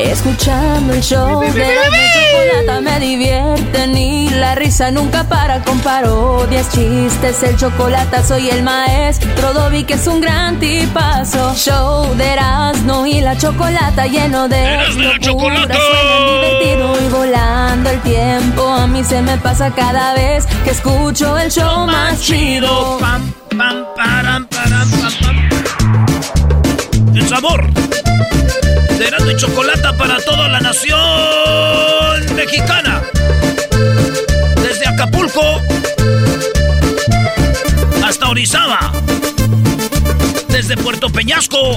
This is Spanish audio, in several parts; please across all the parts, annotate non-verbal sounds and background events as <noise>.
Escuchando el show de la chocolata me divierten y la risa nunca para con parodias, chistes, el chocolate soy el maestro Dobby que es un gran tipazo. Show de Erasmo y la chocolata lleno de locura, suena divertido y volando el tiempo. A mí se me pasa cada vez que escucho el show más chido. Pam, pam, param, param, pam, pam. El sabor Erasmo y Chocolata para toda la nación mexicana. Desde Acapulco hasta Orizaba. Desde Puerto Peñasco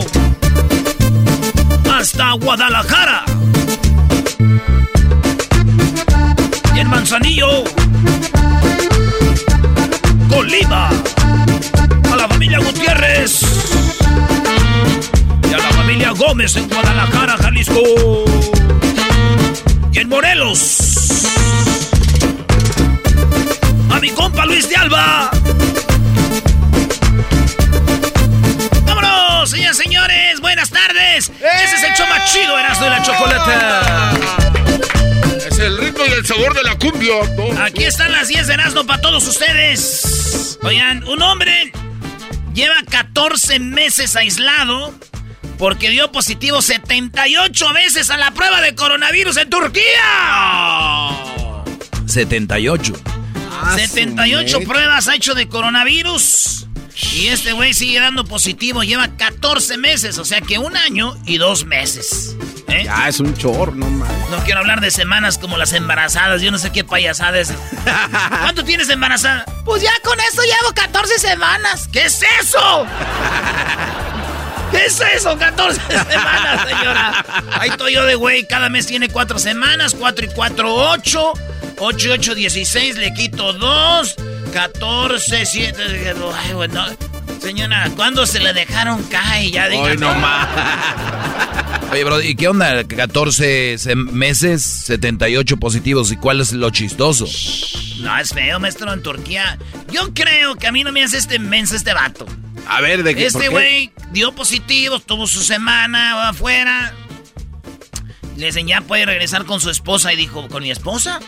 hasta Guadalajara. Y en Manzanillo, Colima. A la familia Gutiérrez. Familia Gómez en Guadalajara, Jalisco. Y en Morelos. A mi compa Luis de Alba. ¡Vámonos, señores, señores! ¡Buenas tardes! Ese es el show más chido, Erasmo de la Chocolata. Es el ritmo y el sabor de la cumbia. Aquí están las 10 de Erasmo para todos ustedes. Oigan, un hombre lleva 14 meses aislado porque dio positivo 78 veces a la prueba de coronavirus en Turquía. 78. 78 pruebas ha hecho de coronavirus. Y este güey sigue dando positivo. Lleva 14 meses, o sea que un año y dos meses. ¿eh? Ya, es un chorro, no mames. No quiero hablar de semanas como las embarazadas. Yo no sé qué payasada es. <laughs> ¿Cuánto tienes embarazada? Pues ya con eso llevo 14 semanas. ¿Qué es eso? <laughs> ¿Qué es eso? 14 <laughs> semanas, señora. Ahí estoy yo de güey. Cada mes tiene 4 semanas. 4 y 4, 8. 8 y 8, 16. Le quito 2. 14, 7. Ay, bueno. Señora, ¿cuándo se le dejaron caer? Ya diga. Hoy no más. Oye, bro, ¿y qué onda? 14 se- meses, 78 positivos. ¿Y cuál es lo chistoso? No, es feo, maestro, en Turquía. Yo creo que a mí no me hace este menso este vato. A ver, ¿de qué? Este güey dio positivo, tuvo su semana afuera. Le dicen, ya puede regresar con su esposa. Y dijo, ¿con mi esposa?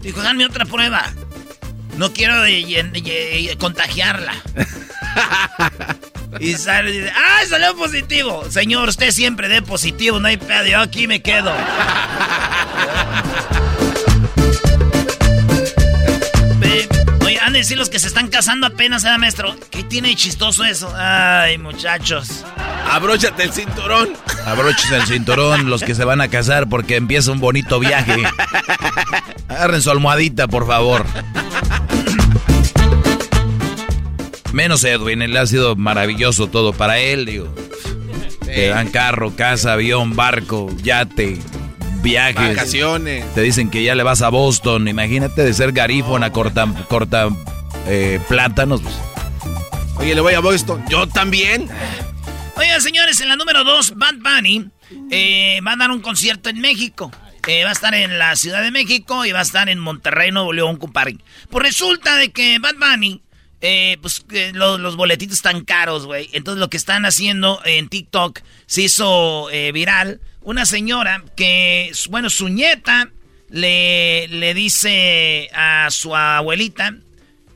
Dijo, dame otra prueba. No quiero contagiarla. y sale y dice, ¡ah, salió positivo! Señor, usted siempre dé positivo, no hay pedo, yo aquí me quedo. <laughs> Oye, han de decir los que se están casando apenas, ¿eh, maestro? ¿Qué tiene de chistoso eso? Ay, muchachos. Abróchate el cinturón. Abróchate el cinturón los que se van a casar porque empieza un bonito viaje. Agarren su almohadita, por favor. Menos Edwin, él ha sido maravilloso todo para él, digo. Te dan carro, casa, avión, barco, yate, viajes. Vacaciones. Te dicen que ya le vas a Boston. Imagínate de ser garífona, corta, corta eh, plátanos. pues. Oye, le voy a Boston. Yo también. Oigan, señores, en la número 2, Bad Bunny eh, va a dar un concierto en México. Eh, va a estar en la Ciudad de México y va a estar en Monterrey, Nuevo León, compadre. Pues resulta de que Bad Bunny, eh, pues que lo- los boletitos están caros, güey. Entonces lo que están haciendo en TikTok se hizo eh, viral. Una señora que, bueno, su nieta le, le dice a su abuelita,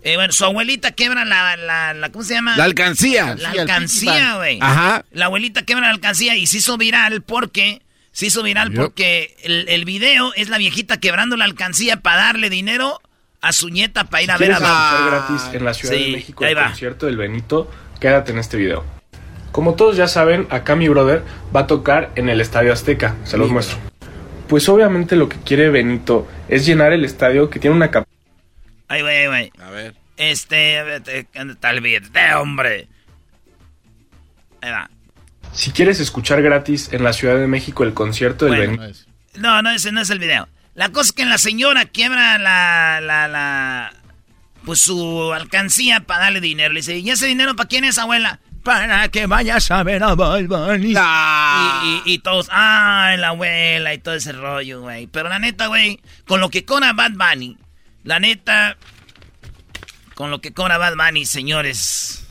eh, bueno, su abuelita quebra la, la, la- ¿cómo se llama? La alcancía. La Sí, alcancía, güey. Ajá. La abuelita quebra la alcancía y se hizo viral porque... Se hizo viral porque el, el video es la viejita quebrando la alcancía para darle dinero a su nieta para ir a ver a ¿Quieres Bad escuchar gratis en la Ciudad Sí, de México el concierto del Benito? Quédate en este video. Como todos ya saben, acá mi brother va a tocar en el Estadio Azteca. Se los muestro. Pues obviamente lo que quiere Benito es llenar el estadio que tiene una capacidad. Ay, güey, güey. A ver. Este, vete, ¿dónde está el billete, hombre? Ahí va. Si quieres escuchar gratis en la Ciudad de México el concierto del Bueno. Benito, No, no, ese no es el video. La cosa es que la señora quiebra la, la, la, pues su alcancía para darle dinero. Le dice, ¿y ese dinero para quién es, abuela? para que vayas a ver a Bad Bunny. Y, y, todos, ah, la abuela y todo ese rollo, güey. Pero la neta, güey, con lo que cobra Bad Bunny, la neta, con lo que cobra Bad Bunny, señores.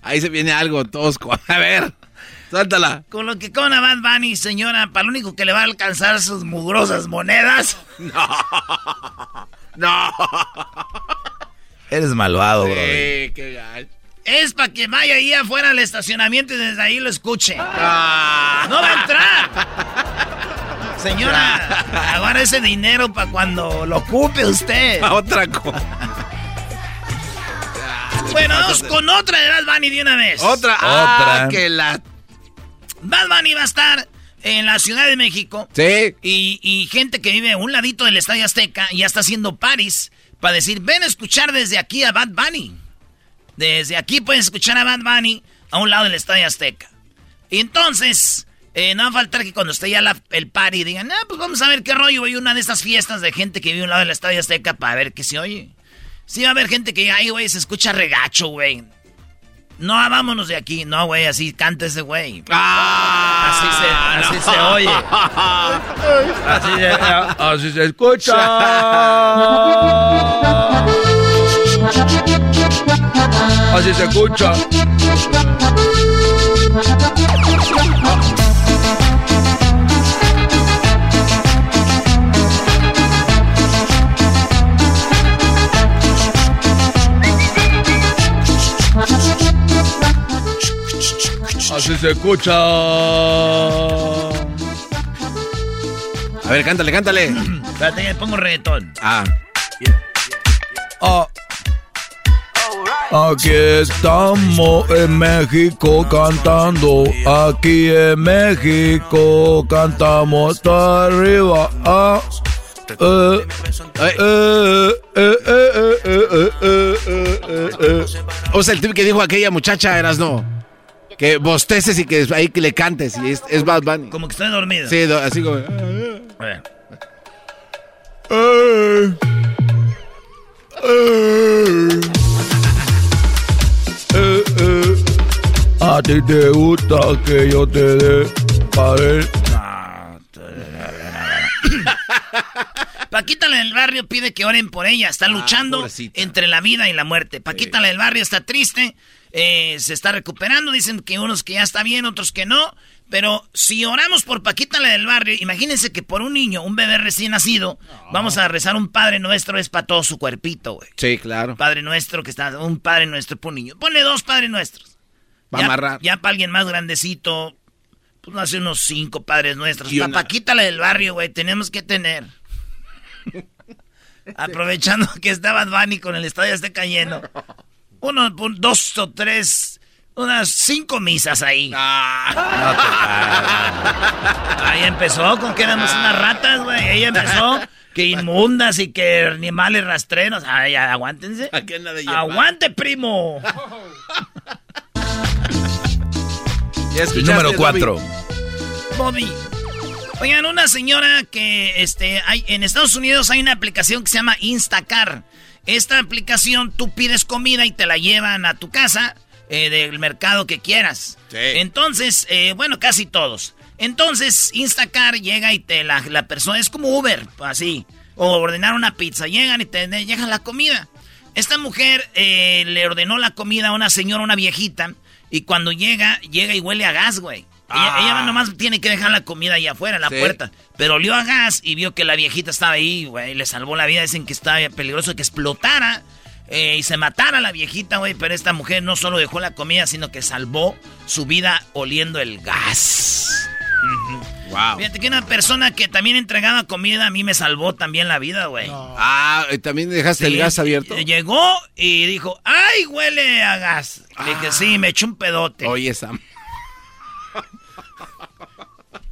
Ahí se viene algo tosco. <laughs> A ver, suéltala. Con lo que cobra Bad Bunny, señora, para lo único que le va a alcanzar sus mugrosas monedas. <laughs> No. No. Eres malvado, bro. Es para que vaya ahí afuera al estacionamiento y desde ahí lo escuche. Ah. No va a entrar. Señora, agarra ese dinero para cuando lo ocupe usted. otra cosa. bueno, vamos con otra de Bad Bunny de una vez. Otra. otra. Ah, que la... Bad Bunny va a estar en la Ciudad de México. Sí. Y, y gente que vive a un ladito del Estadio Azteca ya está haciendo paris para decir, ven a escuchar desde aquí a Bad Bunny. Desde aquí puedes escuchar a Bad Bunny a un lado del Estadio Azteca. Y entonces, eh, no va a faltar que cuando esté ya el party digan, ah, pues vamos a ver qué rollo. Hay una de estas fiestas de gente que vive a un lado del Estadio Azteca para ver qué se oye. Sí va a haber gente que, ay, güey, se escucha regacho, güey. No, vámonos de aquí. No, güey, así canta ese güey. Ah, así se, así se oye. <laughs> así, se, así se escucha. Así se escucha. Así se escucha. A ver, cántale, cántale. Espérate, que pongo reggaetón. Ah. Ah. Aquí estamos en México cantando. Aquí en México cantamos hasta arriba. Ah. o sea, el tipo que dijo aquella muchacha eras no. Que bosteces y que ahí que le cantes y es, es Bad Bunny. Como que estoy dormido. Sí, así como. A ver. A ti te gusta que yo te dé para Paquita la del barrio pide que oren por ella. Está ah, luchando entre la vida y la muerte. Paquita la del barrio está triste eh, se está recuperando. Dicen que unos que ya está bien, otros que no. Pero si oramos por Paquita la del barrio, imagínense que por un niño, un bebé recién nacido, vamos a rezar un Padre Nuestro, es para todo su cuerpito, güey. Sí, claro. Padre Nuestro que está, un Padre Nuestro por un niño. Ponle dos Padres Nuestros. Va a amarrar. Ya para alguien más grandecito, pues hace unos cinco Padres Nuestros. Para Paquita la del barrio, güey, tenemos que tener. <laughs> Aprovechando que estaba Bunny con el estadio este cayendo uno, dos o tres, unas cinco misas ahí. Ah. ahí empezó con que éramos unas ratas, güey. Ella empezó que inmundas y que animales rastreros. Ay, aguántense. Aguante, primo. <laughs> número cuatro. Bobby. Oigan, una señora que este, hay, en Estados Unidos hay una aplicación que se llama Instacar. Esta aplicación tú pides comida y te la llevan a tu casa eh, del mercado que quieras. Entonces, eh, bueno, casi todos. Entonces, Instacar llega y te la, la persona es como Uber, así. O ordenar una pizza, llegan y te dejan la comida. Esta mujer eh, le ordenó la comida a una señora, una viejita, y cuando llega, llega y huele a gas, güey. Ella, ah. nomás tiene que dejar la comida ahí afuera, en la puerta. Pero olió a gas y vio que la viejita estaba ahí, güey. Le salvó la vida. Dicen que estaba peligroso que explotara eh, y se matara la viejita, güey. Pero esta mujer no solo dejó la comida, sino que salvó su vida oliendo el gas. Wow. Fíjate que una persona que también entregaba comida a mí me salvó también la vida, güey. Ah, ¿también dejaste el gas abierto? Llegó y dijo, ¡ay, huele a gas! Le dije, ah. sí, me echó un pedote. Oye, Sam.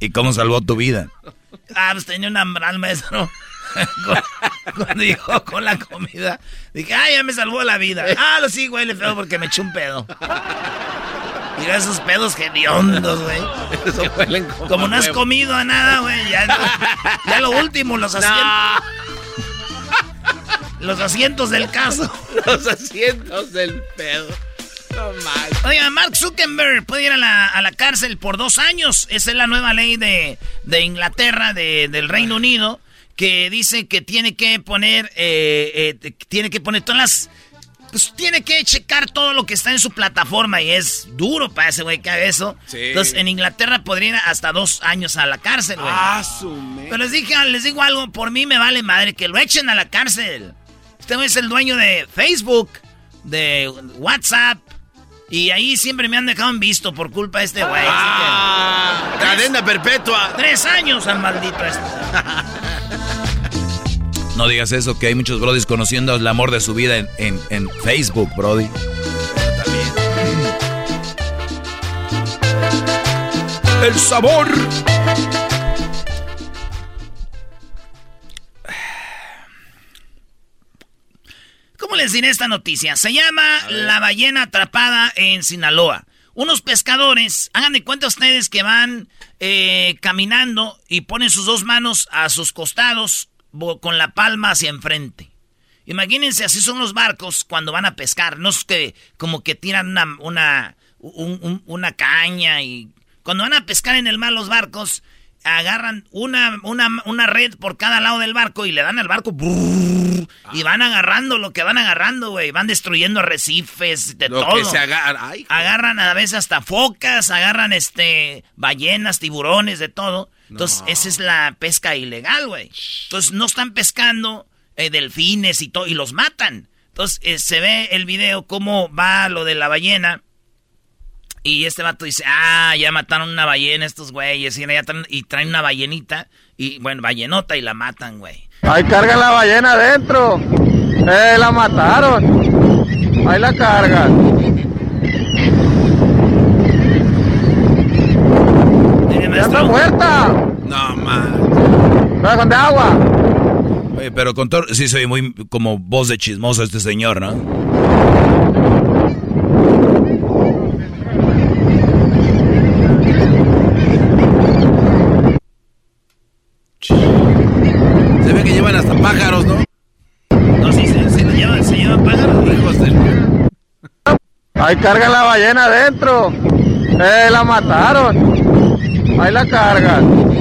¿Y cómo salvó tu vida? Ah, pues tenía una gran maestro. <laughs> Cuando llegó con la comida, dije, ah, ya me salvó la vida. Ah, lo sí, güey, le feo porque me echó un pedo. Mira esos pedos hediondos, güey. como, no has comido a nada, güey. Ya, lo último, los asientos. Los asientos del caso. Los asientos del pedo. Oiga, Mark Zuckerberg puede ir a la, cárcel por dos años. Esa es la nueva ley de, Inglaterra, del Reino Unido, que dice que tiene que poner, eh, eh, tiene que poner todas las pues tiene que checar todo lo que está en su plataforma y es duro para ese güey que haga eso. Entonces, en Inglaterra podría ir hasta dos años a la cárcel, güey. Ah, Pero les dije, les digo algo, por mí me vale madre que lo echen a la cárcel. Este güey es el dueño de Facebook, de WhatsApp. Y ahí siempre me han dejado en visto por culpa de este güey. Ah, cadena perpetua. Tres años al maldito este. <laughs> No digas eso, que hay muchos brodis conociendo el amor de su vida en, Facebook, brody. El sabor. ¿Cómo les diré esta noticia? Se llama La ballena atrapada en Sinaloa. Unos pescadores, hagan de cuenta ustedes que van eh, caminando y ponen sus dos manos a sus costados con la palma hacia enfrente. Imagínense, así son los barcos cuando van a pescar. No es que como que tiran una, una, una caña y... Cuando van a pescar en el mar los barcos, agarran una, una, una, red por cada lado del barco y le dan al barco y van agarrando lo que van agarrando, güey. Van destruyendo arrecifes, de todo. agarran a veces hasta focas, agarran este ballenas, tiburones, de todo. Entonces, esa es la pesca ilegal, güey. Entonces, no están pescando eh, delfines y todo, y los matan. Entonces, eh, se ve el video cómo va lo de la ballena. Y este vato dice, ah, ya mataron una ballena estos güeyes. Y, y traen una ballenita, y bueno, ballenota, y la matan, güey. Ahí cargan la ballena adentro. Eh, la mataron. Ahí la cargan. ¡Ya está muerta! No, man. con de agua? Oye, pero con todo... Sí soy muy como voz de chismoso este señor, ¿no? Se ve que llevan hasta pájaros, ¿no? No, sí, se, se lo llevan, se llevan pájaros. Ahí cargan la ballena adentro. Eh, la mataron. Ahí la cargan.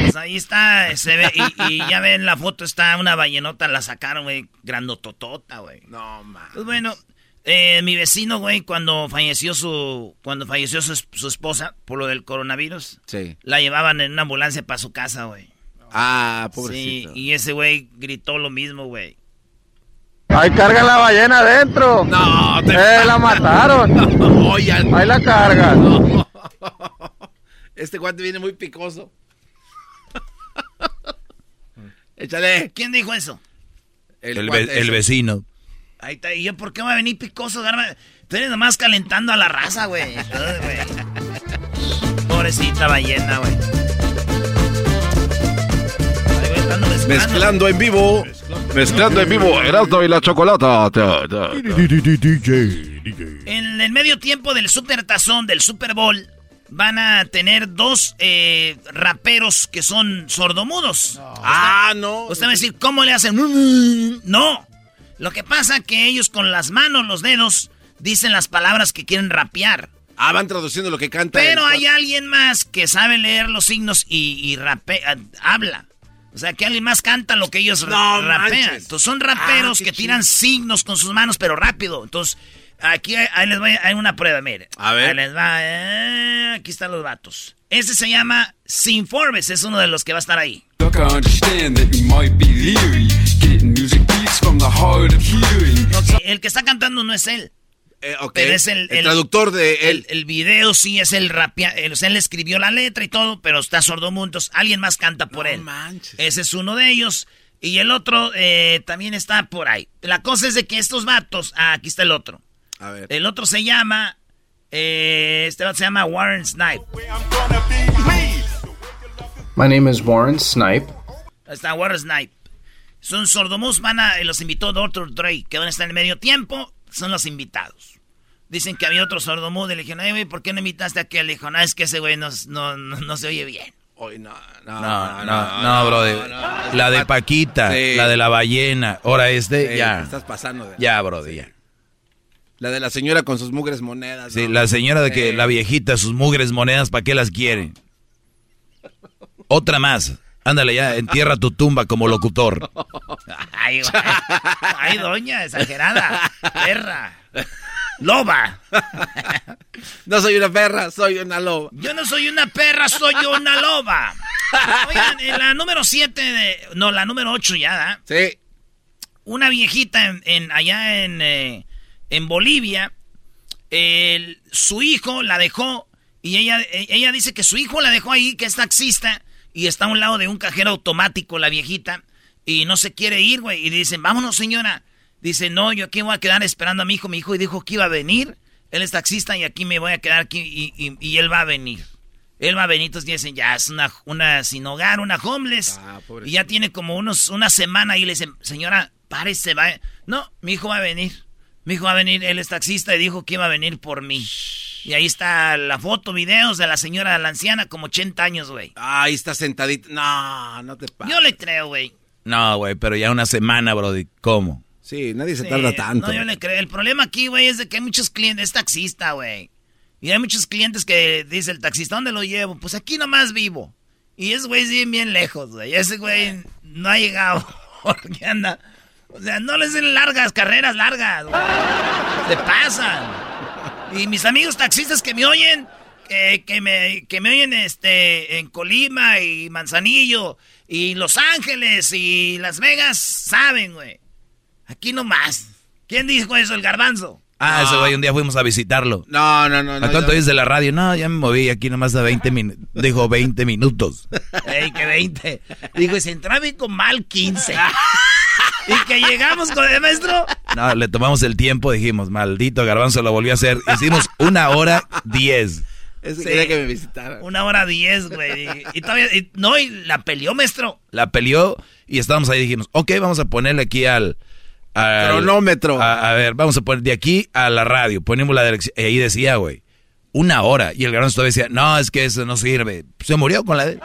Pues ahí está, se ve, y, ya ven la foto, está una ballenota, la sacaron, güey, grandototota, güey. No, man. Pues bueno, eh, mi vecino, güey, cuando falleció su, cuando falleció su, esposa por lo del coronavirus, sí. la llevaban en una ambulancia para su casa, güey. Ah, pobrecito. Sí, y ese güey gritó lo mismo, güey. Ahí cargan la ballena adentro. No, te eh, la mataron. <laughs> Ahí la cargan. No. <laughs> Este guante viene muy picoso. <laughs> Échale. ¿Quién dijo eso? El, vecino. Ahí está. ¿Y yo por qué va a venir picoso? Tú eres nomás calentando a la raza, güey. <laughs> Pobrecita ballena, güey. Mezclando en vivo. Mezclando en vivo. Heraldo y la chocolata. En el medio tiempo del Super Tazón, del Super Bowl, van a tener dos eh, raperos que son sordomudos. Ah, no. Usted va a decir, ¿cómo le hacen? No. Lo que pasa que ellos con las manos, los dedos, dicen las palabras que quieren rapear. Ah, van traduciendo lo que cantan. Pero hay alguien más que sabe leer los signos y, rapea, habla. O sea, que alguien más canta lo que ellos rapean. Entonces son raperos ah, que tiran signos con sus manos, pero rápido. Entonces, Aquí ahí les voy, hay una prueba, mire. A ver. Ahí les va, eh, aquí están los vatos. Ese se llama Sin Forbes, es uno de los que va a estar ahí. El que está cantando no es él. Eh, pero es el, traductor de él. El, video sí es el rapia. él escribió la letra y todo, pero está sordomudo. Alguien más canta por él. Ese es uno de ellos. Y el otro eh, también está por ahí. La cosa es de que estos vatos. Ah, aquí está el otro. El otro se llama. Eh, este se llama Warren Snipe. My name is Warren Snipe. Está Warren Snipe. Son sordomus, van a, los invitó Dr. Dre, que van a estar en el medio tiempo, son los invitados. Dicen que había otro sordomudo y le dijeron, güey, ¿por qué no invitaste a aquel? Le dijo, no, es que ese güey no, no, no, se oye bien. no, no, no, no, no, bro. la de Paquita, la de la ballena. Ahora este, ya. Estás pasando Ya, bro, ya. La de la señora con sus mugres monedas. Sí, la señora de que la viejita, sus mugres monedas, ¿para qué las quiere? <laughs> Otra más. Ándale ya, entierra tu tumba como locutor. <laughs> Ay, Ay, doña, exagerada. Perra. Loba. No soy una perra, soy una loba. Yo no soy una perra, soy una loba. Oigan, en la número 7 de. No, la número 8 ya, Sí. Una viejita en, allá en, eh, en Bolivia. su hijo la dejó. Y ella, ella dice que su hijo la dejó ahí, que es taxista y está a un lado de un cajero automático la viejita y no se quiere ir, güey. Y dicen, vámonos, señora. Dice, no, yo aquí voy a quedar esperando a mi hijo. Mi hijo dijo que iba a venir. Él es taxista y aquí me voy a quedar aquí y, él va a venir. Él va a venir, entonces dicen, ya es una, una sin hogar, una homeless. Ah, y ya tiene como unos, una semana y le dicen, señora, párese, va. No, mi hijo va a venir. Mi hijo va a venir, él es taxista y dijo que iba a venir por mí. Y ahí está la foto, videos de la señora, la anciana, como 80 años, güey. Ahí está sentadita. No, no te pases. Yo le creo, güey. No, güey, pero ya una semana, bro. ¿Cómo? Sí, nadie se tarda tanto. No, yo le creo. El problema aquí, güey, es de que hay muchos clientes. Es taxista, güey. Y hay muchos clientes que dice el taxista, ¿dónde lo llevo? Pues aquí nomás vivo. Y ese güey sigue bien lejos, güey. Ese güey no ha llegado. <laughs> Porque anda. O sea, no les den largas, carreras largas, güey. Se pasan. Y mis amigos taxistas que me oyen, que, me, que me oyen este, en Colima y Manzanillo y Los Ángeles y Las Vegas, saben, güey. Aquí nomás. ¿Quién dijo eso? El garbanzo. Ah, ese güey, un día fuimos a visitarlo. No, no, no. ¿A cuánto es de la radio? No, ya me moví aquí nomás a 20 minutos. Dijo 20 minutos. Ey, que 20. Dijo, se entraba con mal 15. <laughs> y que llegamos con el maestro. No, le tomamos el tiempo, dijimos, maldito garbanzo lo volvió a hacer. Hicimos una hora diez. Ese quería que me visitara. Una hora diez, güey. Y, todavía, no, y la peleó, maestro. La peleó y estábamos ahí, dijimos, ok, vamos a ponerle aquí al Cronómetro. A, ver, vamos a poner de aquí a la radio. Ponemos la dirección. Y ahí decía, güey, una hora. Y el garbanzo todavía decía, no, es que eso no sirve. Se murió con la de...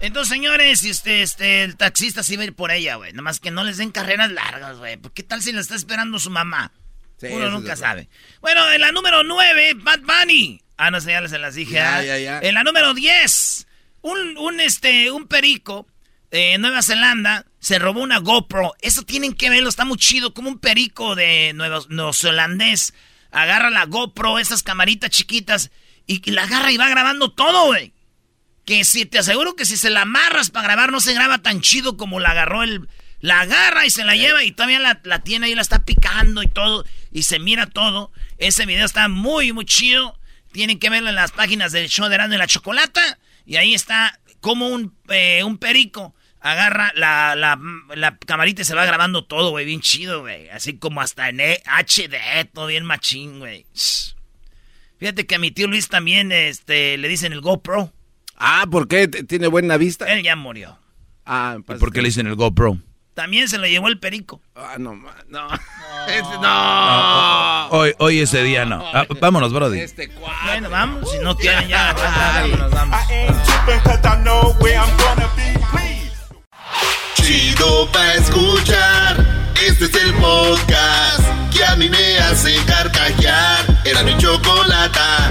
Entonces, señores, este, este, el taxista sí va a ir por ella, güey. Nada más que no les den carreras largas, güey. ¿Qué tal si la está esperando su mamá? Uno nunca sabe. Bueno, en la número 9, Bad Bunny. Ah, no sé, ya se las dije. Ya, ya, ya. En la número 10, un, un, este, un perico de Nueva Zelanda se robó una GoPro. Eso tienen que verlo, está muy chido. Como un perico de nuevo, neozelandés agarra la GoPro, esas camaritas chiquitas, y, la agarra y va grabando todo, güey. Que si te aseguro que si se la amarras para grabar no se graba tan chido como la agarró el... La agarra y se la lleva y todavía la, la tiene ahí, la está picando y todo. Y se mira todo. Ese video está muy, muy chido. Tienen que verlo en las páginas del show de Erasmo y la Chocolata. Y ahí está como un, eh, un perico agarra la, la, la, camarita y se va grabando todo, güey, bien chido, güey. Así como hasta en HD, todo bien machín, güey. Fíjate que a mi tío Luis también este, le dicen el GoPro. Ah, ¿por qué? ¿Tiene buena vista? Él ya murió. Ah, ¿Y por qué le dicen el GoPro? También se lo llevó el perico. Ah, no, no. <laughs> No. no. Hoy, hoy ese día no. Ah, vámonos, Brody. Este bueno, vamos. Si no quieren ya, <laughs> vámonos, vamos. Chido pa' escuchar. Este es el podcast que a mí me hace carcajear. Era mi chocolata.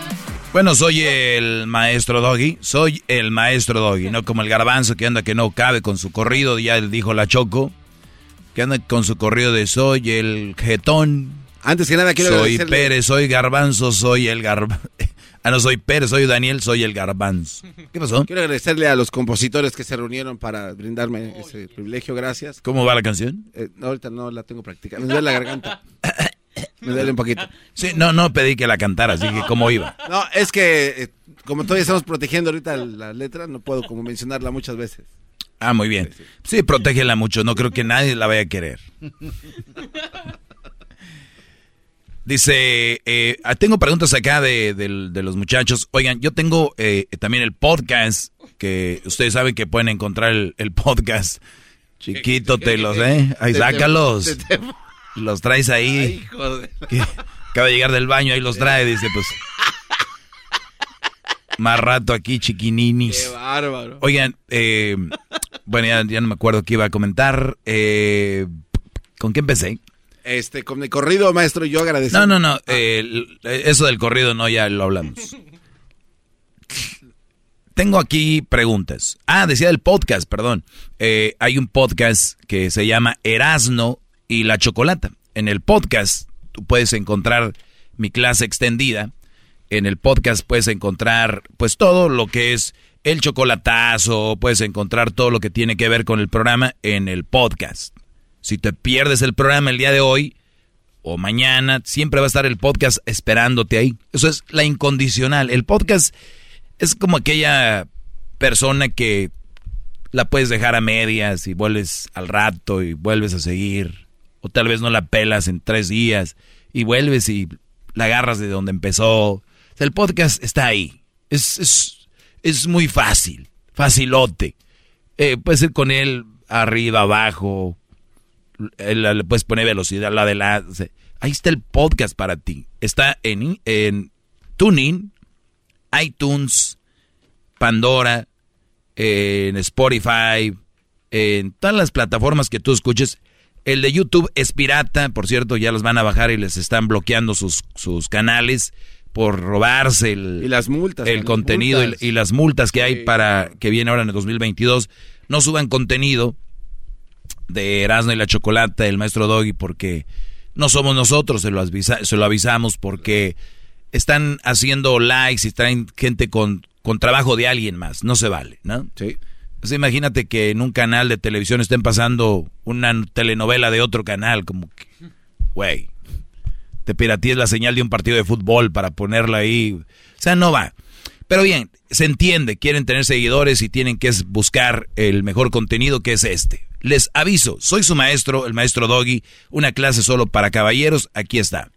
Bueno, soy el maestro Doggy, soy el maestro Doggy, no como el garbanzo que anda que no cabe con su corrido, ya dijo la Choco, que anda con su corrido de soy el jetón. Antes que nada quiero Soy Pérez, soy garbanzo, soy el garbanzo. <laughs> Ah, no, soy Pérez, soy Daniel, soy el Garbanz. ¿Qué pasó? Quiero agradecerle a los compositores que se reunieron para brindarme ese privilegio, gracias. ¿Cómo va la canción? Eh, ahorita no la tengo practicada, me duele la garganta. <laughs> Me duele un poquito. Sí, no, no pedí que la cantara, así que cómo iba. No, es que eh, como todavía estamos protegiendo ahorita la letra, no puedo como mencionarla muchas veces. Ah, muy bien. Sí, protégela mucho. No creo que nadie la vaya a querer. Dice, eh, ah, tengo preguntas acá de, los muchachos. Oigan, yo tengo eh, también el podcast, que ustedes saben que pueden encontrar el, podcast. Chiquito te los, ¿eh? Ahí sácalos. Los traes ahí. acaba de llegar del baño, ahí los trae, dice, pues. Más rato aquí, chiquininis. Qué bárbaro. Oigan, eh, bueno, ya, no me acuerdo qué iba a comentar. ¿Con qué empecé? Este, con el corrido, maestro, yo agradezco. No, no, no. eso del corrido no, ya lo hablamos. Tengo aquí preguntas. Ah, decía del podcast, perdón. Eh, hay un podcast que se llama Erasno y la Chocolata. En el podcast tú puedes encontrar mi clase extendida. En el podcast puedes encontrar pues todo lo que es el chocolatazo, puedes encontrar todo lo que tiene que ver con el programa en el podcast. Si te pierdes el programa el día de hoy o mañana, siempre va a estar el podcast esperándote ahí. Eso es la incondicional. El podcast es como aquella persona que la puedes dejar a medias y vuelves al rato y vuelves a seguir. O tal vez no la pelas en tres días y vuelves y la agarras de donde empezó. el podcast está ahí. Es, es, muy fácil, facilote. Eh, puedes ir con él arriba, abajo, le puedes poner velocidad, la de la... Ahí está el podcast para ti. Está en, en TuneIn, iTunes, Pandora, en Spotify, en todas las plataformas que tú escuches. El de YouTube es pirata, por cierto, ya los van a bajar y les están bloqueando sus, sus canales por robarse el, y las multas, el contenido Y, las multas que hay para que viene ahora en el 2022. No suban contenido de Erasmo y la Chocolata, el maestro Doggy, porque no somos nosotros, se lo, se lo avisamos, porque están haciendo likes y traen gente con, con trabajo de alguien más, no se vale, ¿no? Sí. Imagínate que en un canal de televisión estén pasando una telenovela de otro canal, como que, güey, te piratíes la señal de un partido de fútbol para ponerla ahí. O sea, no va. Pero bien, se entiende, quieren tener seguidores y tienen que buscar el mejor contenido que es este. Les aviso, soy su maestro, el maestro Doggy, una clase solo para caballeros, aquí está.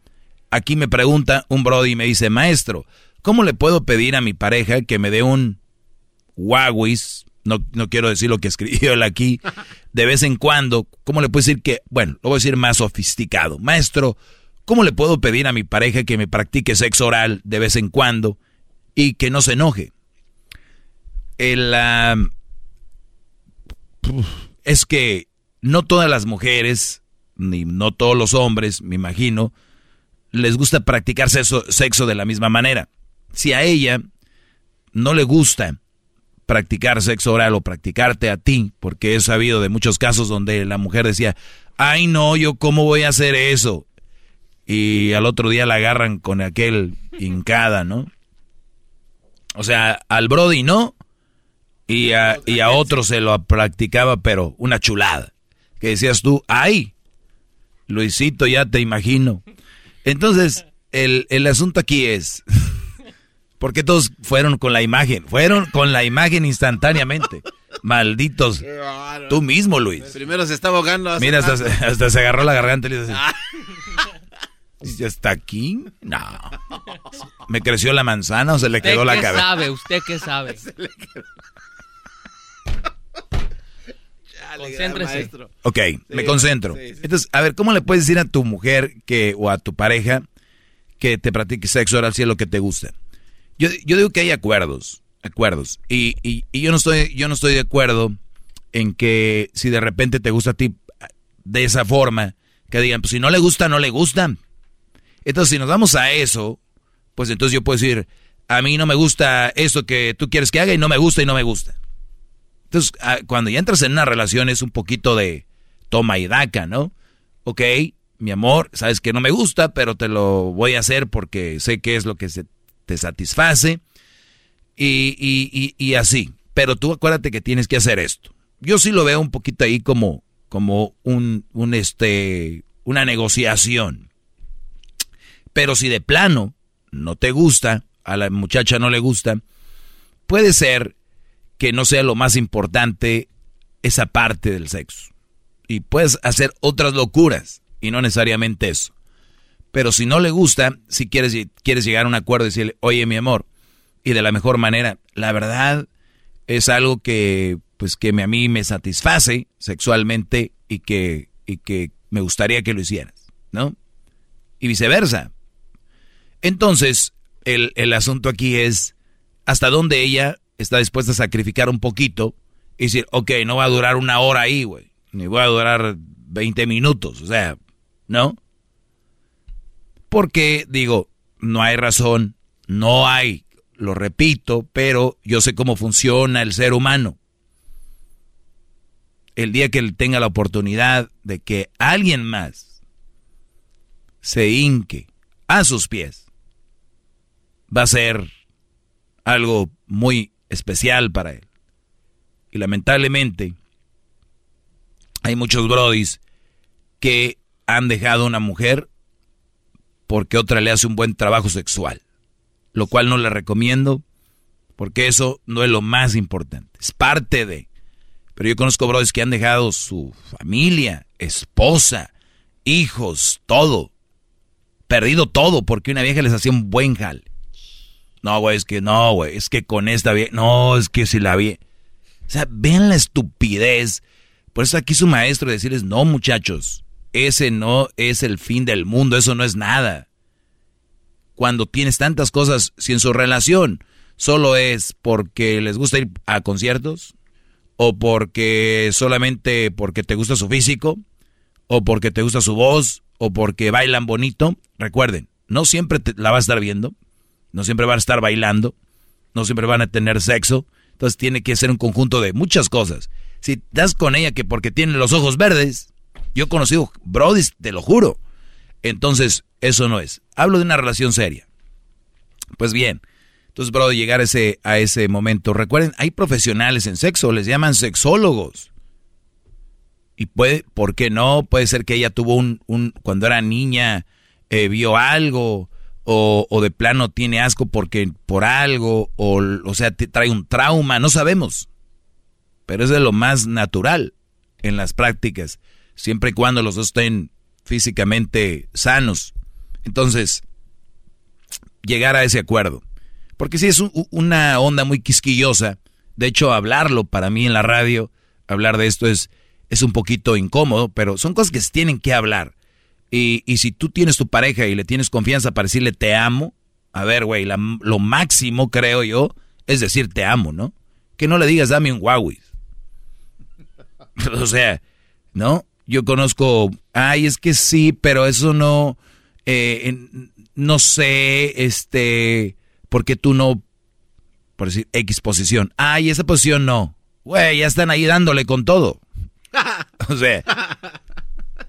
Aquí me pregunta un brody y me dice, maestro, ¿cómo le puedo pedir a mi pareja que me dé un Huawei? No, no quiero decir lo que escribió él aquí. De vez en cuando, ¿cómo le puedo decir que, bueno, lo voy a decir más sofisticado. Maestro, ¿cómo le puedo pedir a mi pareja que me practique sexo oral de vez en cuando y que no se enoje? El, es que no todas las mujeres, ni no todos los hombres, me imagino, les gusta practicar sexo, de la misma manera. Si a ella no le gusta practicar sexo oral o practicarte a ti, porque he sabido de muchos casos donde la mujer decía, ay no, yo cómo voy a hacer eso. Y al otro día la agarran con aquel hincada, ¿no? O sea, al Brody no, y a, y a otro se lo practicaba, pero una chulada. Que decías tú, ay, Luisito, ya te imagino. Entonces, el, el asunto aquí es, ¿por qué todos fueron con la imagen? Fueron con la imagen instantáneamente. Malditos. Tú mismo, Luis. Primero se estaba ahogando. Mira, hasta, se agarró la garganta y le dice, ¿Ya está aquí? No. ¿Me creció la manzana o se le quedó la cabeza? ¿Usted qué sabe? ¿Usted qué sabe? <laughs> se le quedó. Concéntrese. Ok, me concentro. Entonces, a ver, ¿cómo le puedes decir a tu mujer que o a tu pareja que te practique sexo oral si es lo que te gusta? Yo, yo digo que hay acuerdos, acuerdos. Y, y, yo no estoy, yo no estoy de acuerdo en que si de repente te gusta a ti de esa forma, que digan, pues si no le gusta, no le gusta. Entonces, si nos vamos a eso, pues entonces yo puedo decir, a mí no me gusta eso que tú quieres que haga y no me gusta y no me gusta. Entonces, ah, cuando ya entras en una relación es un poquito de toma y daca, ¿no? Ok, mi amor, sabes que no me gusta, pero te lo voy a hacer porque sé que es lo que se te satisface. Y, y, y, así. Pero tú acuérdate que tienes que hacer esto. Yo sí lo veo un poquito ahí como, como un, un este, una negociación. Pero si de plano no te gusta, a la muchacha no le gusta, puede ser que no sea lo más importante esa parte del sexo. Y puedes hacer otras locuras y no necesariamente eso. Pero si no le gusta, si quieres, quieres llegar a un acuerdo y decirle, oye mi amor, y de la mejor manera, la verdad es algo que pues que a mí me satisface sexualmente y que, y que me gustaría que lo hicieras, ¿no? Y viceversa. Entonces, el, el asunto aquí es hasta dónde ella está dispuesta a sacrificar un poquito y decir, ok, no va a durar una hora ahí, güey, ni voy a durar 20 minutos, o sea, ¿no? Porque, digo, no hay razón, no hay, lo repito, pero yo sé cómo funciona el ser humano. El día que él tenga la oportunidad de que alguien más se hinque a sus pies, va a ser algo muy especial para él. Y lamentablemente, hay muchos brodis que han dejado a una mujer porque otra le hace un buen trabajo sexual. Lo cual no le recomiendo porque eso no es lo más importante. Es parte de. Pero yo conozco brodis que han dejado su familia, esposa, hijos, todo. Perdido todo porque una vieja les hacía un buen jal. No, güey, es que no, güey, es que con esta vieja, no, es que si la vi. O sea, vean la estupidez. Por eso aquí su maestro decirles, no, muchachos, ese no es el fin del mundo, eso no es nada. Cuando tienes tantas cosas, si en su relación solo es porque les gusta ir a conciertos, o porque solamente porque te gusta su físico, o porque te gusta su voz, o porque bailan bonito, recuerden, no siempre la vas a estar viendo, no siempre van a estar bailando, no siempre van a tener sexo, entonces tiene que ser un conjunto de muchas cosas. Si estás con ella que porque tiene los ojos verdes, yo he conocido Brody, te lo juro. Entonces, eso no es. Hablo de una relación seria. Pues bien, entonces, Brody, llegar a ese, a ese momento. Recuerden, hay profesionales en sexo, les llaman sexólogos. Y puede, ¿por qué no? Puede ser que ella tuvo un, un cuando era niña, eh, vio algo, o, de plano tiene asco porque por algo, o, o sea, te trae un trauma, no sabemos. Pero es de lo más natural en las prácticas, siempre y cuando los dos estén físicamente sanos. Entonces, llegar a ese acuerdo. Porque si es una onda muy quisquillosa, de hecho hablarlo para mí en la radio, hablar de esto es, es un poquito incómodo, pero son cosas que se tienen que hablar. Y, y si tú tienes tu pareja y le tienes confianza para decirle te amo, a ver, güey, lo máximo creo yo es decir te amo, ¿no? Que no le digas dame un Huawei. <laughs> o sea, ¿no? Yo conozco, ay, es que sí, pero eso no, eh, no sé, este, porque tú no, por decir, X posición. Ay, esa posición no. Güey, ya están ahí dándole con todo. <laughs> o sea,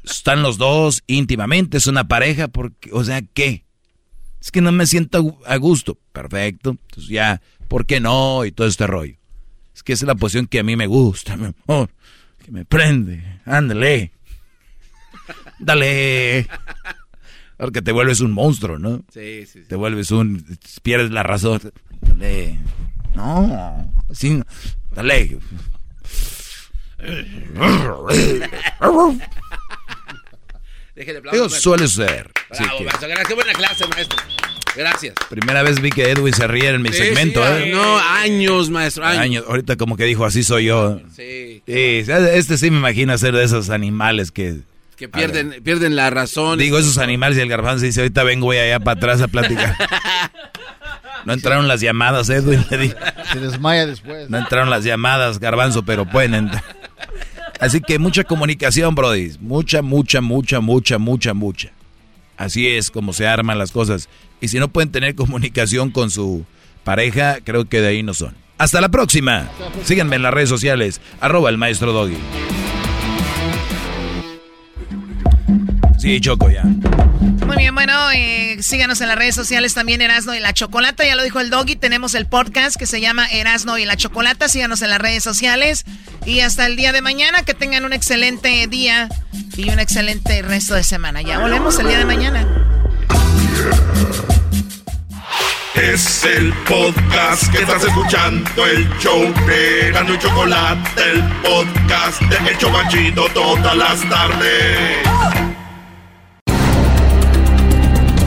están los dos íntimamente, es una pareja, porque, o sea, ¿qué? Es que no me siento a gusto. Perfecto. Entonces ya, ¿por qué no? Y todo este rollo. Es que esa es la posición que a mí me gusta, mi amor. Que me prende. Ándale. Dale. Porque te vuelves un monstruo, ¿no? Sí, sí, Te vuelves un... Pierdes la razón. Dale. No. Sí. Dale. Eso suele ser. Bravo, maestro. Gracias. Buena clase, maestro. Gracias. Primera vez vi que Edwin se ríe en mi segmento, ¿eh? No, años, maestro. Años. Ahorita como que dijo, así soy yo. Sí. Este sí me imagino ser de esos animales que... Que pierden, pierden la razón. Digo, esos animales y el garbanzo dice, ahorita vengo voy allá para atrás a platicar. No entraron las llamadas, Edwin. Se desmaya después. No entraron las llamadas, garbanzo, pero pueden entrar. Así que mucha comunicación, Brody. Mucha, mucha, mucha, mucha, mucha, mucha. Así es como se arman las cosas. Y si no pueden tener comunicación con su pareja, creo que de ahí no son. Hasta la próxima. Síganme en las redes sociales. Arroba el maestro Doggy. Sí, Choco, ya. Muy bien, bueno, eh, síganos en las redes sociales también Erasno y la Chocolata, ya lo dijo el Doggy, tenemos el podcast que se llama Erasno y la Chocolata, síganos en las redes sociales y hasta el día de mañana, que tengan un excelente día y un excelente resto de semana. Ya volvemos el día de mañana. Es el podcast que estás escuchando, el show de Gano y Chocolate, el podcast de El Chocachito todas las tardes.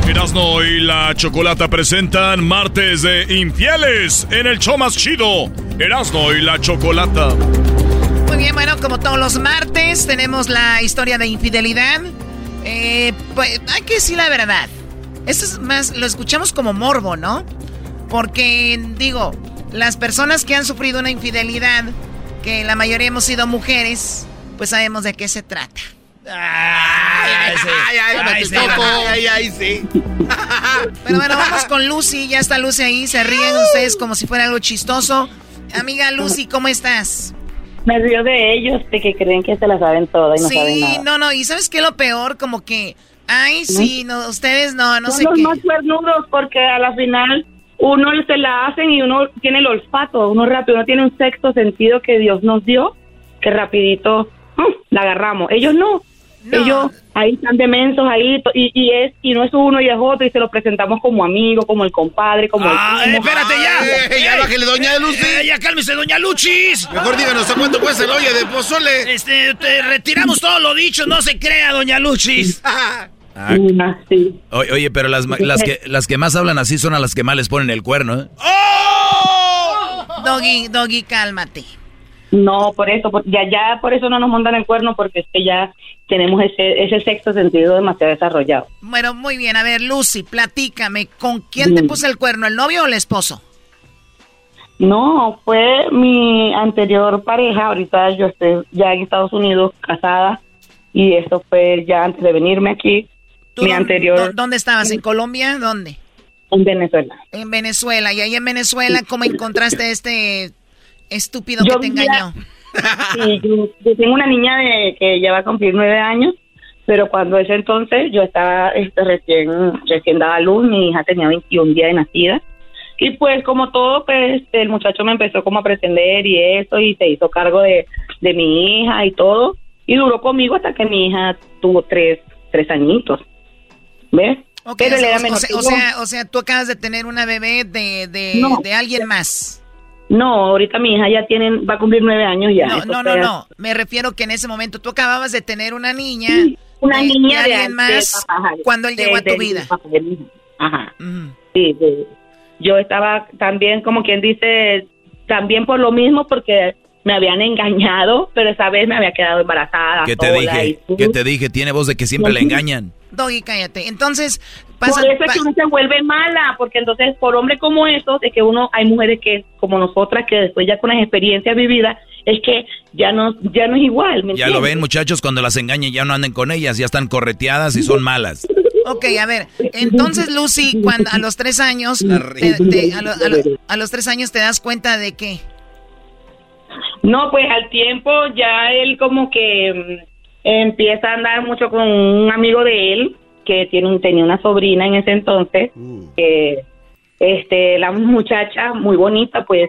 Erasno y la Chocolata presentan Martes de Infieles en el show más chido. Erasno y la Chocolata. Muy bien, bueno, como todos los martes tenemos la historia de infidelidad. Eh, pues hay que decir la verdad. Esto es más, lo escuchamos como morbo, ¿no? Porque, digo, las personas que han sufrido una infidelidad, que la mayoría hemos sido mujeres, pues sabemos de qué se trata. Ay, ay, ay, ay, ay, sí. Pero bueno, vamos con Lucy. Ya está Lucy ahí. Se ríen ustedes como si fuera algo chistoso. Amiga Lucy, ¿cómo estás? Me río de ellos, de que creen que se la saben toda y no saben nada. Sí, no, no. ¿Y sabes qué es lo peor? Como que Ay, sí, no, ustedes no, no Son sé los qué. más cuernudos porque a la final uno se la hacen y uno tiene el olfato, uno rápido, uno tiene un sexto sentido que Dios nos dio, que rapidito la agarramos. Ellos no. Ellos ahí están demensos ahí y, y es y no es uno y es otro y se lo presentamos como amigo, como el compadre, como Ah, el eh, primo. espérate ya. Eh, ya bájele, doña Lucy. Eh, ya cálmese, doña Luchis. Mejor díganos a cuánto cuesta el olla de pozole. Este, te retiramos todo lo dicho, no se crea, doña Luchis. <laughs> Ah, Oye, oye, pero las, que, las que más hablan así son a las que más les ponen el cuerno, ¿eh? Doggy, Doggy, cálmate. No, por eso, por- ya ya por eso no nos montan el cuerno porque es que ya tenemos ese ese sexto sentido demasiado desarrollado. Bueno, muy bien. A ver, Lucy, platícame. ¿Con quién te Mm. puso el cuerno, el novio o el esposo? No, fue mi anterior pareja. Ahorita yo estoy ya en Estados Unidos casada y eso fue ya antes de venirme aquí. ¿Tú Mi anterior dó- ¿Dónde estabas? ¿En Colombia? ¿Dónde? en Venezuela. En Venezuela. Y ahí en Venezuela, ¿cómo encontraste este estúpido Yo que te engañó? Sí, yo, yo tengo una niña de que ya va a cumplir nueve años, pero cuando ese entonces yo estaba este, recién recién daba luz, mi hija tenía 21 días de nacida. Y pues como todo, pues el muchacho me empezó como a pretender y eso, y se hizo cargo de, de mi hija y todo. Y duró conmigo hasta que mi hija tuvo tres, tres añitos. ¿Ves? Pero o, sea, o sea- que o yo. sea, o sea, tú acabas de tener una bebé de, de, No. de alguien más. No, ahorita mi hija ya tiene, va a cumplir nueve años ya. No, no, no, no. Me refiero que en ese momento tú acababas de tener una niña. una de- niña de alguien de- más ajá, cuando él de- llegó a tu de- vida. ajá. Sí, de- yo estaba también, como quien dice, también por lo mismo, porque me habían engañado, pero esa vez me había quedado embarazada. ¿Qué te sola dije? y- ¿Qué te dije? Tiene voz de que siempre le engañan. Doggy, cállate. Entonces, pasa. por eso es que uno se vuelve mala, porque entonces por hombre como esos, es que uno, hay mujeres que, como nosotras, que después ya con las experiencias vividas, es que ya no, ya no es igual, ¿me Ya lo ven, muchachos, cuando las engañan ya no anden con ellas, ya están correteadas y son malas. Ok, a ver. Entonces, Lucy, cuando a los tres años, te- te- a, lo- a lo- a los tres años te das cuenta de qué. No, pues al tiempo ya él como que mm, empieza a andar mucho con un amigo de él que tiene un, tenía una sobrina en ese entonces, que este la muchacha muy bonita pues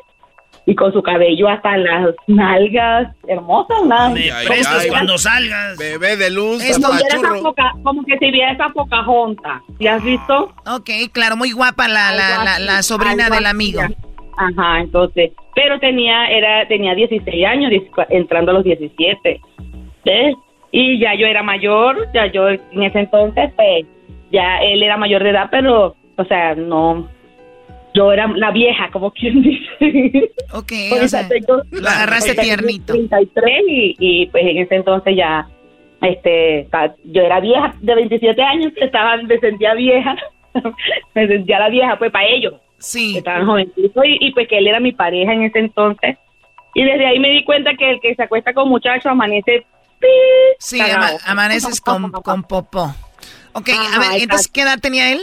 y con su cabello hasta las nalgas hermosas, nada. Me prestas cuando salgas. Bebé de luz, como, viera esa apachurro. poca- como que si viera esa Pocahontas, ¿sí has visto? Ok, claro, muy guapa la, la, la, la sobrina del así, amigo. Ajá, entonces, pero tenía era tenía 16 años, 10 entrando a los 17. ¿Ves? Y ya yo era mayor, ya yo en ese entonces pues ya él era mayor de edad, pero o sea, no yo era la vieja, como <laughs> quien dice. Ok, o sea, tengo- lo agarraste tiernito. 33 y, y pues en ese entonces ya este yo era vieja de 27 años, estaba me sentía vieja. <laughs> me sentía la vieja pues para ellos. Sí. Estaban jovencitos y, y pues que él era mi pareja en ese entonces. Y desde ahí me di cuenta que el que se acuesta con muchachos amanece Sí, ama- amaneces con, <laughs> con popó. Ok, a ver, entonces. ¿qué edad tenía él?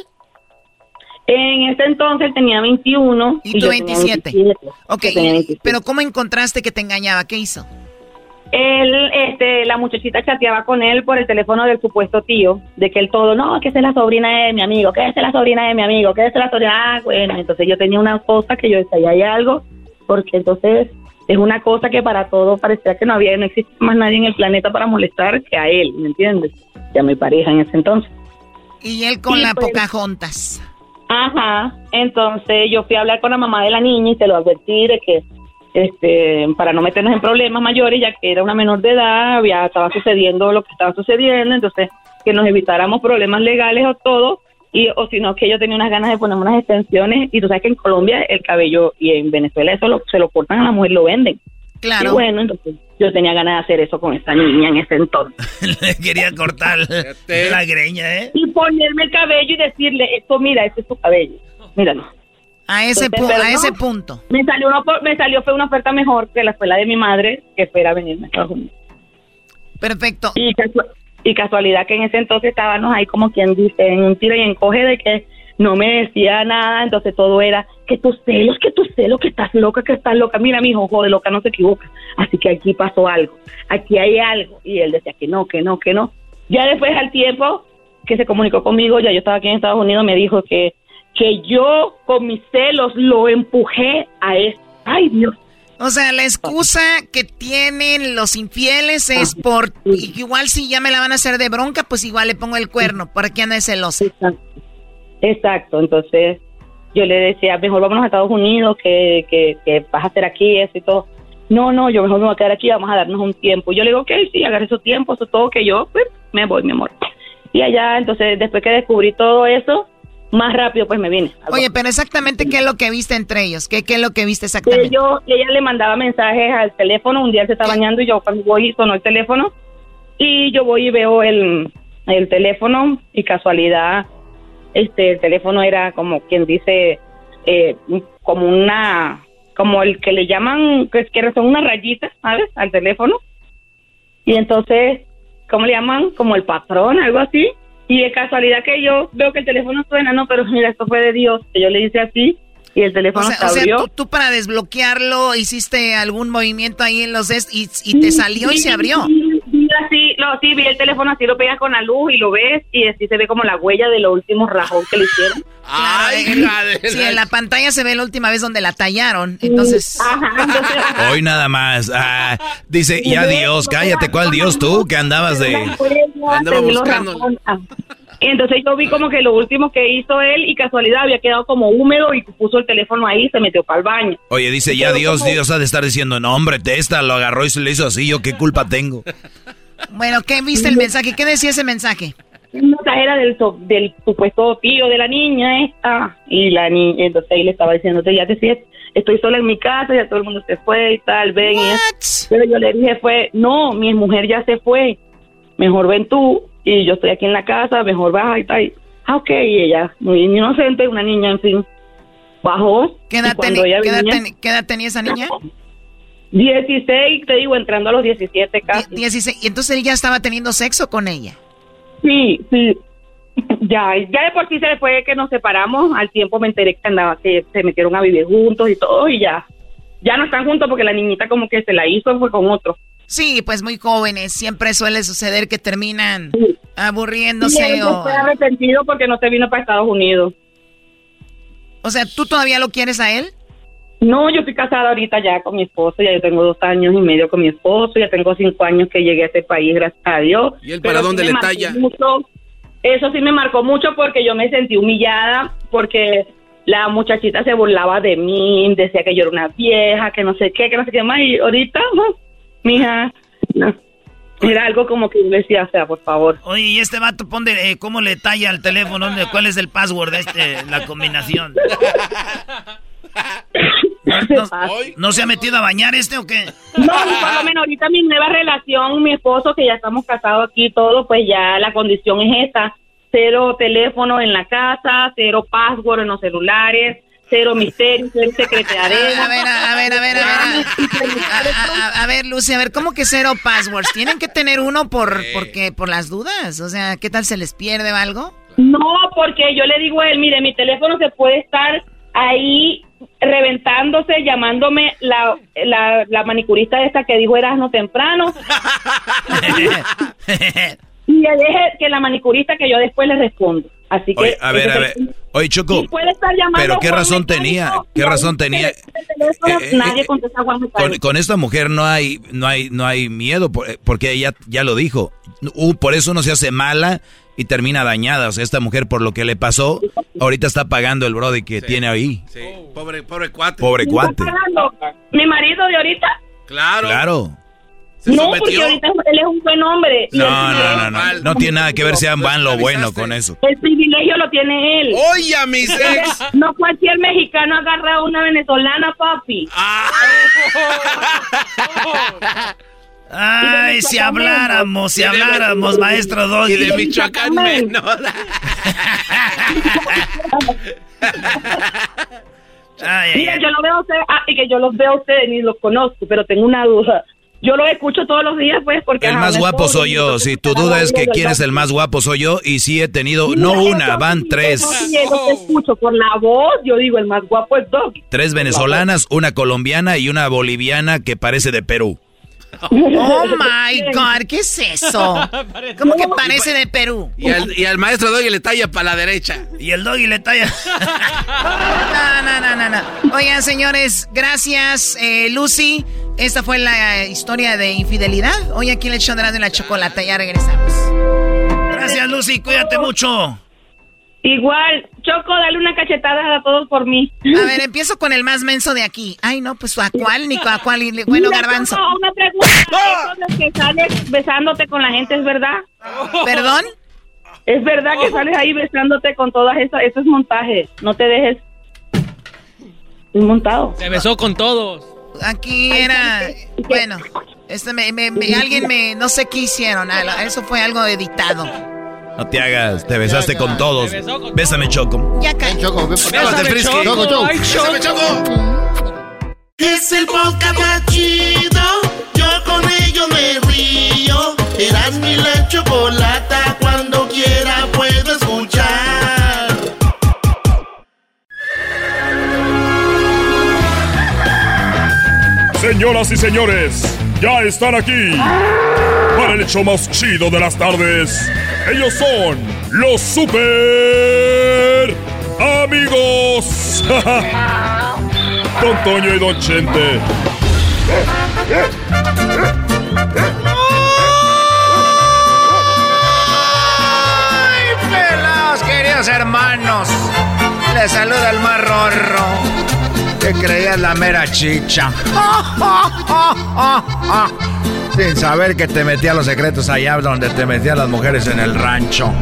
En ese entonces tenía 21 Y tú yo tenía 27. 27. Ok, Yo tenía 27. pero ¿cómo encontraste que te engañaba? ¿Qué hizo? Él, este, la muchachita chateaba con él por el teléfono del supuesto tío, de que él todo, no, que esa es la sobrina de mi amigo, que es la sobrina de mi amigo, que es la sobrina, ah, bueno, entonces yo tenía una cosa que yo decía, "Ahí hay algo, porque entonces es una cosa que para todo parecía que no había, no existe más nadie en el planeta para molestar que a él, ¿me entiendes? Que a mi pareja en ese entonces. Y él con Sí, la pues. Pocahontas. Ajá, entonces yo fui a hablar con la mamá de la niña y se lo advertí de que este para no meternos en problemas mayores ya que era una menor de edad, había estaba sucediendo lo que estaba sucediendo, entonces que nos evitáramos problemas legales o todo y o si no que yo tenía unas ganas de ponerme unas extensiones y tú sabes que en Colombia el cabello y en Venezuela eso lo- se lo cortan a la mujer lo venden. Claro. Y bueno, entonces yo tenía ganas de hacer eso con esta niña en ese entonces. <laughs> Le quería cortar la greña, ¿eh? Y ponerme el cabello y decirle, esto mira, este es tu cabello. Míralo. A ese, Entonces, pu- pero a no. ese punto. Me salió, una, me salió fue una oferta mejor que la escuela de mi madre, que fuera a venirme a Estados Unidos. Perfecto. Y, y casualidad que en ese entonces estábamos ahí como quien dice, en un tiro y encoge de que no me decía nada, entonces todo era que tus celos, que tus celos, que estás loca, que estás loca. Mira, mi hijo, de loca no se equivoca. Así que aquí pasó algo, aquí hay algo. Y él decía que no, que no, que no. Ya después al tiempo que se comunicó conmigo, ya yo estaba aquí en Estados Unidos, me dijo que, que yo con mis celos lo empujé a eso. Ay, Dios. O sea, la excusa que tienen los infieles es por... Igual si ya me la van a hacer de bronca, pues igual le pongo el cuerno. ¿Para qué anda celosa? Exacto, entonces yo le decía, mejor vámonos a Estados Unidos, que, que, que vas a hacer aquí eso y todo. No, no, yo mejor me voy a quedar aquí, vamos a darnos un tiempo. Yo le digo, ok, sí, agarre su tiempo, eso todo, que yo pues, me voy, mi amor. Y allá, entonces, después que descubrí todo eso, más rápido pues me vine. Oye, pero exactamente qué es lo que viste entre ellos. ¿Qué, qué es lo que viste exactamente? yo, ella le mandaba mensajes al teléfono, un día se está bañando y yo cuando voy sonó el teléfono y yo voy y veo el, el teléfono y casualidad, este, el teléfono era como quien dice, eh, como una, como el que le llaman, que, es que son unas rayitas, ¿sabes? Al teléfono. Y entonces, ¿cómo le llaman? Como el patrón, algo así. Y de casualidad que yo veo que el teléfono suena, no, pero mira, esto fue de Dios, que yo le hice así y el O teléfono sea, se o sea, abrió. tú, tú para desbloquearlo hiciste algún movimiento ahí en los des y, y te salió y se abrió. Sí, sí, así, lo, sí, vi el teléfono así, lo pegas con la luz y lo ves y así se ve como la huella de los últimos rajón que le hicieron. Claro, en- sí, en la pantalla se ve la última vez donde la tallaron. <laughs> Entonces, Hoy nada más. Ah, dice, ya Dios, cállate, ¿cuál Dios tú? Que andabas de... Andaba buscando. Y entonces yo vi como que lo último que hizo él y casualidad había quedado como húmedo y puso el teléfono ahí y se metió para el baño. Oye, dice, ya Dios, Dios ha de estar diciendo, no, hombre, Testa lo agarró y se le hizo así, ¿yo qué culpa tengo? Bueno, ¿qué viste el mensaje? ¿Qué decía ese mensaje? El mensaje era del, so- del supuesto tío de la niña esta y la niña, entonces ahí le estaba diciendo, ya te sientes, estoy sola en mi casa, ya todo el mundo se fue y tal, ven y. Pero yo le dije fue, no, mi mujer ya se fue, mejor ven tú y yo estoy aquí en la casa, mejor baja y tal. Ah, ok, y ella, muy inocente, una niña, en fin, bajó. ¿Qué y edad, cuando teni- ella qué edad venía- teni- qué edad tenía esa niña? 16, te digo, entrando a los 17 casi. 16. Y entonces él ya estaba teniendo sexo con ella. Sí, sí. <laughs> Ya, ya de por sí se fue que nos separamos. Al tiempo me enteré que andaba, que se metieron a vivir juntos y todo, y ya. Ya no están juntos porque la niñita como que se la hizo fue con otro. Sí, pues muy jóvenes. Siempre suele suceder que terminan aburriéndose él o... fue arrepentido porque no se vino para Estados Unidos. O sea, ¿tú todavía lo quieres a él? No, yo estoy casada ahorita ya con mi esposo, ya yo tengo dos años y medio con mi esposo, ya tengo cinco años que llegué a este país, gracias a Dios. ¿Y él para dónde sí le talla? mucho. eso sí me marcó mucho porque yo me sentí humillada, porque la muchachita se burlaba de mí, decía que yo era una vieja, que no sé qué, que no sé qué más, y ahorita, <laughs> no, mija, no. Era algo como que yo decía, o sea, por favor. Oye, y este vato, ponte, eh, ¿cómo le talla al teléfono? ¿Dónde- ¿Cuál es el password de este, la combinación? <laughs> ¿No, se ha metido a bañar este o qué? No, por lo menos ahorita mi nueva relación, mi esposo, que ya estamos casados aquí y todo, pues ya la condición es esta. Cero teléfono en la casa, cero password en los celulares, cero misterio, cero secretariado. A ver, a ver, a ver, a ver. A, a- a ver, Lucy, a ver, ¿cómo que cero passwords? ¿Tienen que tener uno por, porque, por las dudas? O sea, ¿qué tal se les pierde o algo? No, porque yo le digo a él, mire, mi teléfono se puede estar ahí reventándose, llamándome la, la, la manicurista esta que dijo Erasmo temprano. <laughs> y le deje que la manicurista que yo después le respondo. Así que... Oye, a ver, a ver. Oye, Choco, estar pero ¿qué razón tenía? ¿Qué razón tenía? teléfono, Eh, eh, nadie eh, contesta Juan Con, con esta mujer no hay, no hay, no hay miedo, por- porque ella ya lo dijo. Uh, por eso uno se hace mala y termina dañada. O sea, esta mujer por lo que le pasó, ahorita está pagando el brody que tiene ahí. Sí, pobre, pobre cuate. Pobre cuate. ¿Mi marido de ahorita? Claro. Claro. No, porque ahorita él es un buen hombre. No, no, no, no, no. tiene nada que ver si van lo bueno con eso. El privilegio lo tiene él. Oye, mis ex. No cualquier mexicano agarra a una venezolana, papi. <laughs> <laughs> Ay, si habláramos, si habláramos, maestro Doggy. Y de Michoacán menos. <laughs> Mira, yo lo veo a ustedes, ah, y que yo los veo a ustedes ni los conozco, pero tengo una duda. Yo lo escucho todos los días, pues, porque... El más guapo soy yo. Si tu duda es que quién es el más guapo soy yo, y sí he tenido, no una, van tres. Yo te escucho por la voz, yo digo, el más guapo es Doggy. Tres venezolanas, una colombiana y una boliviana que parece de Perú. Oh <laughs> my God, ¿qué es eso? ¿Cómo que parece de Perú? Y al, y al maestro Doggy le talla para la derecha. Y el Doggy le talla. <laughs> No, no, no, no, no. Oigan, señores, gracias, eh, Lucy. Esta fue la historia de infidelidad. Hoy aquí le echan de la chocolate. Ya regresamos. Gracias, Lucy. Cuídate mucho. Igual, Choco, dale una cachetada a todos por mí. A ver, empiezo con el más menso de aquí. Ay, no, pues a cuál, Nico, a cuál. Bueno, Mira, garbanzo. Choco, una pregunta. ¿Eso de que sales besándote con la gente es verdad? ¿Perdón? Es verdad que sales ahí besándote con todas esas. Eso es montaje. No te dejes. Es montado. Se besó con todos. Aquí era. Bueno, este me, me- me- alguien me. No sé qué hicieron. ah, Eso fue algo editado. No te hagas, te besaste con todos. Bésame, Choco. Ya caí. Choco. Bésame, Frisky. Choco, Choco. Ay, Bésame, Choco. Es el podcast más chido. Yo con ello me río. Eras mi la chocolata. Cuando quiera puedo escuchar. Señoras y señores, ya están aquí para el hecho más chido de las tardes. Ellos son los super amigos. <laughs> Don Toño y Don Chente. ¡Ay, pelados, queridos hermanos! Les saluda el más Que creías la mera chicha. <laughs> Sin saber que te metía los secretos allá donde te metían las mujeres en el rancho.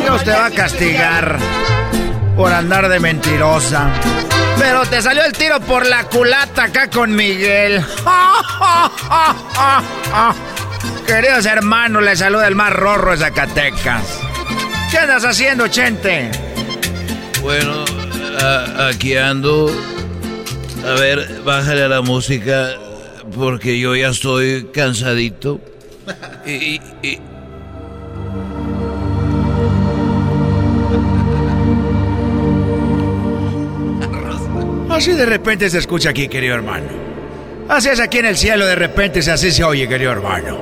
Dios te va a castigar por andar de mentirosa. Pero te salió el tiro por la culata acá con Miguel. <laughs> Queridos hermanos, les saluda el más rorro de Zacatecas. ¿Qué andas haciendo, Chente? Bueno, a- aquí ando. A ver, bájale a la música porque yo ya estoy cansadito. Y, y- y- Así de repente se escucha aquí, querido hermano. Así es aquí en el cielo, de repente se así se oye, querido hermano.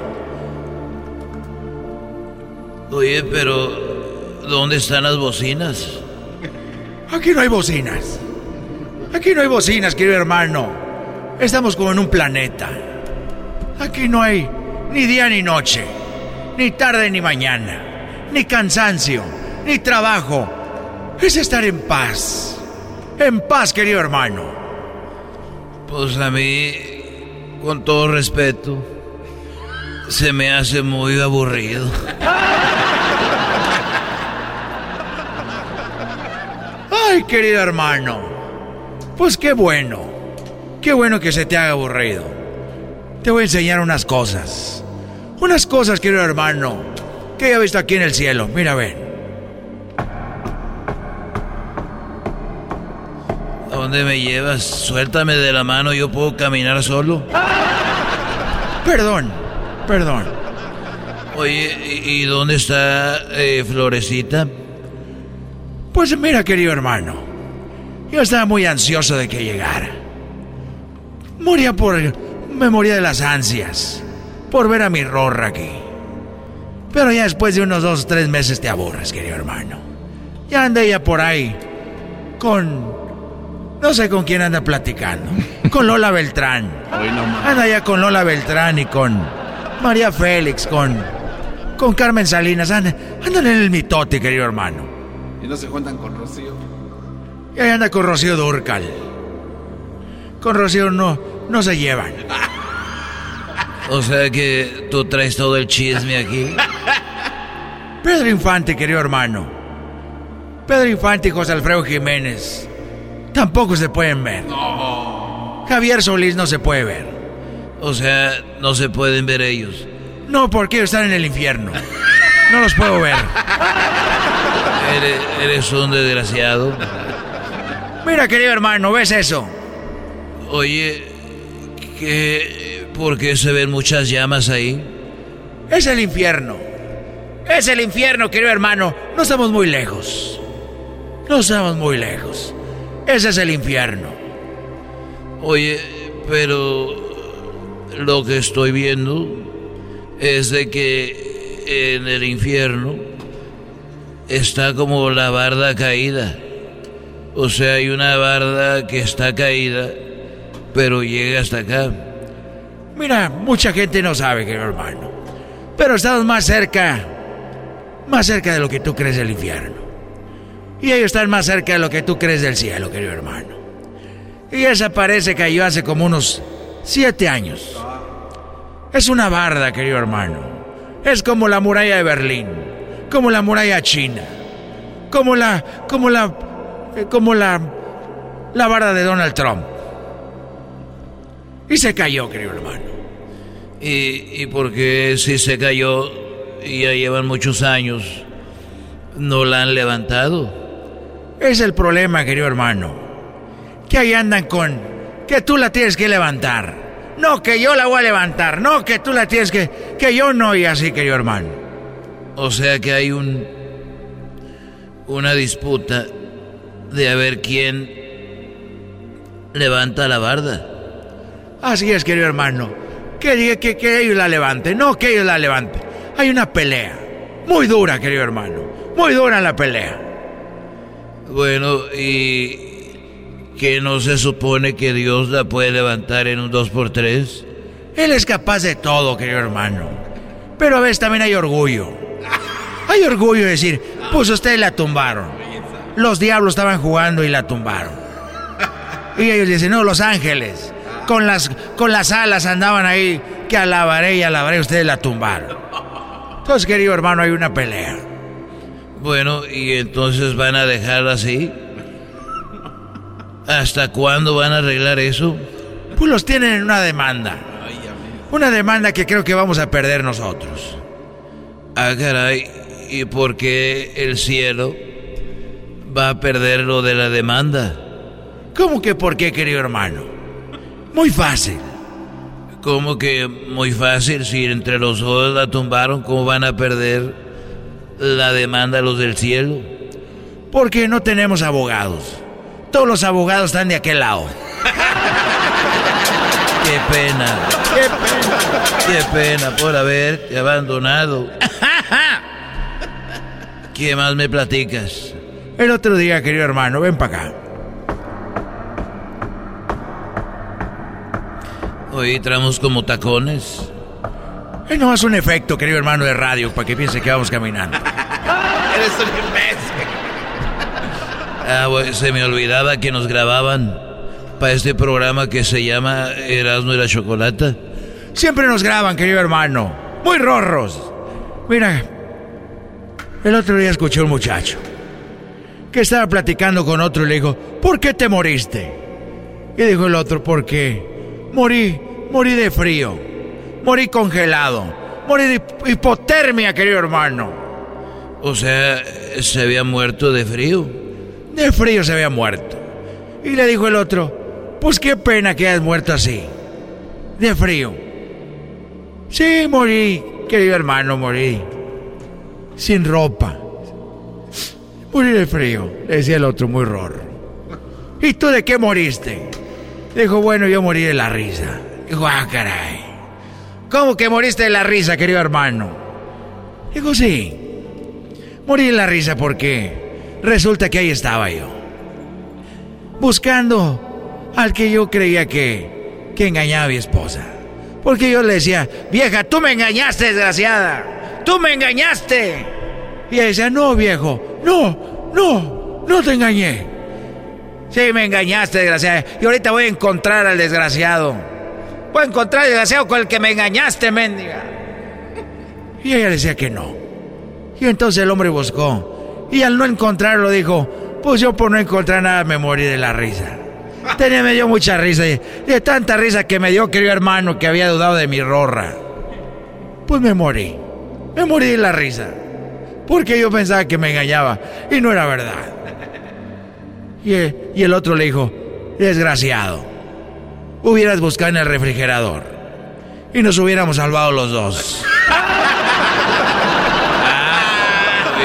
Oye, pero ¿dónde están las bocinas? Aquí no hay bocinas. Aquí no hay bocinas, querido hermano. Estamos como en un planeta. Aquí no hay ni día ni noche, ni tarde ni mañana, ni cansancio, ni trabajo. Es estar en paz. En paz, querido hermano. Pues a mí, con todo respeto, se me hace muy aburrido. <laughs> Ay, querido hermano. Pues qué bueno. Qué bueno que se te haga aburrido. Te voy a enseñar unas cosas. Unas cosas, querido hermano, que he visto aquí en el cielo. Mira, ven. ¿A dónde me llevas? Suéltame de la mano, yo puedo caminar solo. Perdón, perdón. Oye, ¿y y dónde está eh, Florecita? Pues mira, querido hermano. Yo estaba muy ansioso de que llegara. Moría por... Me moría de las ansias. Por ver a mi rorra aquí. Pero ya después de unos dos o tres meses te aburres, querido hermano. Ya anda ella por ahí. Con... No sé con quién anda platicando. Con Lola Beltrán. Anda ya con Lola Beltrán y con María Félix, con... con Carmen Salinas, andan, andan en el mitote, querido hermano. Y no se juntan con Rocío. Y ahí anda con Rocío Durcal. Con Rocío no, no se llevan. O sea que tú traes todo el chisme aquí. Pedro Infante, querido hermano. Pedro Infante y José Alfredo Jiménez. Tampoco se pueden ver. Javier Solís no se puede ver. O sea, no se pueden ver ellos. No, porque ellos están en el infierno. No los puedo ver. Eres, eres un desgraciado. Mira, querido hermano, ¿ves eso? Oye, ¿qué, ¿por qué se ven muchas llamas ahí? Es el infierno. Es el infierno, querido hermano. No estamos muy lejos. No estamos muy lejos. Ese es el infierno. Oye, pero lo que estoy viendo es de que en el infierno está como la barda caída. O sea, hay una barda que está caída, pero llega hasta acá. Mira, mucha gente no sabe, querido hermano. Pero estamos más cerca, más cerca de lo que tú crees del infierno. Y ellos están más cerca de lo que tú crees del cielo, querido hermano. Y esa parece cayó hace como unos siete años. Es una barda, querido hermano. Es como la muralla de Berlín, como la muralla china, como la, como la, eh, como la, la barda de Donald Trump. Y se cayó, querido hermano. ¿Y, y por qué si se cayó y ya llevan muchos años, no la han levantado? Es el problema, querido hermano. Que ahí andan con que tú la tienes que levantar. No, que yo la voy a levantar. No, que tú la tienes que... Que yo no, y así, querido hermano. O sea que hay un... Una disputa de a ver quién levanta la barda. Así es, querido hermano. Que, que, que ellos la levanten. No, que ellos la levanten. Hay una pelea. Muy dura, querido hermano. Muy dura la pelea. Bueno, y que no se supone que Dios la puede levantar en un 2 por 3 Él es capaz de todo, querido hermano. Pero a veces también hay orgullo. Hay orgullo de decir, pues ustedes la tumbaron. Los diablos estaban jugando y la tumbaron. Y ellos dicen, no, los ángeles. Con las, con las alas andaban ahí, que alabaré y alabaré, ustedes la tumbaron. Entonces, querido hermano, hay una pelea. Bueno, ¿y entonces van a dejar así? ¿Hasta cuándo van a arreglar eso? Pues los tienen en una demanda. Una demanda que creo que vamos a perder nosotros. Ah, caray. ¿Y por qué el cielo va a perder lo de la demanda? ¿Cómo que por qué, querido hermano? Muy fácil. ¿Cómo que muy fácil? Si entre los dos la tumbaron, ¿cómo van a perder la demanda los del cielo? Porque no tenemos abogados. Todos los abogados están de aquel lado. Qué <laughs> pena. Qué pena. Qué pena por haberte abandonado. ¿Qué más me platicas? El otro día, querido hermano, ven para acá. Hoy traemos como tacones. Es nomás un efecto, querido hermano de radio, para que piense que vamos caminando. <laughs> Eres un imbécil. Ah, bueno, se me olvidaba que nos grababan para este programa que se llama Erasmo y la Chocolata. Siempre nos graban, querido hermano. Muy rorros. Mira, el otro día escuché a un muchacho que estaba platicando con otro y le dijo, ¿por qué te moriste? Y dijo el otro, ¿por qué? Morí, morí de frío, morí congelado, morí de hipotermia, querido hermano. O sea, se había muerto de frío. De frío se había muerto. Y le dijo el otro, pues qué pena que hayas muerto así. De frío. Sí, morí, querido hermano, morí. Sin ropa. Morí de frío, le decía el otro muy rorro. ¿Y tú de qué moriste? Dijo, bueno, yo morí de la risa. Dijo, ah, caray. ¿Cómo que moriste de la risa, querido hermano? Dijo, sí. Morí de la risa porque resulta que ahí estaba yo. Buscando al que yo creía que, que engañaba a mi esposa. Porque yo le decía, vieja, tú me engañaste, desgraciada. Tú me engañaste. Y ella decía, no, viejo, no, no, no te engañé. Sí, me engañaste, desgraciado. Y ahorita voy a encontrar al desgraciado. Voy a encontrar al desgraciado con el que me engañaste, mendiga. Y ella decía que no. Y entonces el hombre buscó. Y al no encontrarlo dijo, pues yo por no encontrar nada me morí de la risa. <laughs> Tenía, me dio mucha risa. Y de tanta risa que me dio, querido hermano, que había dudado de mi rorra. Pues me morí. Me morí de la risa. Porque yo pensaba que me engañaba. Y no era verdad. Y, y el otro le dijo, desgraciado. Hubieras buscado en el refrigerador. Y nos hubiéramos salvado los dos.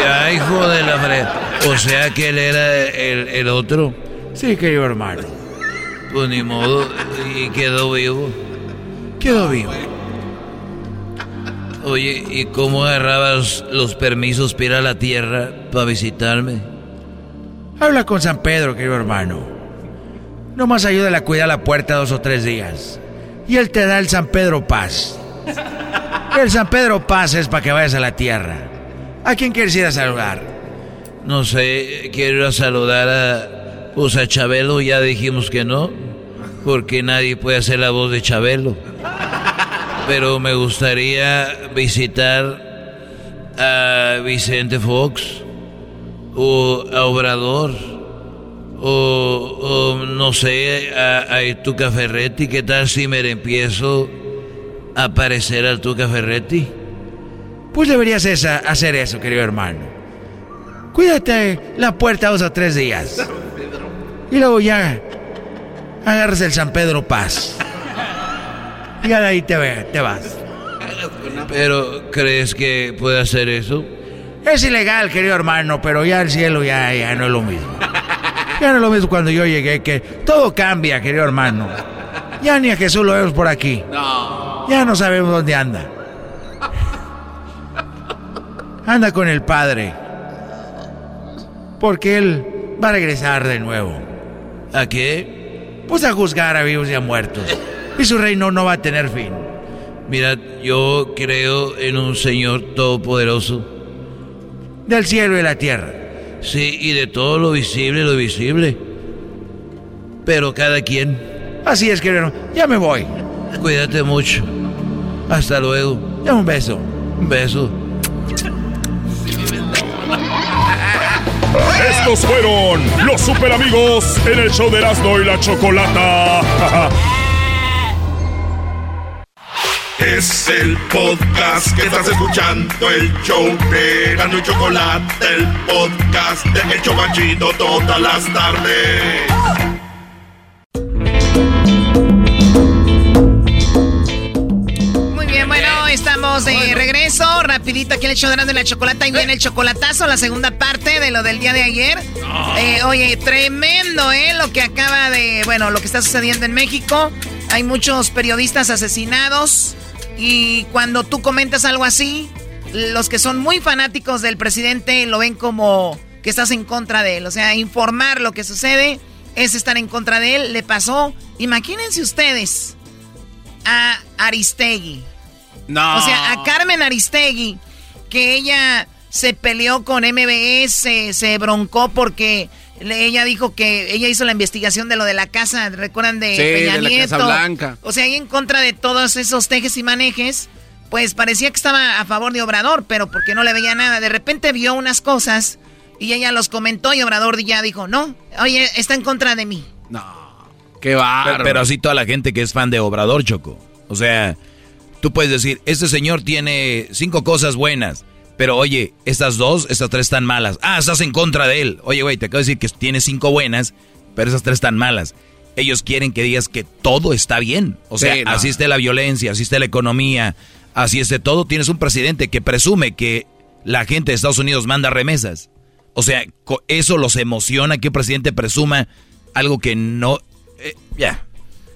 Ah, hijo de la fre... O sea que él era el, el otro. Sí, querido hermano. Pues ni modo. Y quedó vivo. Quedó vivo. Oye, ¿y cómo agarrabas los permisos para ir a la tierra para visitarme? Habla con San Pedro, querido hermano. Nomás ayúdale a cuidar la puerta dos o tres días. Y él te da el San Pedro Paz. El San Pedro Paz es para que vayas a la tierra. ¿A quién quieres ir a saludar? No sé, quiero ir a saludar a. Pues a Chabelo, ya dijimos que no. Porque nadie puede hacer la voz de Chabelo. Pero me gustaría visitar a Vicente Fox. O a Obrador. O, o no sé, a, a Tuca Ferretti. ¿Qué tal si me empiezo a aparecer al Tuca Ferretti? Pues deberías esa, hacer eso, querido hermano. Cuídate la puerta dos o tres días. <laughs> Y luego ya agarras el San Pedro Paz. Y de ahí te, te vas. Pero, ¿crees que puede hacer eso? Es ilegal, querido hermano, pero ya el cielo ya, ya no es lo mismo. Ya no es lo mismo cuando yo llegué, que todo cambia, querido hermano. Ya ni a Jesús lo vemos por aquí. Ya no sabemos dónde anda. Anda con el Padre. Porque Él va a regresar de nuevo. ¿A qué? Pues a juzgar a vivos y a muertos. Y su reino no va a tener fin. Mira, yo creo en un Señor todopoderoso. Del cielo y la tierra. Sí, y de todo lo visible y lo visible. Pero cada quien. Así es, querido. Ya me voy. Cuídate mucho. Hasta luego. Ya un beso. Un beso. Estos fueron los super amigos en el show de Erasmo y la Chocolata. <laughs> Es el podcast que estás escuchando, el show de Erasmo y Chocolate, el podcast de El Chobachito todas las tardes. Muy bien, bueno, estamos de regreso. Rapidito aquí en el show de la Chocolata. Y viene el chocolatazo, la segunda parte de lo del día de ayer. Eh, oye, tremendo, ¿eh? Lo que acaba de, bueno, lo que está sucediendo en México. Hay muchos periodistas asesinados. Y cuando tú comentas algo así, los que son muy fanáticos del presidente lo ven como que estás en contra de él. O sea, informar lo que sucede es estar en contra de él. Le pasó, imagínense ustedes, a Aristegui. No. O sea, a Carmen Aristegui, que ella se peleó con MBS, se broncó porque ella dijo que ella hizo la investigación de lo de la casa, ¿recuerdan de Sí, Peña de la Nieto? Casa Blanca. O sea, ahí en contra de todos esos tejes y manejes, pues parecía que estaba a favor de Obrador, pero porque no le veía nada. De repente vio unas cosas y ella los comentó y Obrador ya dijo, no, oye, está en contra de mí. Qué bárbaro. Pero, pero así toda la gente que es fan de Obrador, Choco. O sea, tú puedes decir, este señor tiene cinco cosas buenas, pero oye, estas dos, estas tres están malas. Ah, estás en contra de él. Oye, güey, te acabo de decir que tiene cinco buenas, pero esas tres están malas. Ellos quieren que digas que todo está bien. O sea, Sí, no. así la violencia, así esté la economía, así esté todo. Tienes un presidente que presume que la gente de Estados Unidos manda remesas. O sea, eso los emociona que un presidente presuma algo que no... eh, ya.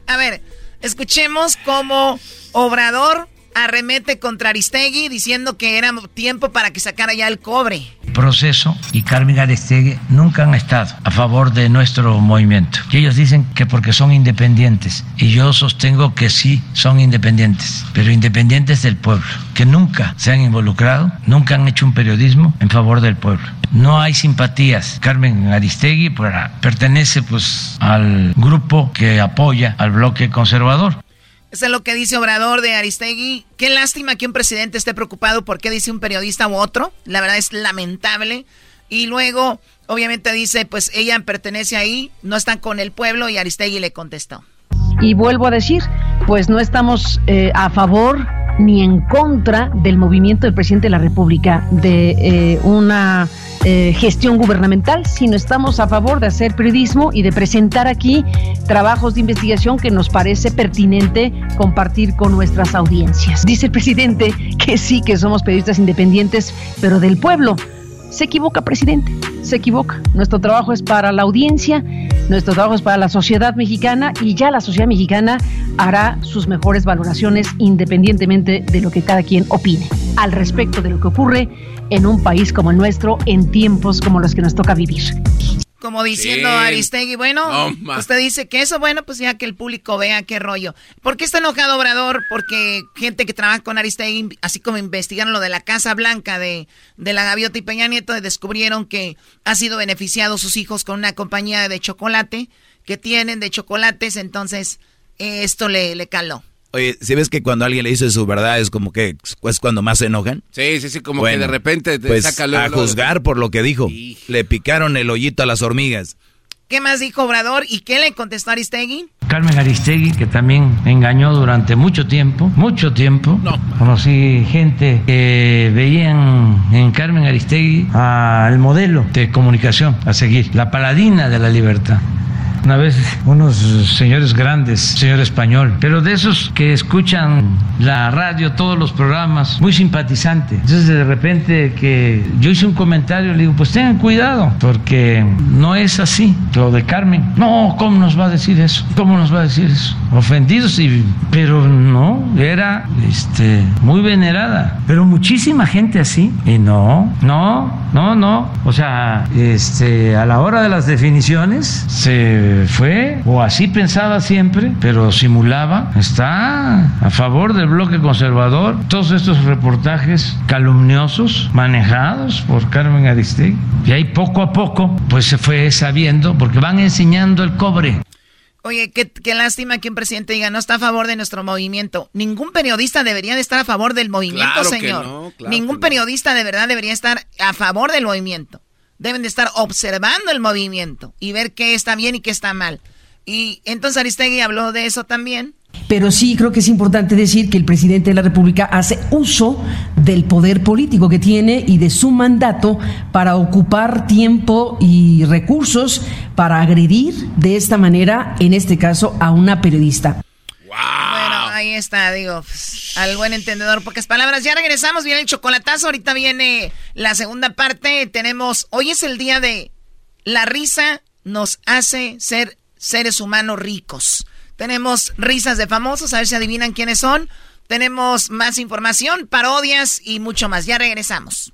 A ver, escuchemos cómo Obrador arremete contra Aristegui diciendo que era tiempo para que sacara ya el cobre. proceso y Carmen Aristegui nunca han estado a favor de nuestro movimiento. Y ellos dicen que porque son independientes. Y yo sostengo que sí son independientes, pero independientes del pueblo, que nunca se han involucrado, nunca han hecho un periodismo en favor del pueblo. No hay simpatías. Carmen Aristegui pertenece pues al grupo que apoya al bloque conservador. Eso es lo que dice Obrador de Aristegui. Qué lástima que un presidente esté preocupado por qué dice un periodista u otro. La verdad es lamentable. Y luego, obviamente dice, pues ella pertenece ahí, no están con el pueblo y Aristegui le contestó. Y vuelvo a decir, pues no estamos eh, a favor ni en contra del movimiento del presidente de la República, de eh, una eh, gestión gubernamental, sino estamos a favor de hacer periodismo y de presentar aquí trabajos de investigación que nos parece pertinente compartir con nuestras audiencias. Dice el presidente que sí, que somos periodistas independientes, pero del pueblo. Se equivoca, presidente, se equivoca. Nuestro trabajo es para la audiencia, nuestro trabajo es para la sociedad mexicana y ya la sociedad mexicana hará sus mejores valoraciones independientemente de lo que cada quien opine al respecto de lo que ocurre en un país como el nuestro en tiempos como los que nos toca vivir. Como diciendo Aristegui, bueno, usted dice que eso, bueno, pues ya que el público vea qué rollo. ¿Por qué está enojado Obrador? Porque gente que trabaja con Aristegui, así como investigaron lo de la Casa Blanca de, de la Gaviota y Peña Nieto, descubrieron que ha sido beneficiado sus hijos con una compañía de chocolate que tienen de chocolates, entonces esto le, le caló. Oye, si ves que cuando alguien le dice su verdad es como que es cuando más se enojan? Sí, sí, sí, como que de repente te pues, saca A juzgar por lo que dijo. Le picaron el hoyito a las hormigas. ¿Qué más dijo Obrador y qué le contestó Aristegui? Carmen Aristegui, que también engañó durante mucho tiempo, mucho tiempo. No. Conocí gente que veían en Carmen Aristegui al modelo de comunicación a seguir, la paladina de la libertad. Una vez unos señores grandes, señor español, pero de esos que escuchan la radio, todos los programas, muy simpatizante. Entonces de repente que yo hice un comentario, le digo, pues tengan cuidado, porque no es así lo de Carmen. No, ¿cómo nos va a decir eso? ¿Cómo nos va a decir eso? Ofendidos, y, pero no, era este, muy venerada. Pero muchísima gente así. Y no, no, no, no. O sea, este, a la hora de las definiciones se fue, o así pensaba siempre, pero simulaba, está a favor del bloque conservador. Todos estos reportajes calumniosos manejados por Carmen Aristegui. Y ahí poco a poco, pues se fue sabiendo, porque van enseñando el cobre. Oye, qué, lástima que un presidente diga no está a favor de nuestro movimiento. Ningún periodista debería de estar a favor del movimiento, señor. Ningún periodista de verdad debería estar a favor del movimiento deben de estar observando el movimiento y ver qué está bien y qué está mal. Y entonces Aristegui habló de eso también. Pero sí creo que es importante decir que el presidente de la República hace uso del poder político que tiene y de su mandato para ocupar tiempo y recursos para agredir de esta manera, en este caso, a una periodista. Bueno, ahí está, digo, pues, al buen entendedor, pocas palabras. Ya regresamos, viene el chocolatazo, ahorita viene la segunda parte. Tenemos, hoy es el día de la risa nos hace ser seres humanos ricos. Tenemos risas de famosos, a ver si adivinan quiénes son. Tenemos más información, parodias y mucho más. Ya regresamos.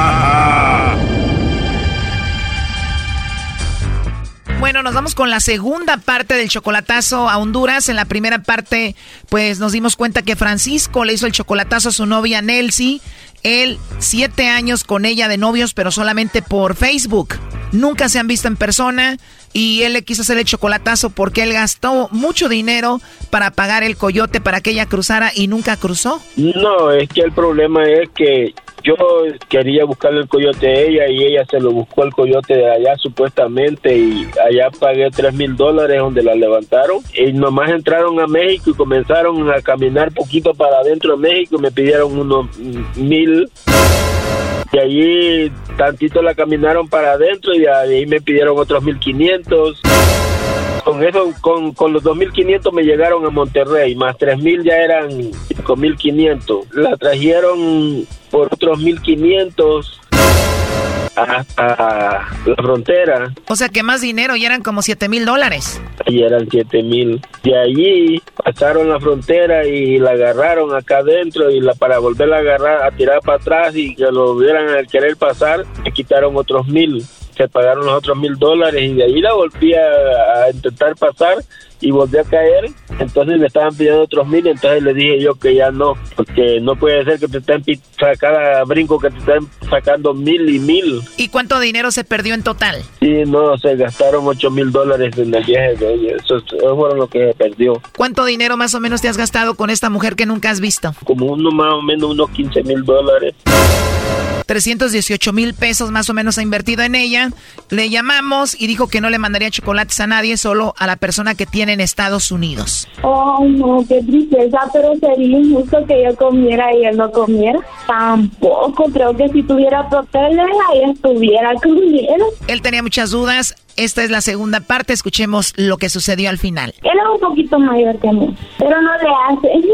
Bueno, nos vamos con la segunda parte del chocolatazo a Honduras. En la primera parte, pues nos dimos cuenta que Francisco le hizo el chocolatazo a su novia Nelsie. Él, siete años con ella de novios, pero solamente por Facebook. Nunca se han visto en persona y él le quiso hacer el chocolatazo porque él gastó mucho dinero para pagar el coyote para que ella cruzara y nunca cruzó. No, es que el problema es que yo quería buscarle el coyote a ella y ella se lo buscó el coyote de allá supuestamente y allá pagué tres mil dólares donde la levantaron. Y nomás entraron a México y comenzaron a caminar poquito para adentro de México y me pidieron unos mil. Y allí tantito la caminaron para adentro y de ahí me pidieron otros mil quinientos con eso, con, con los 2.500 me llegaron a Monterrey, más 3.000 ya eran 5.500. La trajeron por otros 1.500 hasta la frontera. O sea que más dinero y eran como 7 mil dólares. Y eran 7 mil. De allí pasaron la frontera y la agarraron acá adentro y la para volverla a agarrar, a tirar para atrás y que lo hubieran a querer pasar, me quitaron otros mil se pagaron los otros mil dólares y de ahí la volví a, intentar pasar y volví a caer. Entonces me estaban pidiendo otros mil, entonces le dije yo que ya no, porque no puede ser que te estén cada brinco que te estén sacando mil y mil. ¿Y cuánto dinero se perdió en total? Sí, no, se gastaron ocho mil dólares en el viaje de ella. Eso, eso fueron lo que se perdió. ¿Cuánto dinero más o menos te has gastado con esta mujer que nunca has visto? Como uno más o menos unos 15 mil dólares. 318 mil pesos más o menos ha invertido en ella. Le llamamos y dijo que no le mandaría chocolates a nadie, solo a la persona que tiene en Estados Unidos. Oh, no, qué tristeza, pero sería injusto que yo comiera y él no comiera. Tampoco, creo que si tuviera papeles, ahí estuviera <laughs> comiendo. Él tenía muchas dudas. Esta es la segunda parte, escuchemos lo que sucedió al final. Él es un poquito mayor que mí, pero no le hace,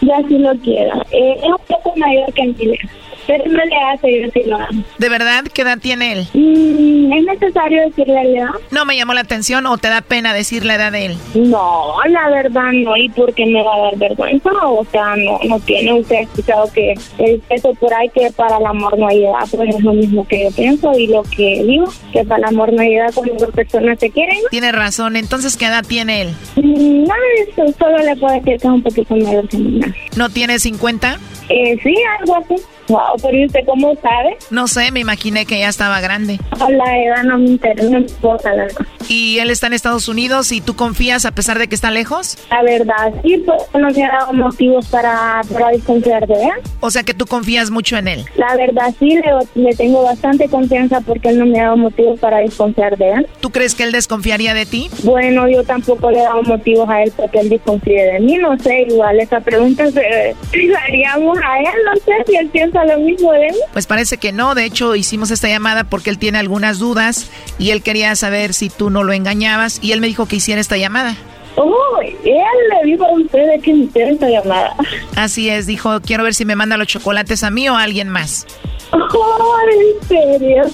<laughs> ya si lo quiera. Eh, es un poco mayor que mí. Pero no le hace, yo sí lo amo. ¿De verdad? ¿Qué edad tiene él? Mm, ¿Es necesario decirle la edad? No me llamó la atención o te da pena decir la edad de él. No, la verdad no. ¿Y por qué me va a dar vergüenza? O sea, no, no tiene usted escuchado que el peso por ahí que para el amor no hay edad. Pues es lo mismo que yo pienso y lo que digo, que para el amor no hay edad cuando dos personas se quieren. Tiene razón. Entonces, ¿qué edad tiene él? Mm, no, eso solo le puedo decir que es un poquito mayor que mi ¿No tiene 50? Eh, sí, algo así. Wow, pero usted cómo sabe? No sé, me imaginé que ya estaba grande. La edad no me interesa, no me importa la verdad. ¿Y él está en Estados Unidos y tú confías a pesar de que está lejos? La verdad, sí, pues no se ha dado motivos para, para desconfiar de él. O sea que tú confías mucho en él. La verdad, sí, le, le tengo bastante confianza porque él no me ha dado motivos para desconfiar de él. ¿Tú crees que él desconfiaría de ti? Bueno, yo tampoco le he dado motivos a él porque él desconfíe de mí, no sé, igual esa pregunta se <laughs> la haríamos a él, no sé si él piensa lo mismo de él. Pues parece que no, de hecho hicimos esta llamada porque él tiene algunas dudas y él quería saber si tú no lo engañabas y él me dijo que hiciera esta llamada. Oh, él le dijo a usted que hiciera esta llamada. Así es, dijo, quiero ver si me manda los chocolates a mí o a alguien más. <laughs> Oh, ¿en serio?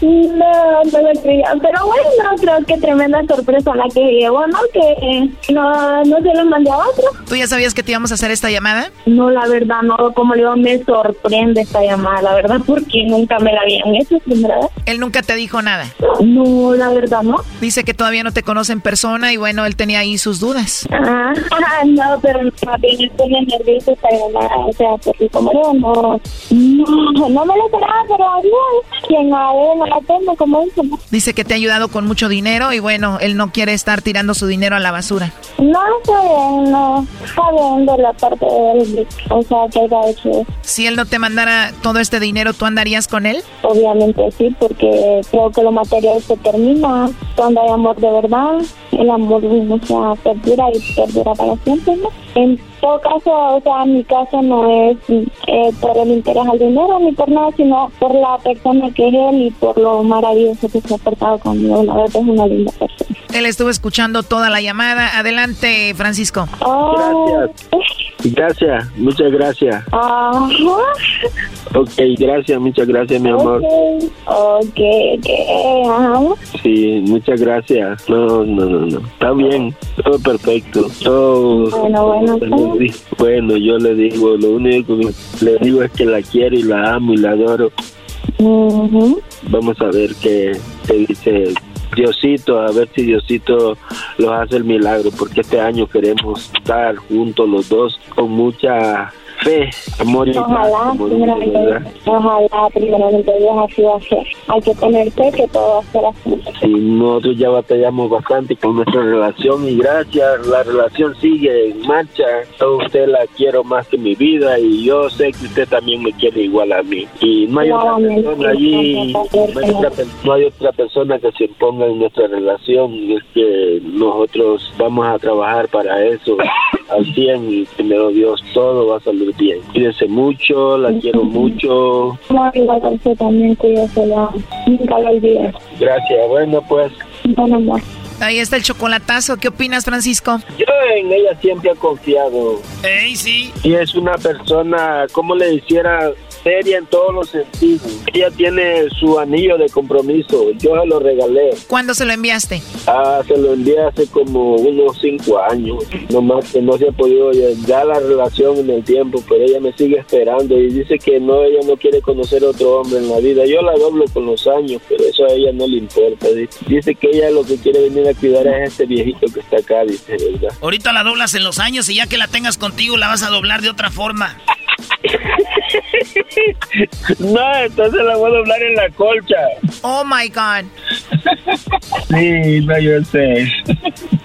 No, no lo creía. Pero bueno, creo que tremenda sorpresa la que llevo, ¿no? Que no, no se lo mandé a otro. ¿Tú ya sabías que te íbamos a hacer esta llamada? No, la verdad, no. Como le digo, me sorprende esta llamada, la verdad, porque nunca me la habían hecho, ¿verdad? ¿Él nunca te dijo nada? No, la verdad, no. Dice que todavía no te conoce en persona y bueno, él tenía ahí sus dudas. Ah, <laughs> no, pero más bien estoy nervioso esta llamada. O sea, porque como no, no, no me lo esperaba, pero no. Quien a ver, como Dice que te ha ayudado con mucho dinero y bueno, él no quiere estar tirando su dinero a la basura. No, está bien, no. Está bien de la parte de él, o sea, que haya hecho Si él no te mandara todo este dinero, ¿tú andarías con él? Obviamente sí, porque creo que lo material se termina cuando hay amor de verdad. El amor, o sea, perdura y perdura para siempre, ¿no? En todo caso, o sea, mi caso no es eh, por el interés al dinero ni por nada, sino por la persona que es él y por lo maravilloso que se ha portado conmigo. La verdad es una linda persona. Él estuvo escuchando toda la llamada. Adelante, Francisco. Gracias. Gracias, muchas gracias. Ajá. Ok, gracias, muchas gracias, mi amor. Ok, ok. Sí, muchas gracias. No, no, no, no. Está bien, todo perfecto. Todo. Bueno, bueno. Bueno, yo le digo, lo único que le digo es que la quiero y la amo y la adoro. Vamos a ver qué, dice Diosito, a ver si Diosito los hace el milagro, porque este año queremos estar juntos los dos con mucha fe, amor y Ojalá, ojalá, primeramente Dios así va a ser. Hay que tener fe que todo va a ser así. Sí, nosotros ya batallamos bastante con nuestra relación y gracias, la relación sigue en marcha. A usted la quiero más que mi vida y yo sé que usted también me quiere igual a mí. Y no hay otra persona allí, no hay otra, no hay otra persona que se imponga en nuestra relación. Y es que nosotros vamos a trabajar para eso al 100 y primero Dios, todo va a salir bien. Cuídese mucho, la quiero mucho. Amor, igual usted también, cuídese, la- nunca lo olvides. Gracias, bueno pues. Bueno, amor. Ahí está el chocolatazo. ¿Qué opinas, Francisco? Yo en ella siempre he confiado. Ey, sí. Y es una persona, como le hiciera, seria en todos los sentidos. Ella tiene su anillo de compromiso. Yo se lo regalé. ¿Cuándo se lo enviaste? Ah, se lo envié hace como unos cinco años. Nomás que no se ha podido ya la relación en el tiempo, pero ella me sigue esperando y dice que no, ella no quiere conocer otro hombre en la vida. Yo la doblo con los años, pero eso a ella no le importa. Dice, dice que ella lo que quiere venir a cuidar es a este viejito que está acá, dice, ¿verdad? Ahorita la doblas en los años y ya que la tengas contigo la vas a doblar de otra forma. No, entonces la voy a doblar en la colcha. Oh my God. Sí, no, yo sé.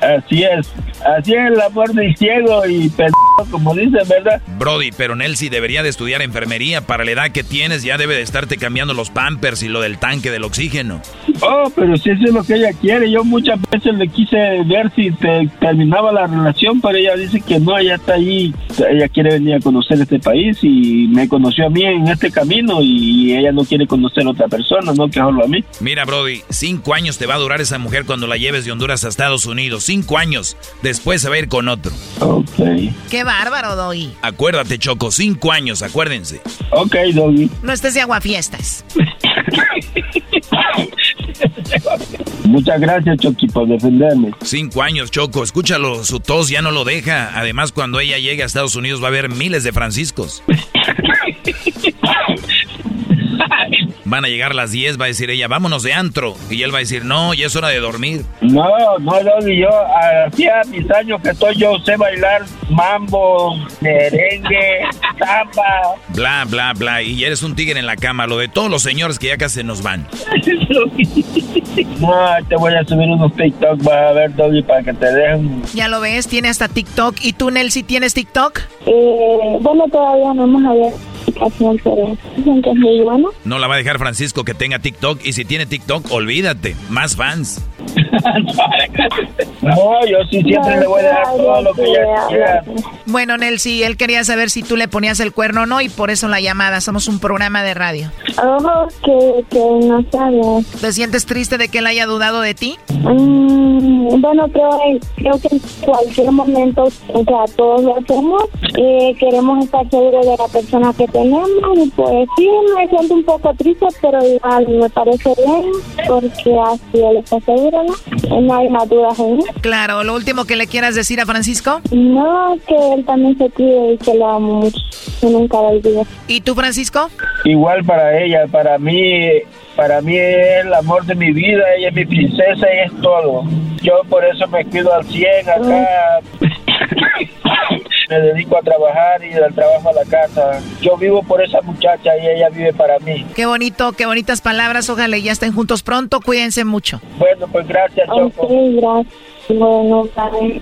Así es. Así es el amor de ciego y pendejo, como dicen, ¿verdad? Brody, pero Nelsie debería de estudiar enfermería. Para la edad que tienes ya debe de estarte cambiando los pampers y lo del tanque del oxígeno. Oh, pero si eso es lo que ella quiere. Yo muchas veces le quise ver si te terminaba la relación, pero ella dice que no, ella está ahí. Ella quiere venir a conocer este país y me conoció a mí en este camino y ella no quiere conocer a otra persona, no que solo a mí. Mira, Brody, cinco años te va a durar esa mujer cuando la lleves de Honduras a Estados Unidos. Cinco años. Después se va a ir con otro. Ok. Qué bárbaro, Doggy. Acuérdate, Choco, cinco años, acuérdense. Ok, Doggy. No estés de aguafiestas. <laughs> <laughs> Muchas gracias, Chucky, por defenderme. Cinco años, Choco. Escúchalo, su tos ya no lo deja. Además, cuando ella llegue a Estados Unidos va a haber miles de Franciscos. <laughs> Van a llegar las 10, va a decir ella, vámonos de antro. Y él va a decir, no, ya es hora de dormir. No, no, Doggy, yo hacía mis años que estoy, yo sé bailar mambo, merengue, <laughs> samba. Bla, bla, bla. Y eres un tigre en la cama. Lo de todos los señores que ya casi se nos van. <laughs> No, te voy a subir unos TikTok, vas a ver, Doggy, para que te dejen. Ya lo ves, tiene hasta TikTok. ¿Y tú, Nelsie, tienes TikTok? Eh, bueno, todavía no hemos abierto No la va a dejar Francisco que tenga TikTok. Y si tiene TikTok, olvídate. Más fans. No, yo sí siempre le voy a dar todo lo que ella quiera. Bueno, Nelsie, él quería saber si tú le ponías el cuerno o no y por eso la llamada. Somos un programa de radio. Ojo, que, que no sabes. ¿Te sientes triste de que él haya dudado de ti? Mm, bueno, creo, creo que en cualquier momento, o sea, todos lo hacemos. Eh, queremos estar seguros de la persona que tenemos. Y pues sí, me siento un poco triste, pero igual me parece bien, porque así él está seguro, ¿no? No hay más dudas en. Claro, lo último que le quieras decir a Francisco. No, que él también se cuide y que lo amo mucho. Que nunca lo olvide. ¿Y tú, Francisco? Igual para ella, para mí, para mí es el amor de mi vida, ella es mi princesa y es todo. Yo por eso me cuido al 100 acá. <coughs> Me dedico a trabajar y del trabajo a la casa. Yo vivo por esa muchacha y ella vive para mí. Qué bonito, qué bonitas palabras. Ojalá ya estén juntos pronto. Cuídense mucho. Bueno, pues gracias, Ok, gracias. Bueno, bye.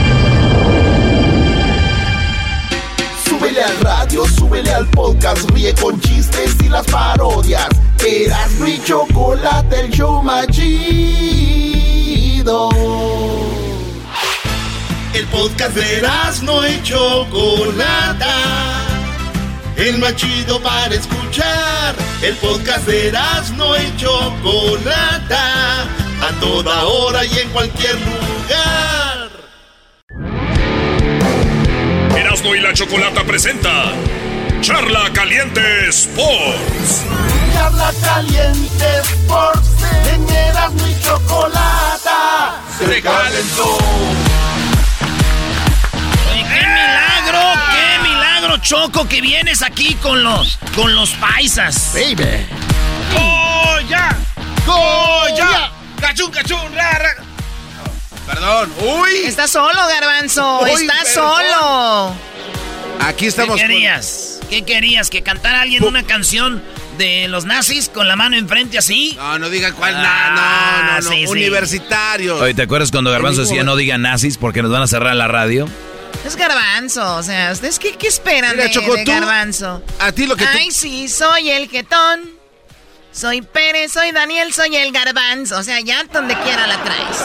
Súbele al radio, súbele al podcast, ríe con chistes y las parodias. Eras mi chocolate, el show más chido. El podcast de Erasmo y Chocolata. El más chido para escuchar. El podcast de Erasmo y Chocolata. A toda hora y en cualquier lugar. Erasno y la chocolata presenta Charla Caliente Sports. Charla Caliente Sports. En Erasmo y Chocolata. Se calentó. Oye, ¡Qué milagro! ¡Qué milagro, Choco! Que vienes aquí con los, con los paisas. Baby. ¡Goya! ¡Goya! ¡Cachún, cachún! Ra, ra. Perdón. ¡Uy! Está solo, Garbanzo. Uy, Está perdón. solo. Aquí estamos. ¿Qué querías? ¿Qué querías? ¿Que cantara alguien una canción de los nazis con la mano enfrente así? No, no digan cuál. Ah, no, no, no. sí. Oye, ¿te acuerdas cuando Garbanzo decía no digan nazis porque nos van a cerrar la radio? Es Garbanzo. O sea, ¿ustedes qué, qué esperan Mira, de, Choco, de tú- Garbanzo? A ti lo que tú- Ay, sí, soy el jetón. Soy Pérez, soy Daniel, soy el Garbanzo. O sea, ya donde quiera la traes.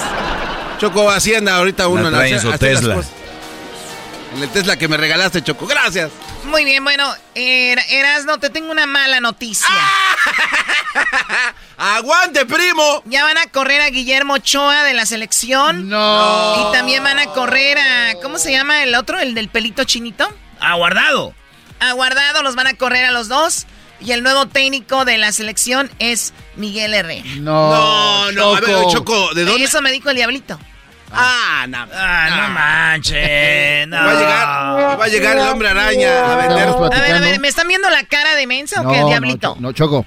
Choco, así anda ahorita uno. trae en su Tesla. En el Tesla que me regalaste, Choco. Gracias. Muy bien, bueno, Er- Erasno, te tengo una mala noticia. <laughs> ¡Aguante, primo! Ya van a correr a Guillermo Ochoa de la selección. No. Y también van a correr a. ¿Cómo se llama el otro? ¿El del pelito chinito? Aguardado. A Guardado los van a correr a los dos. Y el nuevo técnico de la selección es Miguel Herrera. No. No, no, a ver, Choco, ¿de dónde? Eso me dijo el diablito. Ah, no. Ah, no manches. No. <laughs> Va a llegar, va a llegar el hombre araña a vender. Estamos A ver, a ver, platicando. ¿me están viendo la cara de mensa o No, qué, no, diablito? Cho- no, Choco.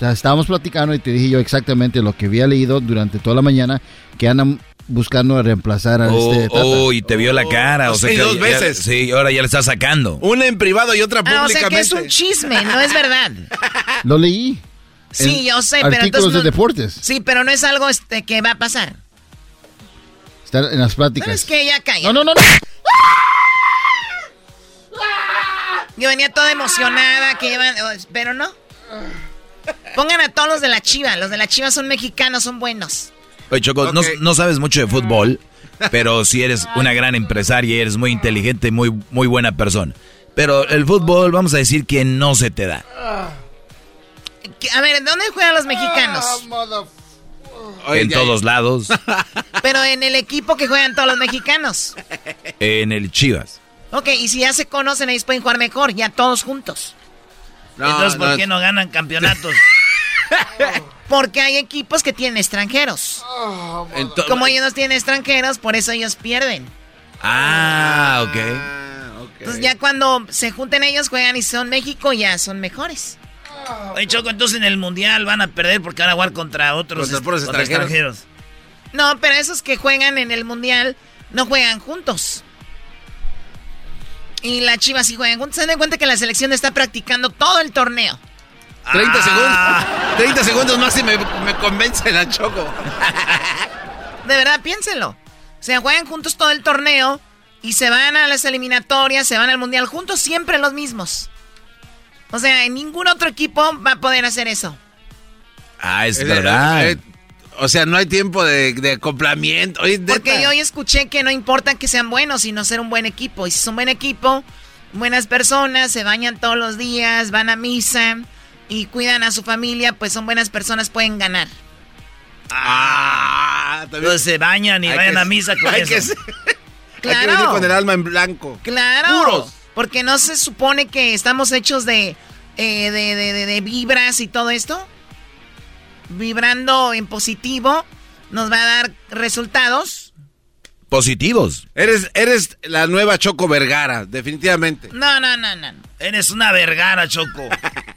Estábamos platicando y te dije yo exactamente lo que había leído durante toda la mañana que andan buscando reemplazar a Oh, este Tata. oh, y te vio la cara. O sea Sí, que dos ya- veces. sí, ahora ya le está sacando. Una en privado y otra Ah, o sea públicamente. que es un chisme, no es verdad. <laughs> Lo leí. Sí, en yo sé, pero Artículos entonces de no- deportes. Sí, pero no es algo este, que va a pasar. Está en las pláticas. ¿Sabes qué? Ya calla. No, no, no, no. Yo venía toda emocionada, que iban, oh, pero no. Pongan a todos los de la Chiva. Los de la Chiva son mexicanos, son buenos. Oye, Choco, no, sabes mucho de fútbol, <laughs> pero sí eres una gran empresaria y eres muy inteligente, muy, muy buena persona. Pero el fútbol, vamos a decir que no se te da. A ver, ¿dónde juegan los mexicanos? Oye, en todos lados, <laughs> Pero en el equipo que juegan todos los mexicanos. en el Chivas. Ok, y si ya se conocen, ellos pueden jugar mejor, ya todos juntos. No, Entonces, ¿por no. qué no ganan campeonatos? <laughs> <laughs> Porque hay equipos que tienen extranjeros. Como ellos no tienen extranjeros, por eso ellos pierden. Ah, ok. Ah, ok. Entonces ya cuando se junten ellos, juegan y son México, ya son mejores. Oye, Choco, entonces en el Mundial van a perder porque van a jugar contra otros Contra extranjeros. No, pero esos que juegan en el Mundial no juegan juntos. Y la Chivas sí juegan juntos. Se dan cuenta que la selección está practicando todo el torneo. 30 Ah. segundos. <laughs> 30 segundos más y me, me convence la Choco. <laughs> De verdad, piénsenlo. O sea, juegan juntos todo el torneo y se van a las eliminatorias, se van al Mundial juntos, siempre los mismos. O sea, en ningún otro equipo va a poder hacer eso. Ah, es verdad. eh, o sea, no hay tiempo de, de acoplamiento. Oye. Porque yo hoy escuché que no importa que sean buenos, sino ser un buen equipo. Y si son buen equipo, buenas personas, se bañan todos los días, van a misa y cuidan a su familia, pues son buenas personas, pueden ganar. Ah, también. Entonces se bañan y Hay vayan que- a misa con hay eso. que <laughs> ser- Hay que Claro. venir con el alma en blanco. Claro. Puros. Porque no se supone que estamos hechos de, eh, de, de- de- de vibras y todo esto. Vibrando en positivo nos va a dar resultados. Positivos. Eres, eres la nueva Choco Vergara, definitivamente. No, no, no, no. Eres una vergara, Choco. <laughs>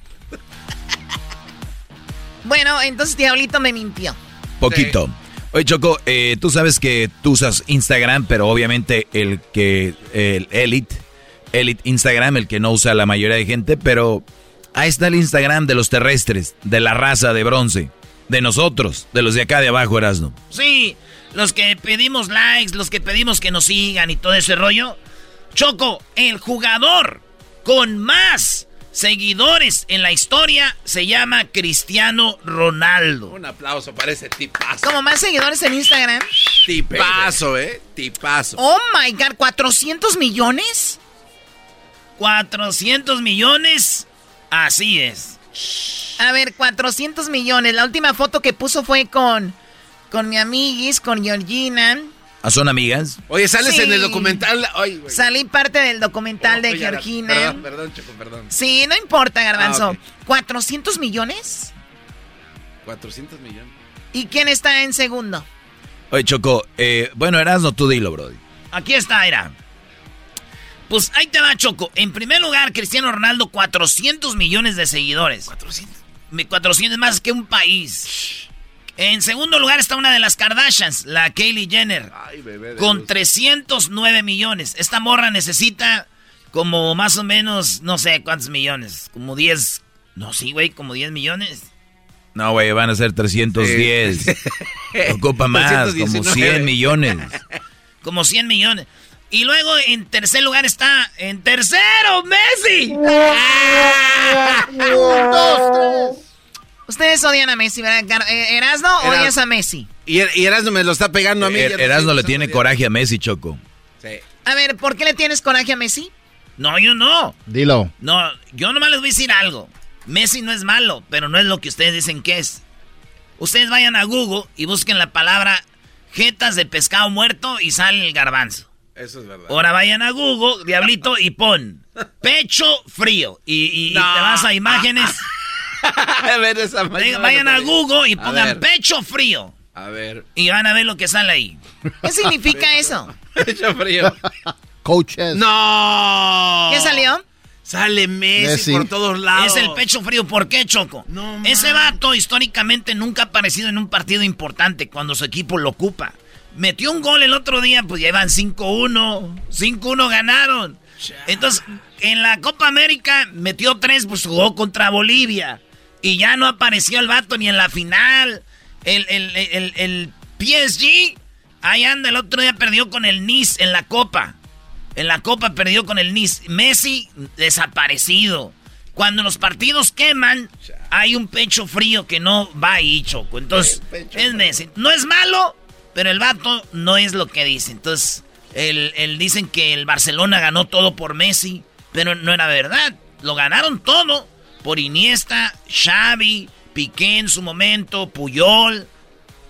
Bueno, entonces Diablito me mintió. Poquito. Oye, Choco, eh, tú sabes que tú usas Instagram, pero obviamente el que, el Elite, Elite Instagram, el que no usa la mayoría de gente, pero ahí está el Instagram de los terrestres, de la raza de bronce, de nosotros, de los de acá de abajo, Erasno. Sí, los que pedimos likes, los que pedimos que nos sigan y todo ese rollo. Choco, el jugador con más seguidores en la historia se llama Cristiano Ronaldo. Un aplauso para ese tipazo. Como más seguidores en Instagram. Tipazo, eh. Tipazo. Oh my god, ¿400 millones? 400 millones. Así es. A ver, 400 millones. La última foto que puso fue con, con mi amiguis, con Georgina. ¿Ah, ¿Son amigas? Oye, sales Sí. en el documental. Ay, güey. Salí parte del documental de Oye, Georgina. Perdón, perdón, Choco, perdón. Sí, no importa, Garbanzo. Ah, ok. ¿400 millones? 400 millones. ¿Y quién está en segundo? Oye, Choco, eh, bueno, Erasno, tú dilo, Brody. Aquí está, era. Pues ahí te va, Choco. En primer lugar, Cristiano Ronaldo, 400 millones de seguidores. 400. 400 más que un país. En segundo lugar está una de las Kardashians, la Kylie Jenner, Ay, bebé. con luz. 309 millones. Esta morra necesita como más o menos, no sé cuántos millones, como 10, no, sí, güey, como 10 millones. No, güey, van a ser 310. <laughs> Ocupa más, como 319. 100 millones. <laughs> Como 100 millones. Y luego en tercer lugar está, en tercero, Messi. Un, <laughs> dos, tres. Ustedes odian a Messi, ¿verdad? Eh, ¿Erasno Eras- odias a Messi? Y, Er- y Erasmo me lo está pegando a mí. Er- Erasno le tiene coraje a Messi, Choco. Sí. A ver, ¿por qué le tienes coraje a Messi? No, yo no. Dilo. No, yo nomás les voy a decir algo. Messi no es malo, pero no es lo que ustedes dicen que es. Ustedes vayan a Google y busquen la palabra jetas de pescado muerto y sale el garbanzo. Eso es verdad. Ahora vayan a Google, diablito, y pon <laughs> pecho frío. Y, y- y te vas a imágenes. <laughs> <laughs> a ver, esa Vayan- vayan a Google y A pongan pecho frío. A ver. Y van a ver lo que sale ahí. ¿Qué significa eso? Pecho frío. <laughs> Coaches. ¡No! ¿Qué salió? Sale Messi, Messi. por todos lados. Es el pecho frío. ¿Por qué, Choco? Ese vato históricamente nunca ha aparecido en un partido importante cuando su equipo lo ocupa. Metió un gol el otro día, pues ya iban 5-1. 5-1 ganaron. Entonces, en la Copa América metió tres, pues jugó contra Bolivia. Y ya no apareció el vato ni en la final. El, el, el, el PSG, ahí anda, el otro día perdió con el Nice en la Copa. En la Copa perdió con el Nice. Messi desaparecido. Cuando los partidos queman, hay un pecho frío que no va ahí, Choco. Entonces, es Messi. No es malo, pero el vato no es lo que dice. Entonces, el, el- dicen que el Barcelona ganó todo por Messi, pero no era verdad. Lo ganaron todo por Iniesta, Xavi, Piqué en su momento, Puyol.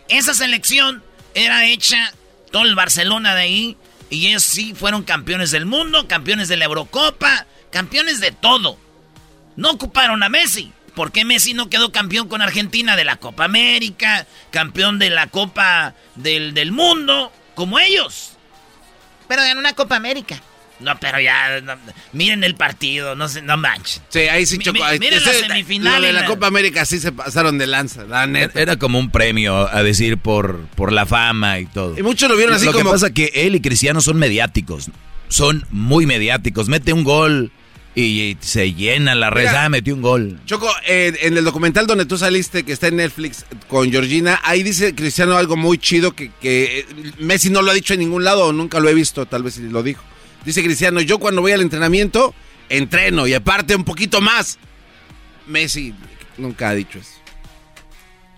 Esa selección era hecha todo el Barcelona de ahí. Y ellos sí fueron campeones del mundo, campeones de la Eurocopa, campeones de todo. No ocuparon a Messi. ¿Por qué Messi no quedó campeón con Argentina de la Copa América, campeón de la Copa del, del Mundo, como ellos? Pero ganó una Copa América. No, pero ya, no, miren el partido, no, se, no manches. Sí, ahí sí chocó. mi- miren la ese- semifinal lo de la la- Copa América sí se pasaron de lanza, la neta. Era como un premio a decir por, por la fama y todo. Y muchos lo vieron así Lo como- que pasa que él y Cristiano son mediáticos. Son muy mediáticos. Mete un gol y se llena la red. Mira. Ah, metió un gol. Choco, eh, en el documental donde tú saliste, que está en Netflix con Georgina, ahí dice Cristiano algo muy chido que, que eh, Messi no lo ha dicho en ningún lado o nunca lo he visto, tal vez si lo dijo. Dice Cristiano, yo cuando voy al entrenamiento, entreno y aparte un poquito más. Messi nunca ha dicho eso.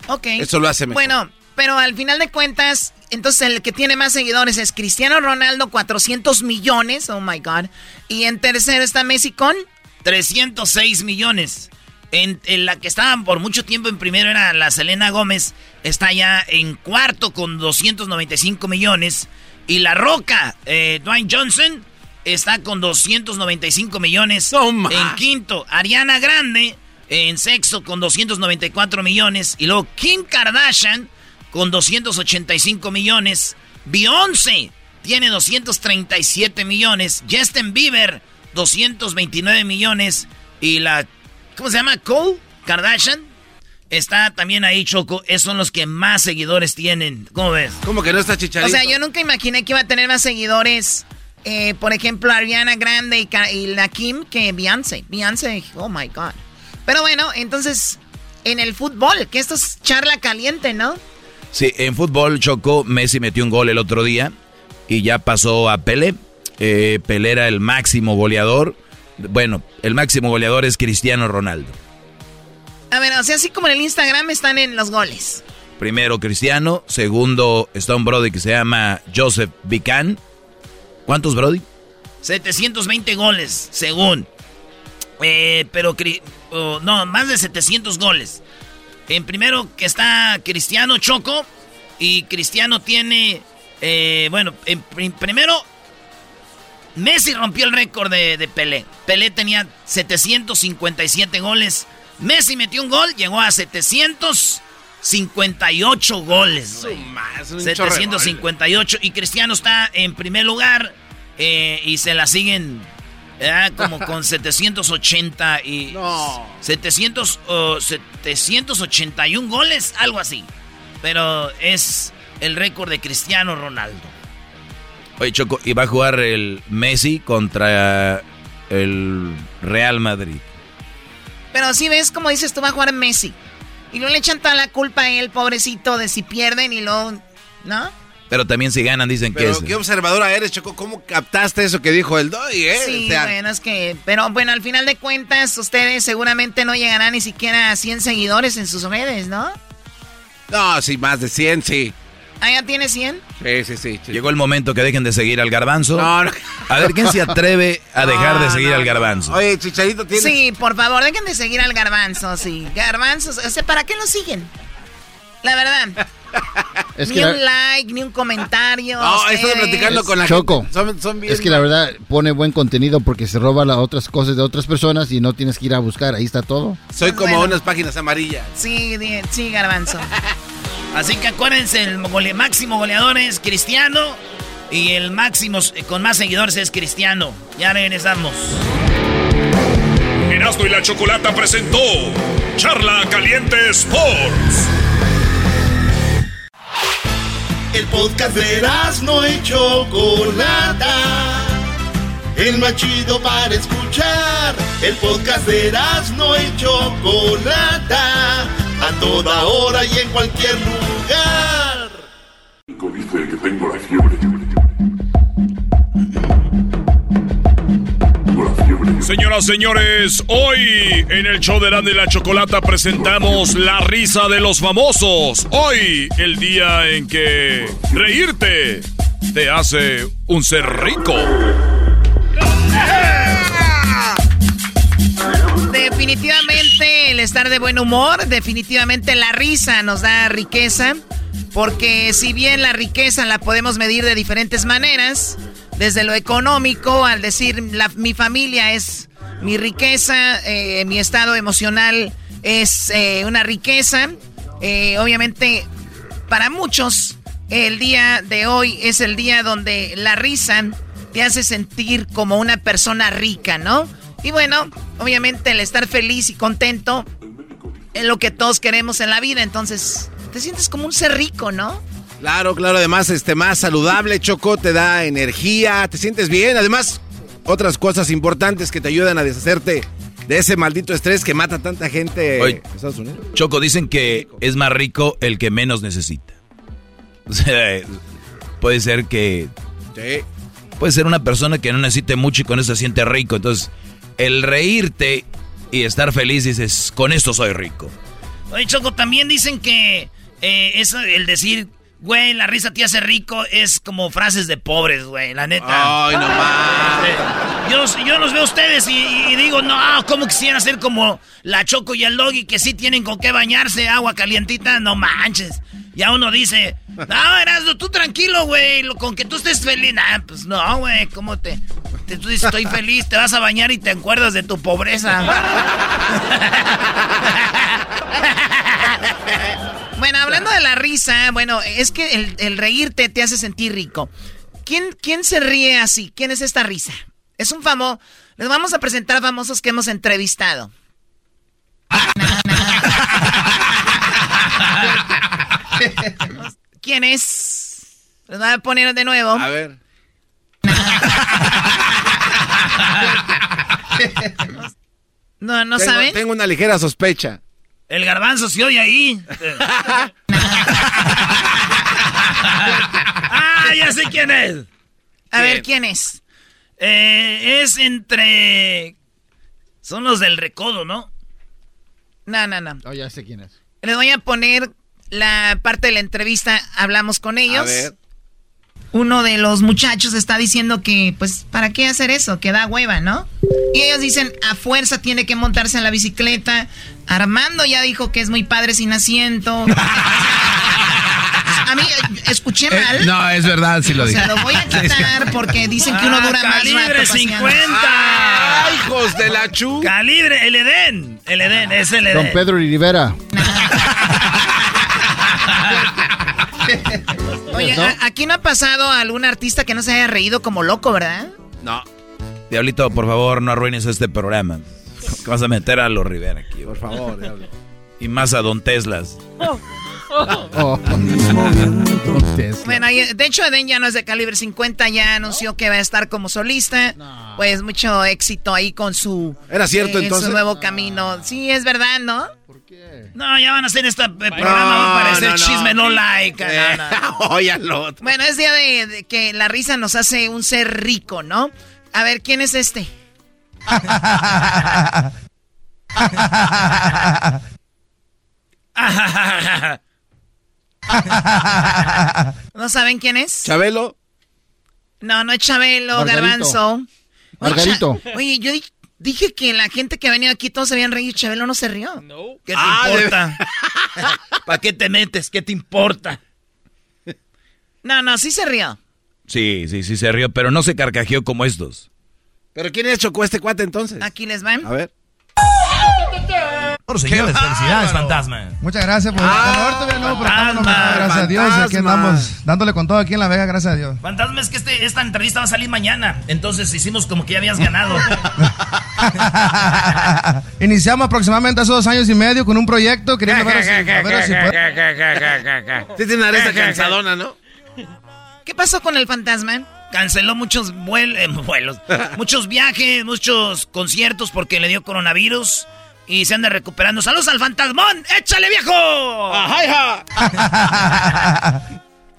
Ok. Eso lo hace mejor. Bueno, pero al final de cuentas, entonces el que tiene más seguidores es Cristiano Ronaldo, 400 millones. Oh my God. Y en tercero está Messi con. 306 millones. En, en la que estaban por mucho tiempo en primero era la Selena Gómez. Está ya en cuarto con 295 millones. Y la Roca, eh, Dwayne Johnson, está con 295 millones. en quinto, Ariana Grande, en sexto con 294 millones. Y luego Kim Kardashian con 285 millones. Beyoncé tiene 237 millones. Justin Bieber, 229 millones. Y la, ¿cómo se llama? Cole Kardashian. Está también ahí, Choco. Esos son los que más seguidores tienen. ¿Cómo ves? ¿Cómo que no está chicharito? O sea, yo nunca imaginé que iba a tener más seguidores. Eh, por ejemplo, Ariana Grande y, y la Kim que Beyoncé. Beyoncé, oh my God. Pero bueno, entonces, en el fútbol, que esto es charla caliente, ¿no? Sí, en fútbol, Choco, Messi metió un gol el otro día y ya pasó a Pelé. Eh, Pelé era el máximo goleador. Bueno, el máximo goleador es Cristiano Ronaldo. A ver, o sea, así como en el Instagram están en los goles. Primero Cristiano, segundo está un brody que se llama Joseph Vican. ¿Cuántos brody? 720 goles, según. Eh, pero, no, más de 700 goles. En primero que está Cristiano Choco. Y Cristiano tiene Eh, bueno, en, primero, Messi rompió el récord de, de, Pelé. Pelé tenía 757 goles. Messi metió un gol, llegó a 758 goles. 758. Y Cristiano está en primer lugar eh, y se la siguen como con <laughs> 780 y... No. 700, 781 goles, algo así. Pero es el récord de Cristiano Ronaldo. Oye, Choco, y va a jugar el Messi contra el Real Madrid. Pero si ves, como dices, tú va a jugar Messi. Y no le echan toda la culpa a él, pobrecito, de si pierden y luego... ¿No? Pero también si ganan dicen que es... qué observadora eres, Choco. ¿Cómo captaste eso que dijo el Doy, eh? Sí, bueno, es que... Pero bueno, al final de cuentas, ustedes seguramente no llegarán ni siquiera a 100 seguidores en sus redes, ¿no? No, sí, más de 100, sí. ¿Ah, ya tiene 100? Sí, sí, sí, Llegó el momento que dejen de seguir al garbanzo. No, no. A ver, ¿quién se atreve a <laughs> dejar de seguir al garbanzo? Oye, Chicharito tiene... Sí, por favor, dejen de seguir al garbanzo, sí. Garbanzo, o sea, ¿para qué lo siguen? La verdad. <laughs> ni un like, ni un comentario. No, estoy platicando con la Choco. Es que la verdad pone buen contenido porque se roba las otras cosas de otras personas y no tienes que ir a buscar. Ahí está todo. Soy como unas páginas amarillas. Sí, sí, garbanzo. <laughs> Así que acuérdense, el máximo goleador es Cristiano y el máximo con más seguidores es Cristiano. Ya regresamos. Erasmo y la Chocolata presentó Charla Caliente Sports. El podcast de no y Chocolata. El más chido para escuchar. El podcast de no y Chocolata. A toda hora y en cualquier lugar. Dice que tengo la fiebre. Señoras, señores, hoy en el show de Grande y la Chocolata presentamos la risa de los famosos. Hoy, el día en que reírte te hace un ser rico. Definitivamente el estar de buen humor, definitivamente la risa nos da riqueza, porque si bien la riqueza la podemos medir de diferentes maneras, desde lo económico, al decir mi familia es mi riqueza, eh, mi estado emocional es eh, una riqueza. Eh, obviamente, para muchos, el día de hoy es el día donde la risa te hace sentir como una persona rica, ¿no? Y bueno, obviamente el estar feliz y contento es lo que todos queremos en la vida, entonces te sientes como un ser rico, ¿no? Claro, claro, además, este, más saludable, Choco, te da energía, te sientes bien, además, otras cosas importantes que te ayudan a deshacerte de ese maldito estrés que mata a tanta gente en Estados Unidos. Choco, dicen que es más rico el que menos necesita. <laughs> O sea, puede ser que... Puede ser una persona que no necesite mucho y con eso se siente rico. Entonces, el reírte y estar feliz, dices, con esto soy rico. Oye, Choco, también dicen que eh, eso, el decir Güey, la risa te hace rico es como frases de pobres, güey, la neta. Ay, no más. Yo, yo los veo a ustedes y, digo, no, ¿cómo quisiera ser como la Choco y el Doggy que sí tienen con qué bañarse, agua calientita? No manches. Ya uno dice, no, Erasmo, tú tranquilo, güey, con que tú estés feliz. Nah, pues no, güey, ¿cómo te, te, Tú dices, estoy feliz, te vas a bañar y te acuerdas de tu pobreza. <laughs> Bueno, hablando de la risa, bueno, es que el, reírte te hace sentir rico. ¿Quién, ¿Quién se ríe así? ¿Quién es esta risa? Es un famoso. Les vamos a presentar famosos que hemos entrevistado. <laughs> <laughs> ¿Quién es? Les voy a poner de nuevo. A ver. No, no saben. Tengo una ligera sospecha. El garbanzo se oye ahí. <laughs> ah, ya sé quién es. A ver, ¿quién es? Eh, es entre... Son los del recodo, ¿no? No, no, no. Oh, ya sé quién es. Les voy a poner la parte de la entrevista. Hablamos con ellos. A ver. Uno de los muchachos está diciendo que, pues, ¿para qué hacer eso? Que da hueva, ¿no? Y ellos dicen, a fuerza tiene que montarse en la bicicleta. Armando ya dijo que es muy padre sin asiento. <laughs> A mí, escuché Eh, mal. no, es verdad, sí lo o dije. sea, lo voy a <laughs> quitar porque dicen que uno Ah, dura más calibre rato paseando. 50. ¡Ah, hijos de la chu! Calibre, el Edén. El Edén, es el Don Edén. Pedro Rivera. <laughs> Oye, ¿No? a- aquí no ha pasado algún artista que no se haya reído como loco, ¿verdad? No. Diablito, por favor, no arruines este programa. Vas a meter a los Rivera aquí. Por favor, diablo. Y más a Don Teslas. Oh. Bueno, ahí- de hecho, Eden ya no es de calibre 50, ya anunció que va a estar como solista. Pues mucho éxito ahí con su. ¿Era cierto, en entonces? su nuevo camino. Sí, es verdad, ¿no? No, ya van a hacer este eh, programa, va a parecer no, no. chisme, no like. Eh, no, no. óyalo. <laughs> Bueno, es día de, de que la risa nos hace un ser rico, ¿no? A ver, ¿quién es este? <laughs> <laughs> <laughs> ¿No saben quién es? Chabelo. No, no es Chabelo, Margarito. Garbanzo. Margarito. Oye, yo di- dije que la gente que ha venido aquí todos se habían reído. Chabelo no se rió. ¿Qué te Ah, de- importa? <laughs> ¿Para qué te metes? ¿Qué te importa? No, no, sí se rió. Sí, sí, sí se rió, pero no se carcajeó como estos. ¿Pero quién es Chocó este cuate entonces? Aquí les van. A ver. Por señores, felicidades, fantasma. Muchas gracias por Ah, todavía no, pero estamos fantasma, nominados, gracias a Dios. y Aquí andamos dándole con todo aquí en La Vega, gracias a Dios. Fantasma, es que este, esta entrevista va a salir mañana. Entonces hicimos como que ya habías ganado. <laughs> Iniciamos aproximadamente hace dos años y medio con un proyecto queriendo ver si, Sí tiene una cansadona, ¿no? ¿Qué pasó con el fantasma? Canceló muchos vuel- eh, <laughs> vuelos, muchos viajes, muchos conciertos porque le dio coronavirus y se anda recuperando. ¡Saludos al fantasmón! ¡Échale, viejo! <laughs>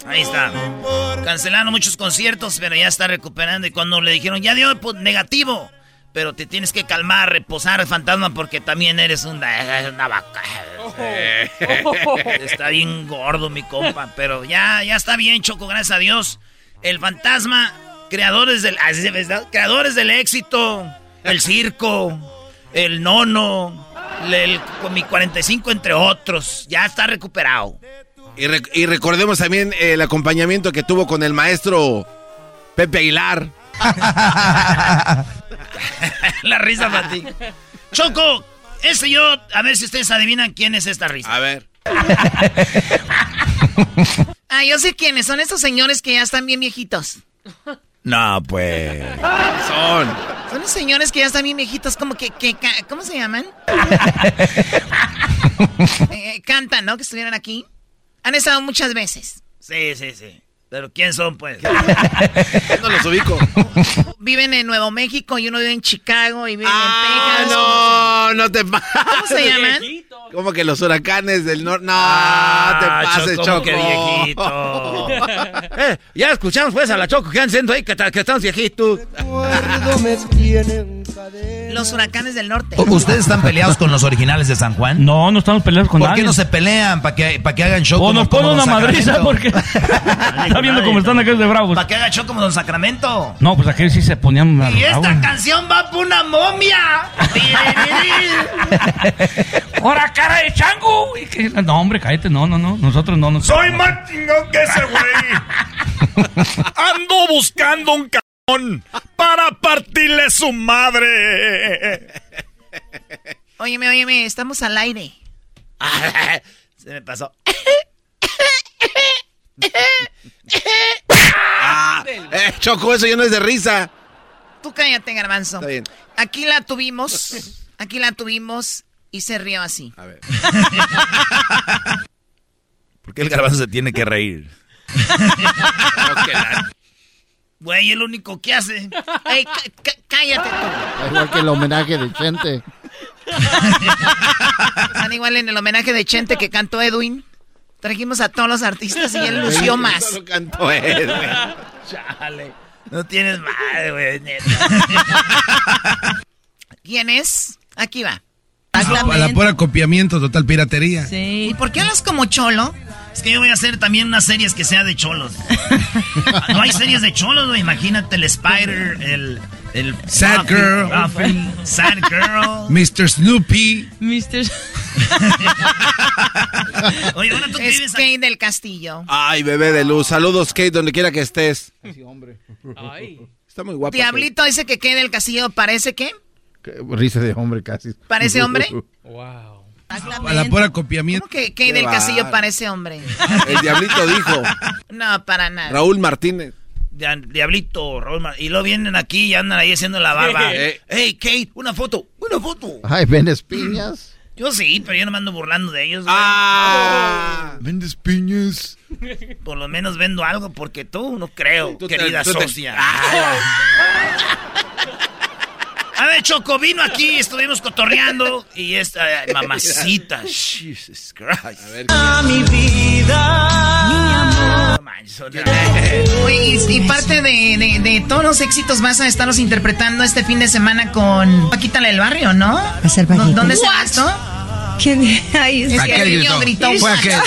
Ahí está. Cancelaron muchos conciertos, pero ya está recuperando. Y cuando le dijeron, ya dio pues, negativo, pero te tienes que calmar, reposar, fantasma, porque también eres una, una vaca. <laughs> Está bien gordo, mi compa, pero ya, ya está bien, Choco, gracias a Dios. El fantasma, creadores del, ¿verdad? creadores del éxito, el circo, el nono, el, con mi 45 entre otros, ya está recuperado. Y, rec- y recordemos también el acompañamiento que tuvo con el maestro Pepe Aguilar. <laughs> La risa para ti. Choco, ese yo, a ver si ustedes adivinan quién es esta risa. A ver. <laughs> Ah, yo sé quiénes. Son estos señores que ya están bien viejitos. No, pues. Son. Son los señores que ya están bien viejitos, como que, que ¿cómo se llaman? <laughs> Eh, cantan, ¿no? Que estuvieron aquí. Han estado muchas veces. Sí, sí, sí. Pero ¿quién son, pues? <laughs> No los ubico. Viven en Nuevo México y uno vive en Chicago y viven Ah, en Texas. no, no te pases. ¿Cómo se <laughs> llaman? Como que los huracanes del norte. No, Ah, te pases, Choco, viejito. <laughs> Eh, ya escuchamos pues a la Choco que haciendo ahí que, que estamos viejitos. Los huracanes del norte. ¿Ustedes están peleados con los originales de San Juan? No, no estamos peleados con ¿Por nadie. qué no se pelean? ¿Para que, para que hagan show O nos ponen una madriza porque está viendo cómo están aquellos de bravos. ¿Para que haga show como Don Sacramento? No, pues aquellos sí se ponían Y esta bravos. canción va por una momia. <laughs> ¡Hora cara de chango! No, hombre, cállate, no, no, no. Nosotros no nos. Soy más chingón que ese güey. <laughs> Ando buscando un cabrón para partirle su madre. Óyeme, óyeme, estamos al aire. <laughs> Se me pasó. Ah, eh, Choco, eso ya no es de risa. Tú cállate, garbanzo. Está bien. Aquí la tuvimos. Aquí la tuvimos y se rió así. A ver. ¿Por qué el garbanzo se tiene que reír? Güey, el único que hace. Ey, cá- cá- cállate tú. Igual que el homenaje de Chente. Están igual en el homenaje de Chente que cantó Edwin. Trajimos a todos los artistas y él <laughs> lució más. Solo cantó él, güey. <laughs> Chale. No tienes madre, güey, neta. <laughs> ¿Quién es? Aquí va. A la pura copiamiento, total piratería. ¿Y por qué hablas como cholo? Es que yo voy a hacer también unas series que sea de cholos. no hay series de cholos, güey. Imagínate el Spider, el. El Sad Girl. <laughs> Sad Girl. Mr. Snoopy. Mr. <laughs> Oye, bueno, tú que Es vives Kate del Castillo. Ay, bebé de luz. Saludos, Kate, donde quiera que estés. Está muy guapa. Diablito dice que Kate del Castillo parece que Qué Risa de hombre casi. ¿Parece hombre? Wow. A la pura copiamiento. ¿Cómo que Kate del Castillo parece hombre? El Diablito dijo. <laughs> No, para nada. Raúl Martínez. Dia- Diablito, Raúl Mar- y luego vienen aquí y andan ahí haciendo la barba. Sí. <laughs> Hey, Kate, una foto, una foto. Ay, ¿vendes piñas? Yo sí, pero yo no me ando burlando de ellos. güey. Ah. ¿Vendes piñas? Por lo menos vendo algo porque tú no creo, Tú te- querida tú te- socia. <laughs> A ver, Choco, vino aquí, estuvimos cotorreando y esta ay, mamacita. <laughs> Jesus Christ. A ver, mi vida. <laughs> Oye, y, y parte de, de- de todos los éxitos vas a estarlos interpretando este fin de semana con Paquita la del Barrio, ¿no? Va a ser Paquita. ¿Dónde será esto? ¿Quién? Ay, Es que Aquel el niño gritó. gritó. Fue aquel.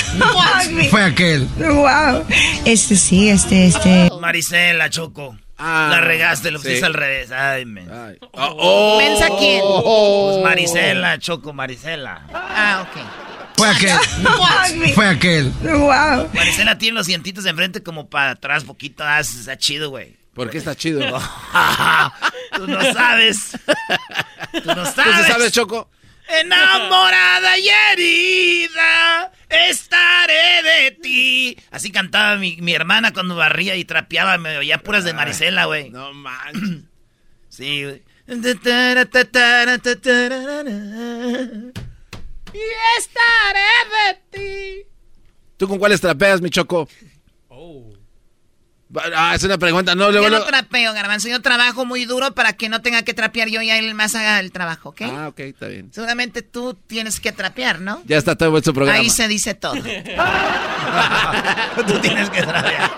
<laughs> Fue aquel. Wow. Este sí, este, este. Marisela, Choco. Ah, la regaste, lo sí. pusiste al revés. Ay, men. Oh. ¿Mensa quién? Pues Marisela, Choco, Marisela. Ah, ok. Fue aquel. <laughs> Fue aquel. Wow. Marisela tiene los dientitos de enfrente como para atrás poquito. Ah, está chido, güey. ¿Por qué está chido? <laughs> Tú no sabes. <laughs> Tú no ¿Tú sabes. sí sabes, Choco? Enamorada y herida, estaré de ti. Así cantaba mi, mi hermana cuando barría y trapeaba, me oía puras de Marisela, güey. No <clears throat> manches. Sí, güey. Y estaré de ti. ¿Tú con cuáles trapeas, mi Choco? Ah, es una pregunta. No, luego, Yo no trapeo, Garbanzo. Yo trabajo muy duro para que no tenga que trapear yo y él más haga el trabajo, ¿ok? Ah, ok, está bien. Seguramente tú tienes que trapear, ¿no? Ya está todo vuestro programa. Ahí se dice todo. <laughs> <laughs> Tú tienes que trapear.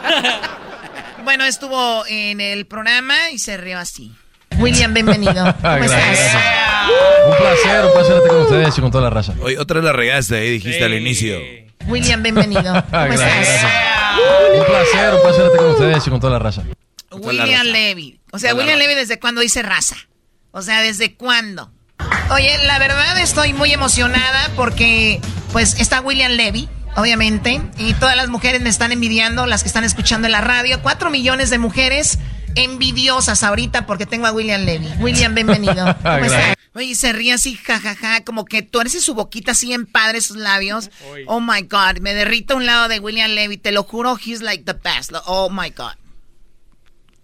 Bueno, estuvo en el programa y se rió así. William, bienvenido. <laughs> ¿Cómo Gracias. estás? Un placer, un placer estar con ustedes y con toda la raza. Oye, otra vez la regaste ahí, dijiste al inicio. William, bienvenido. ¿Cómo Gracias, estás? Un placer, un placer estar con ustedes y con toda la raza. William Levy. O sea, William Levy, ¿desde cuándo dice raza? O sea, ¿desde cuándo? Oye, la verdad estoy muy emocionada porque, pues, está William Levy, obviamente, y todas las mujeres me están envidiando, las que están escuchando en la radio. Cuatro millones de mujeres envidiosas ahorita porque tengo a William Levy. William, bienvenido. <laughs> ¿Cómo Gracias. estás? Oye, se ríe así, jajaja, como que tuerce su boquita así en padre sus labios. Oh my God, me derrito a un lado de William Levy, te lo juro, he's like the best. Oh my God.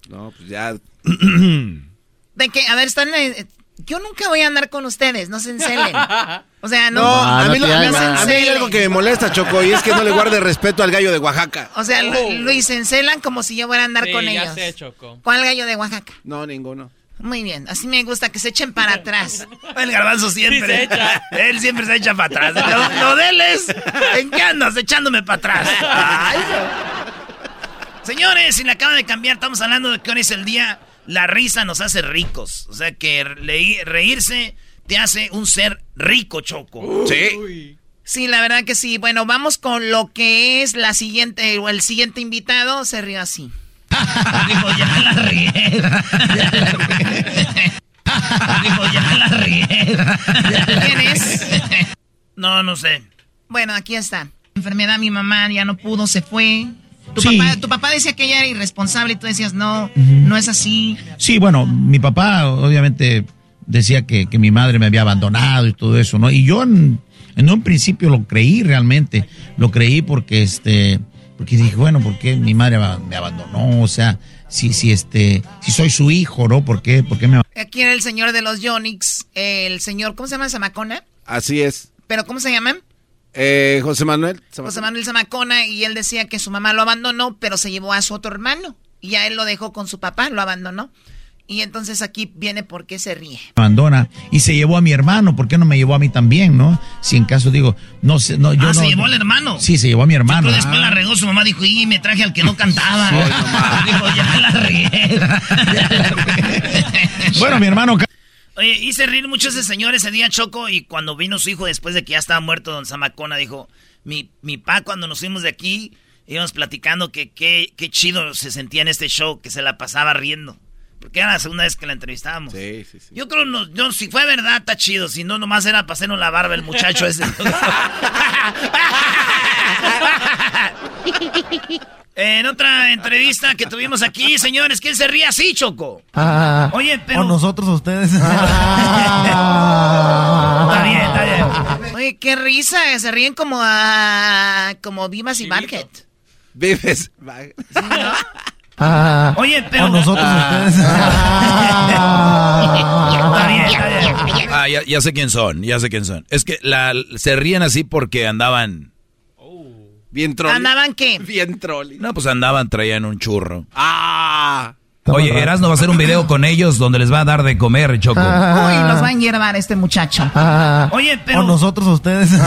No, pues ya. De que, a ver, están. Yo nunca voy a andar con ustedes, no se encelen. <laughs> O sea, no. No, a, mí, no lo- te a mí- hay algo que me molesta, Choco, y es que no le guarde respeto al gallo de Oaxaca. O sea, Lu- Luis, se encelan como si yo fuera a andar Sí, con ya ellos. sé, Choco. ¿Cuál gallo de Oaxaca? No, ninguno. Muy bien, así me gusta que se echen para atrás. <laughs> El garbanzo siempre. Sí se echa. Él siempre se echa para atrás. Lo, lo de él es. ¿En qué andas echándome para atrás? <laughs> Ay. Señores, si le acaba de cambiar, estamos hablando de que hoy es el día. La risa nos hace ricos. O sea que reírse te hace un ser rico, Choco. Sí. Sí, la verdad que sí. Bueno, vamos con lo que es la siguiente, o el siguiente invitado, se rió así. <laughs> Dijo, ya la regué. Dijo, ya la regué. ¿Quién es? No, no sé. Bueno, aquí está. Enfermedad, mi mamá ya no pudo, se fue. Tu, Sí. papá, tu papá decía que ella era irresponsable y tú decías, no, no es así. Sí, bueno, mi papá obviamente decía que, que mi madre me había abandonado y todo eso, ¿no? Y yo en, en un principio lo creí realmente, lo creí porque este, porque dije, bueno, ¿por qué mi madre me abandonó? O sea, si, si este, si soy su hijo, ¿no? ¿Por qué, por qué me Aquí era el señor de los Yonix, el señor, ¿cómo se llama? Zamacona. Así es. ¿Pero cómo se llaman? Eh, José Manuel. José Manuel Zamacona y él decía que su mamá lo abandonó, pero se llevó a su otro hermano. Y a él lo dejó con su papá, lo abandonó. Y entonces aquí viene por qué se ríe. abandona y se llevó a mi hermano, ¿por qué no me llevó a mí también, no? Si en caso digo, no sé, no, yo ah, no. se llevó al hermano. Sí, se llevó a mi hermano. Pero después Ah. la regó su mamá, dijo, y me traje al que no cantaba. <laughs> dijo, ya la regué. <laughs> Bueno, mi hermano. <laughs> Oye, hice reír mucho a ese señor ese día, Choco, y cuando vino su hijo después de que ya estaba muerto don Zamacona, dijo, mi, mi pa cuando nos fuimos de aquí, íbamos platicando que qué qué chido se sentía en este show, que se la pasaba riendo. Porque era la segunda vez que la entrevistábamos. Sí, sí, sí. Yo creo, no, yo, si fue verdad, está chido. Si no, nomás era para hacernos la barba el muchacho ese. <laughs> en otra entrevista que tuvimos aquí, señores, ¿quién se ríe así, Choco? Ah, Oye, pero... O nosotros ustedes. <laughs> Está bien, está bien. Oye, qué risa, se ríen como a... como Vivas y Market. Vives. Ah, Oye, pero... O nosotros a ustedes. Bien. <laughs> Ah, ya, ya sé quién son, ya sé quién son. Es que la, se ríen así porque andaban... Bien troll. ¿Andaban qué? <laughs> Bien troll. No, pues andaban, traían un churro. Ah. Oye, Erasmo va a hacer un video con ellos donde les va a dar de comer, Choco. Uy, los va a enhiervar este muchacho. Ah, Oye, pero... O nosotros ustedes. <laughs> Será-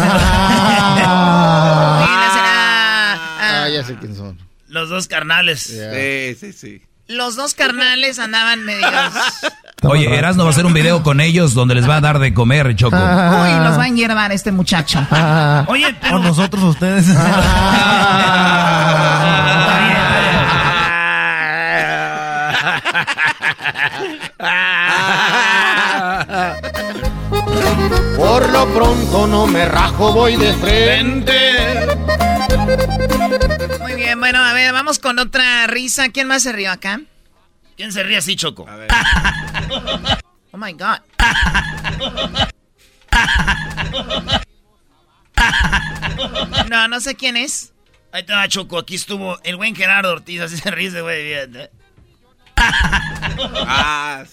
Ah, ya sé quién son. Los dos carnales. Sí, sí, sí. Los dos carnales andaban medios... Oye, Erasmo va a hacer un video con ellos donde les va a dar de comer, Choco. Uy, los va a enhiervar este muchacho. Ah, Oye, pero... O nosotros ustedes. Por lo pronto no me rajo, voy de frente. Bueno, a ver, vamos con otra risa. ¿Quién más se rió acá? ¿Quién se ríe así, Choco? <laughs> Oh my God. <laughs> No, no sé quién es. Ahí te va, Choco. Aquí estuvo el buen Gerardo Ortiz. Así se ríe ese güey bien. ¿eh? <laughs> Ah.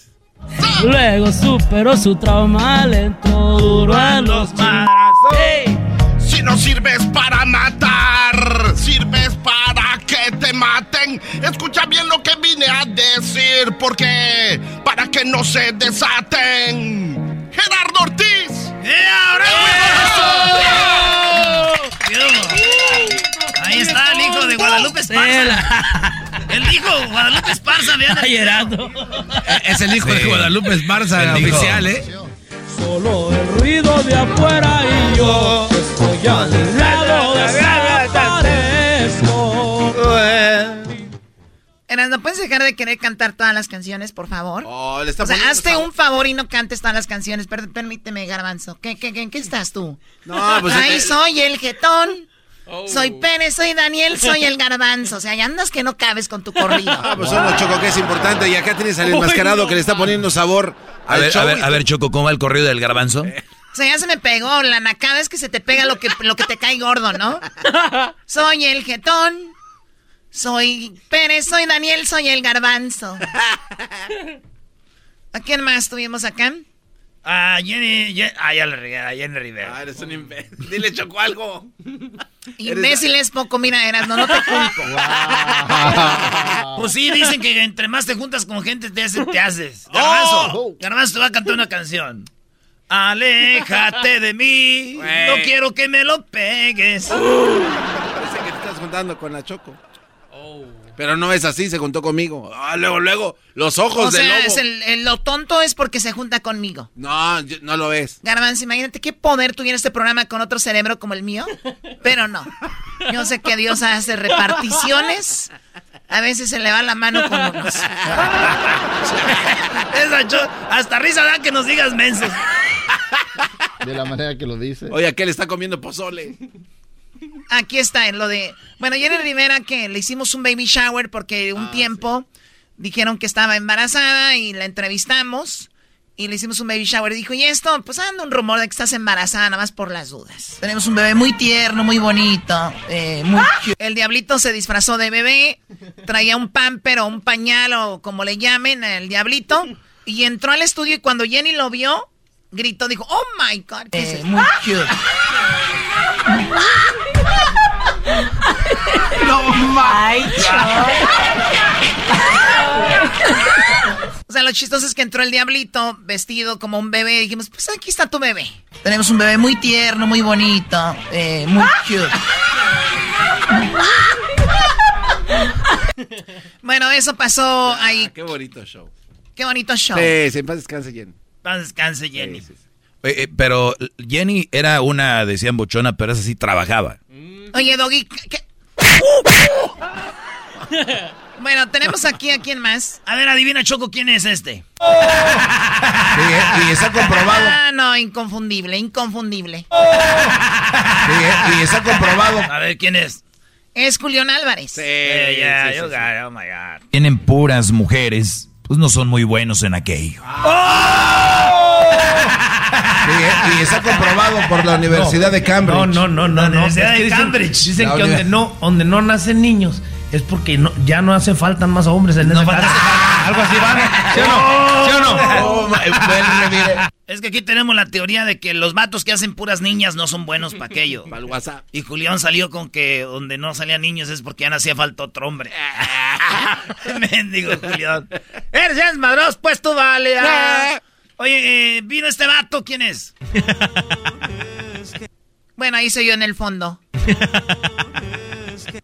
Luego superó su trauma, le entró duro a los Marazos. Si no sirves para matar, sirves para que te maten. Escucha bien lo que vine a decir, porque para que no se desaten. Gerardo Ortiz. ¡Eh, ahora, Ahí está el hijo de Guadalupe Esparza. El hijo de Guadalupe Esparza, vean. Ay, Gerardo. Eh, Es el hijo de Guadalupe Esparza, El hijo. oficial, ¿eh? Solo el ruido de afuera y yo estoy al lado desaparezco. Eras, ¿no puedes dejar de querer cantar todas las canciones, por favor? Oh, le está o sea, hazte un favor y no cantes todas las canciones. Per- permíteme, Garbanzo. ¿Qué, qué, qué, en qué estás tú? No, pues, Ay, eh, soy el jetón. Oh. Soy Pérez, soy Daniel, soy el Garbanzo. O sea, ya andas que no cabes con tu corrido. Ah, pues los choco que es importante. Y acá tienes al enmascarado que le está poniendo sabor A al ver, show. a ver, a ver, Choco, ¿cómo va el corrido del garbanzo? O sea, ya se me pegó. La nacada es que se te pega lo que, lo que te cae gordo, ¿no? Soy el jetón. Soy Pérez, soy Daniel, soy el Garbanzo. ¿A quién más tuvimos acá? Ah, Jenny, Jenny- ah, ya le regué, a Jenny Rivera. Ah, eres un imbécil. <laughs> Dile, Choco, algo. <laughs> Imbécil es poco, mira, eras, no, no te culpo. <laughs> Pues sí, dicen que entre más te juntas con gente te, hace- te haces. Garbanzo, Garbanzo te va a cantar una canción. Aléjate de mí, no quiero que me lo pegues. Parece que te estás juntando con la Choco. Pero no es así, se juntó conmigo. Ah, luego, luego, los ojos O del sea, lobo. es el, el- lo tonto es porque se junta conmigo. No, yo- no lo ves. Garbanzo, imagínate qué poder tuviera este programa con otro cerebro como el mío. Pero no. Yo sé que Dios hace reparticiones. A veces se le va la mano con unos. <laughs> Hasta risa da que nos digas mensos. De la manera que lo dice. Oye, aquel está comiendo pozole. Aquí está en lo de. Bueno, Jenny Rivera, que le hicimos un baby shower porque un tiempo dijeron que estaba embarazada y la entrevistamos y le hicimos un baby shower. Dijo, ¿y esto? Pues anda un rumor de que estás embarazada, nada más por las dudas. Tenemos un bebé muy tierno, muy bonito, eh, muy cute. El diablito se disfrazó de bebé, traía un pamper o un pañal o como le llamen, el diablito, y entró al estudio y cuando Jenny lo vio, gritó, dijo, oh my God, ¿qué es eso? muy cute. <laughs> No manches. O sea, lo chistoso es que entró el diablito vestido como un bebé. Y dijimos, pues aquí está tu bebé. Tenemos un bebé muy tierno, muy bonito, eh, muy cute. bueno, eso pasó ahí. Ah, Qué bonito show. Qué bonito show. Sí, sí, en paz descanse, Jen. Paz descanse, Jenny. Eh, eh, pero Jenny era una, decían bochona, pero esa sí trabajaba. Oye, Doggy, ¿qué-? Bueno, tenemos aquí a quién más. A ver, adivina, Choco, ¿quién es este? Sí, y está comprobado. Ah, no, inconfundible, inconfundible. Sí, y está comprobado. A ver, ¿quién es? Es Julián Álvarez. Sí, ya, you got it, oh my God. Tienen puras mujeres, pues no son muy buenos en aquello. <laughs> Sí, y está comprobado por la Universidad de Cambridge. No, no, no, no. La no. Universidad que de dicen- Cambridge. Dicen La que donde no, donde no nacen niños es porque no, ya no hace falta más hombres en esa casa. <laughs> Algo así va. ¿Sí o no? ¿Sí o no? Oh, <laughs> bueno. Es que aquí tenemos la teoría de que los vatos que hacen puras niñas no son buenos para aquello. Al WhatsApp. Y Julián salió con que donde no salían niños es porque ya no hacía falta otro hombre. <laughs> Mendigo Julián. Eres ya desmadroso, pues tú vale. ah. Oye, eh, vino este vato, ¿quién es? Bueno, ahí soy yo en el fondo.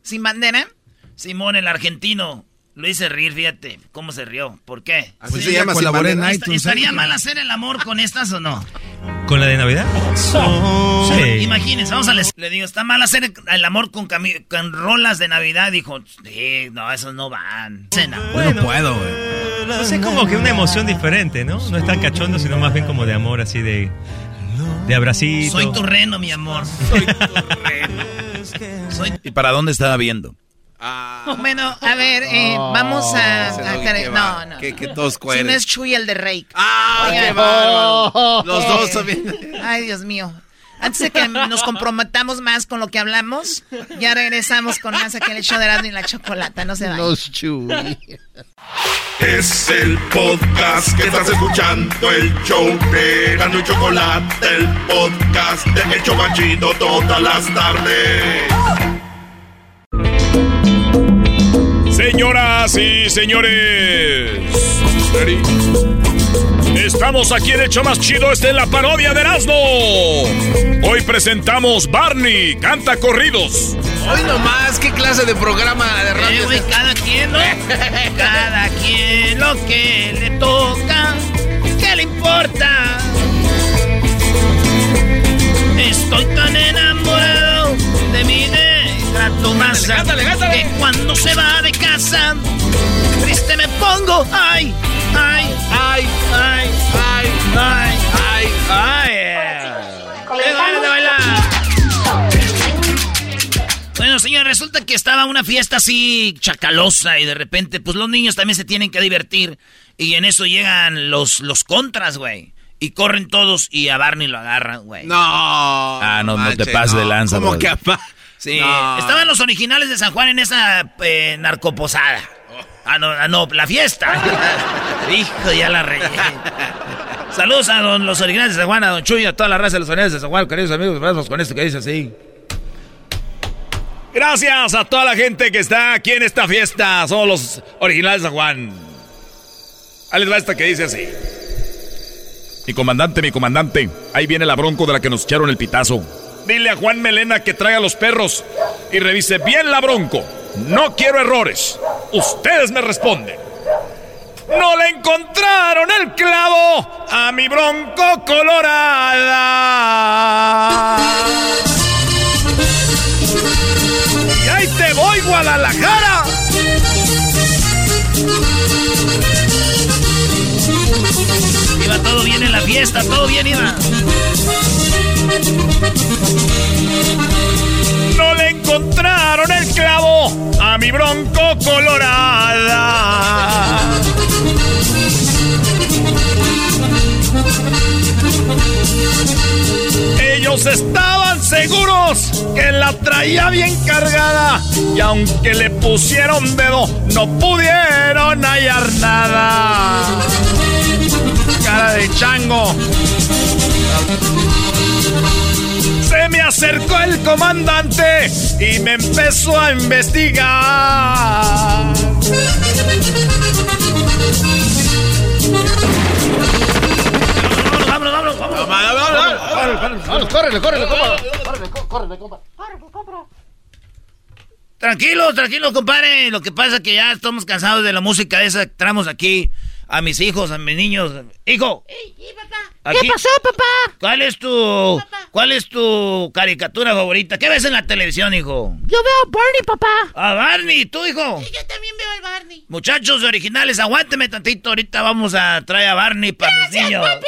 ¿Sin bandera? Simón, el argentino. Lo hice reír, fíjate. ¿Cómo se rió? ¿Por qué? Así se llama, colaboré en iTunes. ¿Estaría mal hacer el amor con estas o no? ¿Con la de Navidad? Sí. Imagínense, vamos a les... Le digo, ¿está mal hacer el amor con, cami- con rolas de Navidad? Dijo, sí, no, esos no van. Cena. Yo no puedo, güey. Pues es como que una emoción diferente, ¿no? No es tan cachondo, sino más bien como de amor, así de... De abracito. Soy tu reno, mi amor. Soy tu <laughs> reno. Soy... ¿Y para dónde estaba viendo? <laughs> Bueno, a ver, eh, vamos a... A qué no, va- no. qué- qué tosco Si no es Chuy el de Rake. ¡Ah, Oigan. qué bárbaro! Los Eh, dos son bien. Ay, Dios mío. Antes de que nos comprometamos más con lo que hablamos, ya regresamos con más aquí en el show de Erasmo y la Chocolata. No se vayan. Los chuy. Es el podcast que estás escuchando, el show de Erasmo y Chocolate, el podcast de El Chobachito todas las tardes. Señoras y señores, estamos aquí en el show más chido, esta es la parodia de Erasmo. Hoy presentamos Barney, canta corridos. Hoy nomás, ¿qué clase de programa de Eh, radio es este? cada quien, ¿no? <laughs> cada quien lo que le toca. ¿Qué le importa? Estoy tan enamorado de mi Tomasa que cuando se va de casa triste me pongo. Ay, ay, ay, ay, ay, ay, ay, ay. Bueno, señor, resulta que estaba una fiesta así chacalosa y de repente, pues los niños también se tienen que divertir. Y en eso llegan los, los contras, güey. Y corren todos y a Barney lo agarran, güey. No. Ah, no, no te pases de lanza, ¿Cómo bro. que apa? Sí, No. estaban los originales de San Juan en esa eh, narcoposada. Ah, no, ah, no, la fiesta. <laughs> Hijo, ya la regué. Saludos a don- los originales de San Juan, a don Chuy, a toda la raza de los originales de San Juan, queridos amigos, abrazos con esto que dice así. Gracias a toda la gente que está aquí en esta fiesta. Somos los originales de San Juan. Ahí les va esta que dice así. Mi comandante, mi comandante, ahí viene la bronco de la que nos echaron el pitazo. Dile a Juan Melena que traiga los perros y revise bien la bronco. No quiero errores. Ustedes me responden. No le encontraron el clavo a mi bronco colorada. Y ahí te voy, Guadalajara. Iba todo bien en la fiesta, todo bien iba. Encontraron el clavo a mi bronco colorada. Ellos estaban seguros que la traía bien cargada y aunque le pusieron dedo no pudieron hallar nada. Cara de chango. Se me acercó el comandante y me empezó a investigar. Vámonos, vámonos, vámonos. Vamos, córrele, córrele, compa. Compa. Compadre. Lo que pasa es que ya estamos cansados de la música esa que traemos aquí. A mis hijos, a mis niños. Hijo. ¿Qué pasó, papá? ¿Cuál es tu cuál es tu caricatura favorita? ¿Qué ves en la televisión, hijo? Yo veo a Barney, papá. A Barney, ¿tú, hijo? Sí, yo también veo al Barney. Muchachos originales, aguánteme tantito. Ahorita vamos a traer a Barney para mis niños. ¡Papi!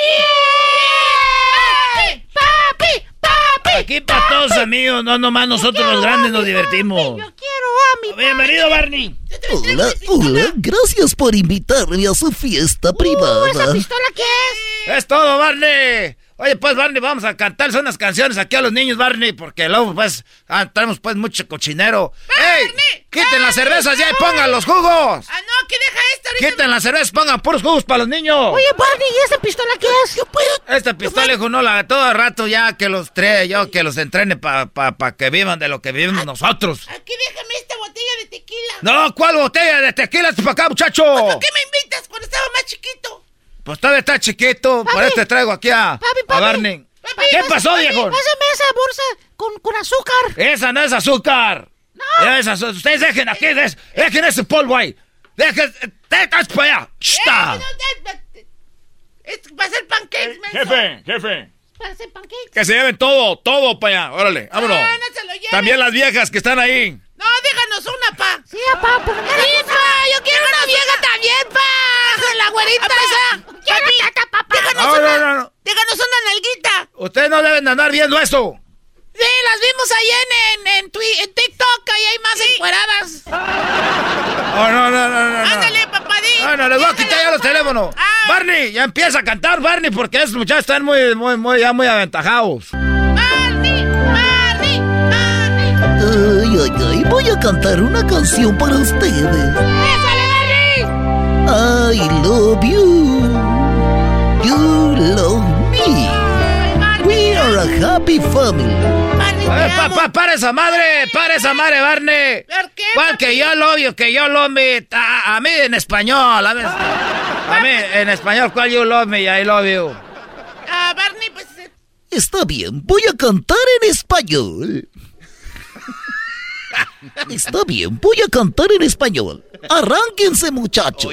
¡Papi! ¡Papi! Aquí para todos amigos, no nomás nosotros los grandes nos divertimos. Yo quiero a mi Bienvenido, Barney. Hola, hola, gracias por invitarme a su fiesta privada. ¿Esa pistola qué es? Es todo, Barney. Oye, pues, Barney, vamos a cantar unas canciones aquí a los niños, Barney, porque luego, pues, ah, traemos, pues, mucho cochinero. ¡Ey! ¡Quiten las cervezas ya y pongan los jugos! Ah, no, que deja esto ahorita. ¡Quiten las cervezas, pongan puros jugos para los niños! Oye, Barney, ¿y esa pistola qué es? Yo puedo. Esta pistola, hijo, no la todo el rato ya que los trae yo, que los entrene para pa, pa que vivan de lo que vivimos nosotros. Aquí déjame esta botella de tequila. No, ¿cuál botella de tequila? para acá, muchacho! ¿Por qué me invitas cuando estaba más chiquito? Pues todavía está chiquito, por eso te traigo aquí a, Papi, a papi. Barney. Papi, ¿Qué pasó, papi, viejo? Pásame esa bolsa con, con azúcar. Esa no es azúcar. No. Es azu- Ustedes dejen aquí, des- dejen ese polvo ahí. Dejen, te estás para allá. Eh, no, no, Es para hacer pancakes, menso. Jefe, jefe. Para hacer pancakes. Que se lleven todo, todo para allá. Órale, vámonos. No, no se lo lleven. También las viejas que están ahí. No, déjanos una, pa. Sí, pa, pero Sí, pa, yo quiero una vieja también, pa. La güerita esa. Papi, papá. Déjanos No, una. no, no, no. Déjanos una nalguita. Ustedes no deben de andar viendo eso. Sí, las vimos ahí en, en, en, Twi- en TikTok, ahí hay más encueradas. Oh, no, no, no, no. no. Ándale, papadín. No, no, les voy a quitar ya los teléfonos. Barney, ya empieza a cantar, Barney, porque esos muchachos están muy, muy, muy, ya muy aventajados. Ay, ay, ay, voy a cantar una canción para ustedes. ¡Ésale, Barney! I love you. You love me. We are a happy family. Eh, pa, pa, para esa madre, para esa madre, Barney. ¿Por qué? ¿Cuál que yo lo obvio, que yo lo me, a, a mí en español, a mí, a mí en español, ¿cuál you love me y I love you? Ah, Barney, pues. eh, Está bien, voy a cantar en español. Está bien, voy a cantar en español. Arránquense, muchachos.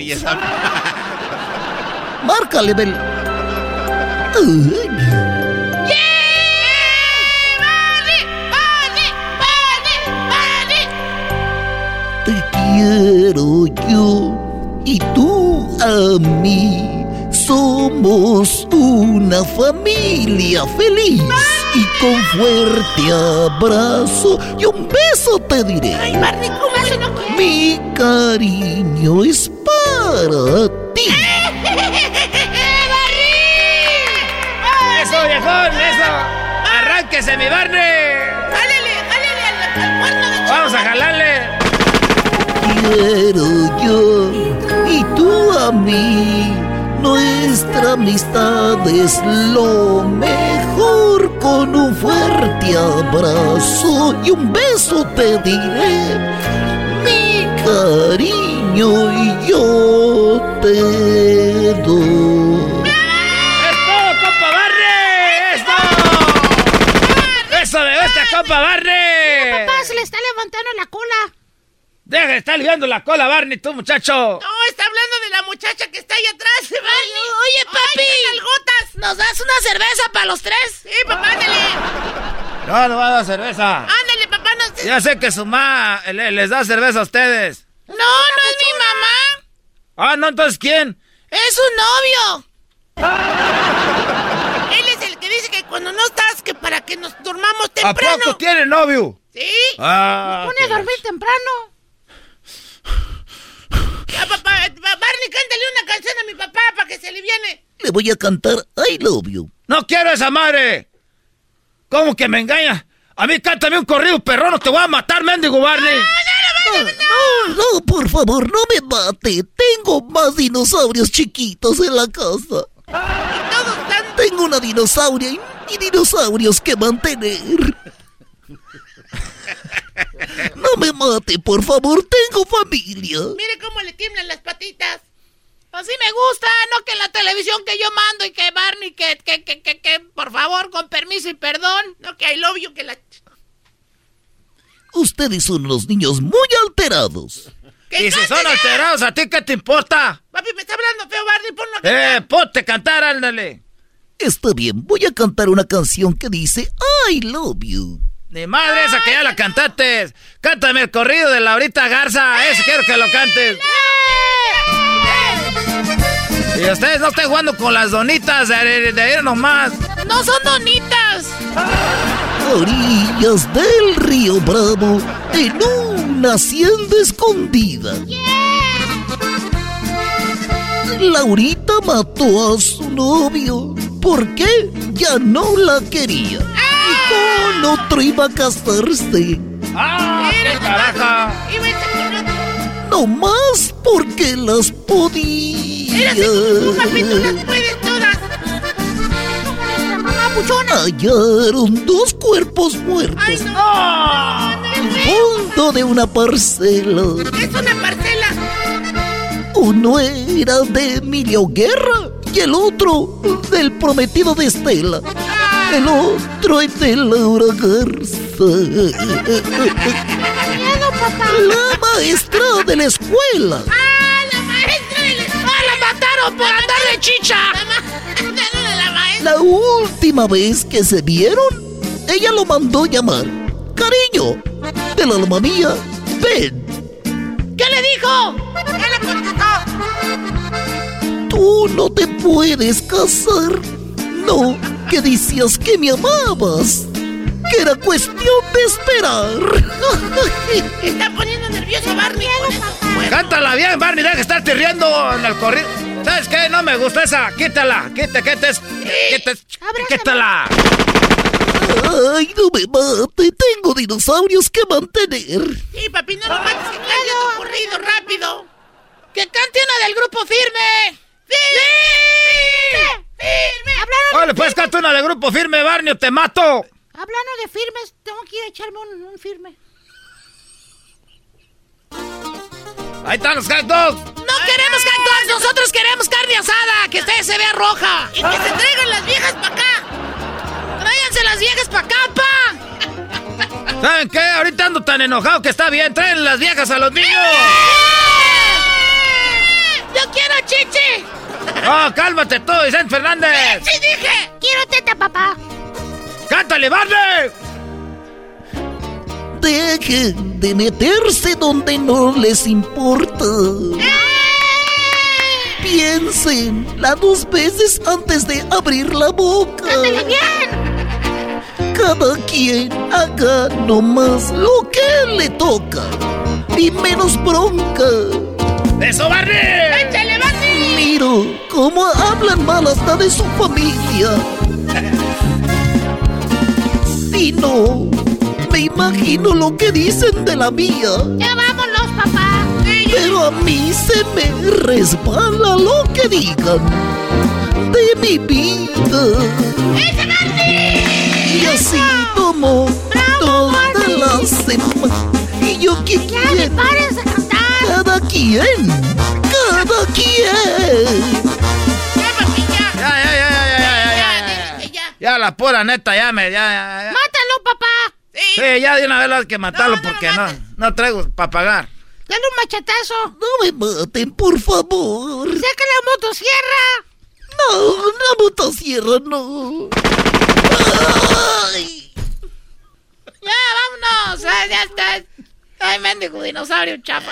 Márcale, Bel. Ay. Quiero yo y tú a mí. Somos una familia feliz y con fuerte abrazo y un beso te diré. Ay, Barney, ¿cómo eso no quiere? Mi cariño es para ti. <laughs> ¡Eso, viejón, eso! ¡Arránquese, mi Barney! ¡Jálele, jálele al, al cuerno de ¡Vamos a jalarle! Quiero yo y tú a mí. Nuestra amistad es lo mejor. Con un fuerte abrazo y un beso te diré. Mi cariño y yo te doy. ¡Es todo, compa Barney! ¡Es todo! ¡Eso me gusta, compa Barney! Papá, se le está. Deja de estar liando la cola, Barney, tú, muchacho. No, está hablando de la muchacha que está ahí atrás, Barney. oye, papi. Ay, ¿Nos das una cerveza para los tres? Sí, papá, ándale. No, no va a dar cerveza. Ándale, papá, no Ya sé que su mamá le- les da cerveza a ustedes. No, no es mi mamá. Ah, no, entonces, ¿quién? Es su novio. <laughs> Él es el que dice que cuando no estás, que para que nos durmamos ¿A temprano. poco tiene novio? Sí. Ah, Nos pone a dormir temprano. Papá, Barney, cántale una canción a mi papá para que se aliviane. Le voy a cantar I love you. ¡No quiero esa madre! ¿Cómo que me engaña? A mí cántame un corrido perrón, no te voy a matar, mendigo Barney. No, no, por favor, no me mate. Tengo más dinosaurios chiquitos en la casa. Tengo una dinosauria y, y dinosaurios que mantener. No me mate, por favor, tengo familia. Mire cómo le tiemblan las patitas. Así me gusta, no que en la televisión que yo mando y que Barney, que, que, que, que, que, por favor, con permiso y perdón. No que I love you, que la... Ustedes son unos niños muy alterados. Y si son alterados, ¿a ti qué te importa? Papi, me está hablando feo, Barney, ponlo a. Eh, ponte a cantar, ándale. Está bien, voy a cantar una canción que dice I love you. Ni madre esa que ya la cantaste. Cántame el corrido de Laurita Garza. Ese quiero que lo cantes. Y ustedes no estén jugando con las donitas de, de ir nomás. No son donitas. Orillas del río Bravo, en una hacienda escondida. Laurita mató a su novio porque ya no la quería. Y con otro iba a casarse. ¡Ah, qué caraja! No más porque las podía. Tú, papi, tú las puedes todas. Hallaron dos cuerpos muertos. Ay, no. En fondo de una parcela. Es una parcela. Uno era de Emilio Guerra y el otro del prometido de Estela. El otro es de Laura Garza. Miedo, papá. La maestra de la escuela. ¡Ah, la maestra de la escuela! ¡La mataron por andar de chicha! La última vez que se vieron, ella lo mandó llamar. Cariño, de la alma mía, ven. ¿Qué le dijo? ¿Qué le contestó? Tú no te puedes casar. No, que decías que me amabas. Que era cuestión de esperar. <laughs> Está poniendo nervioso Barney. Cántala bien, Barney, deja de estarte riendo en el corrido. ¿Sabes qué? No me gusta esa. Quítala, quita, quita, quita, quítala. Ay, no me mate. Tengo dinosaurios que mantener. Sí, papi, no lo mates, que cante tu corrido rápido. ¡Que cante una del grupo firme! ¡Firme! ¡Firme! Hablaron Oye, pues canta una de grupo firme, Barney, o te mato. Hablando de firmes, tengo que ir a echarme un, un firme. Ahí están los hot dogs. ¡No queremos hot dogs! ¡Nosotros queremos carne asada! ¡Que usted se vea roja! ¡Y que se traigan las viejas para acá! ¡Tráiganse las viejas para acá, pa! ¿Saben qué? Ahorita ando tan enojado que está bien. Traen las viejas a los niños. ¡Yo quiero chichi! ¡Oh, cálmate tú, Vicente Fernández! ¡Sí dije! ¡Quiero teta, papá! ¡Cántale, Barney! Dejen de meterse donde no les importa. Piensen las dos veces antes de abrir la boca. bien! Cada quien haga nomás lo que le toca. Y menos bronca. ¡Eso, Barney! ¡Échale, Barney! Miro cómo hablan mal hasta de su familia. Y no, me imagino lo que dicen de la mía. ¡Ya vámonos, papá! Pero a mí se me resbala lo que digan de mi vida. ¡Ese Barney! Y así tomo toda la semana. Y yo que ¡Ya quiero. le pares de cantar! Cada quien, cada quien. ¡Ya, ya! Ya, ya, ya, ya, ya, ya, ya, ya. ya. Ya, la pura neta, ya me, ya, ya, ya. ¡Mátalo, papá! Sí. Sí, ya de una vez hay que matarlo No, no lo porque no, no traigo para pagar. ¡Dale un machetazo! No me maten, por favor. ¡Saca la motosierra! No, una motosierra no. Ay. ¡Ya, vámonos! Ah, ya está. ¡Ay, mendigo dinosaurio, chapa!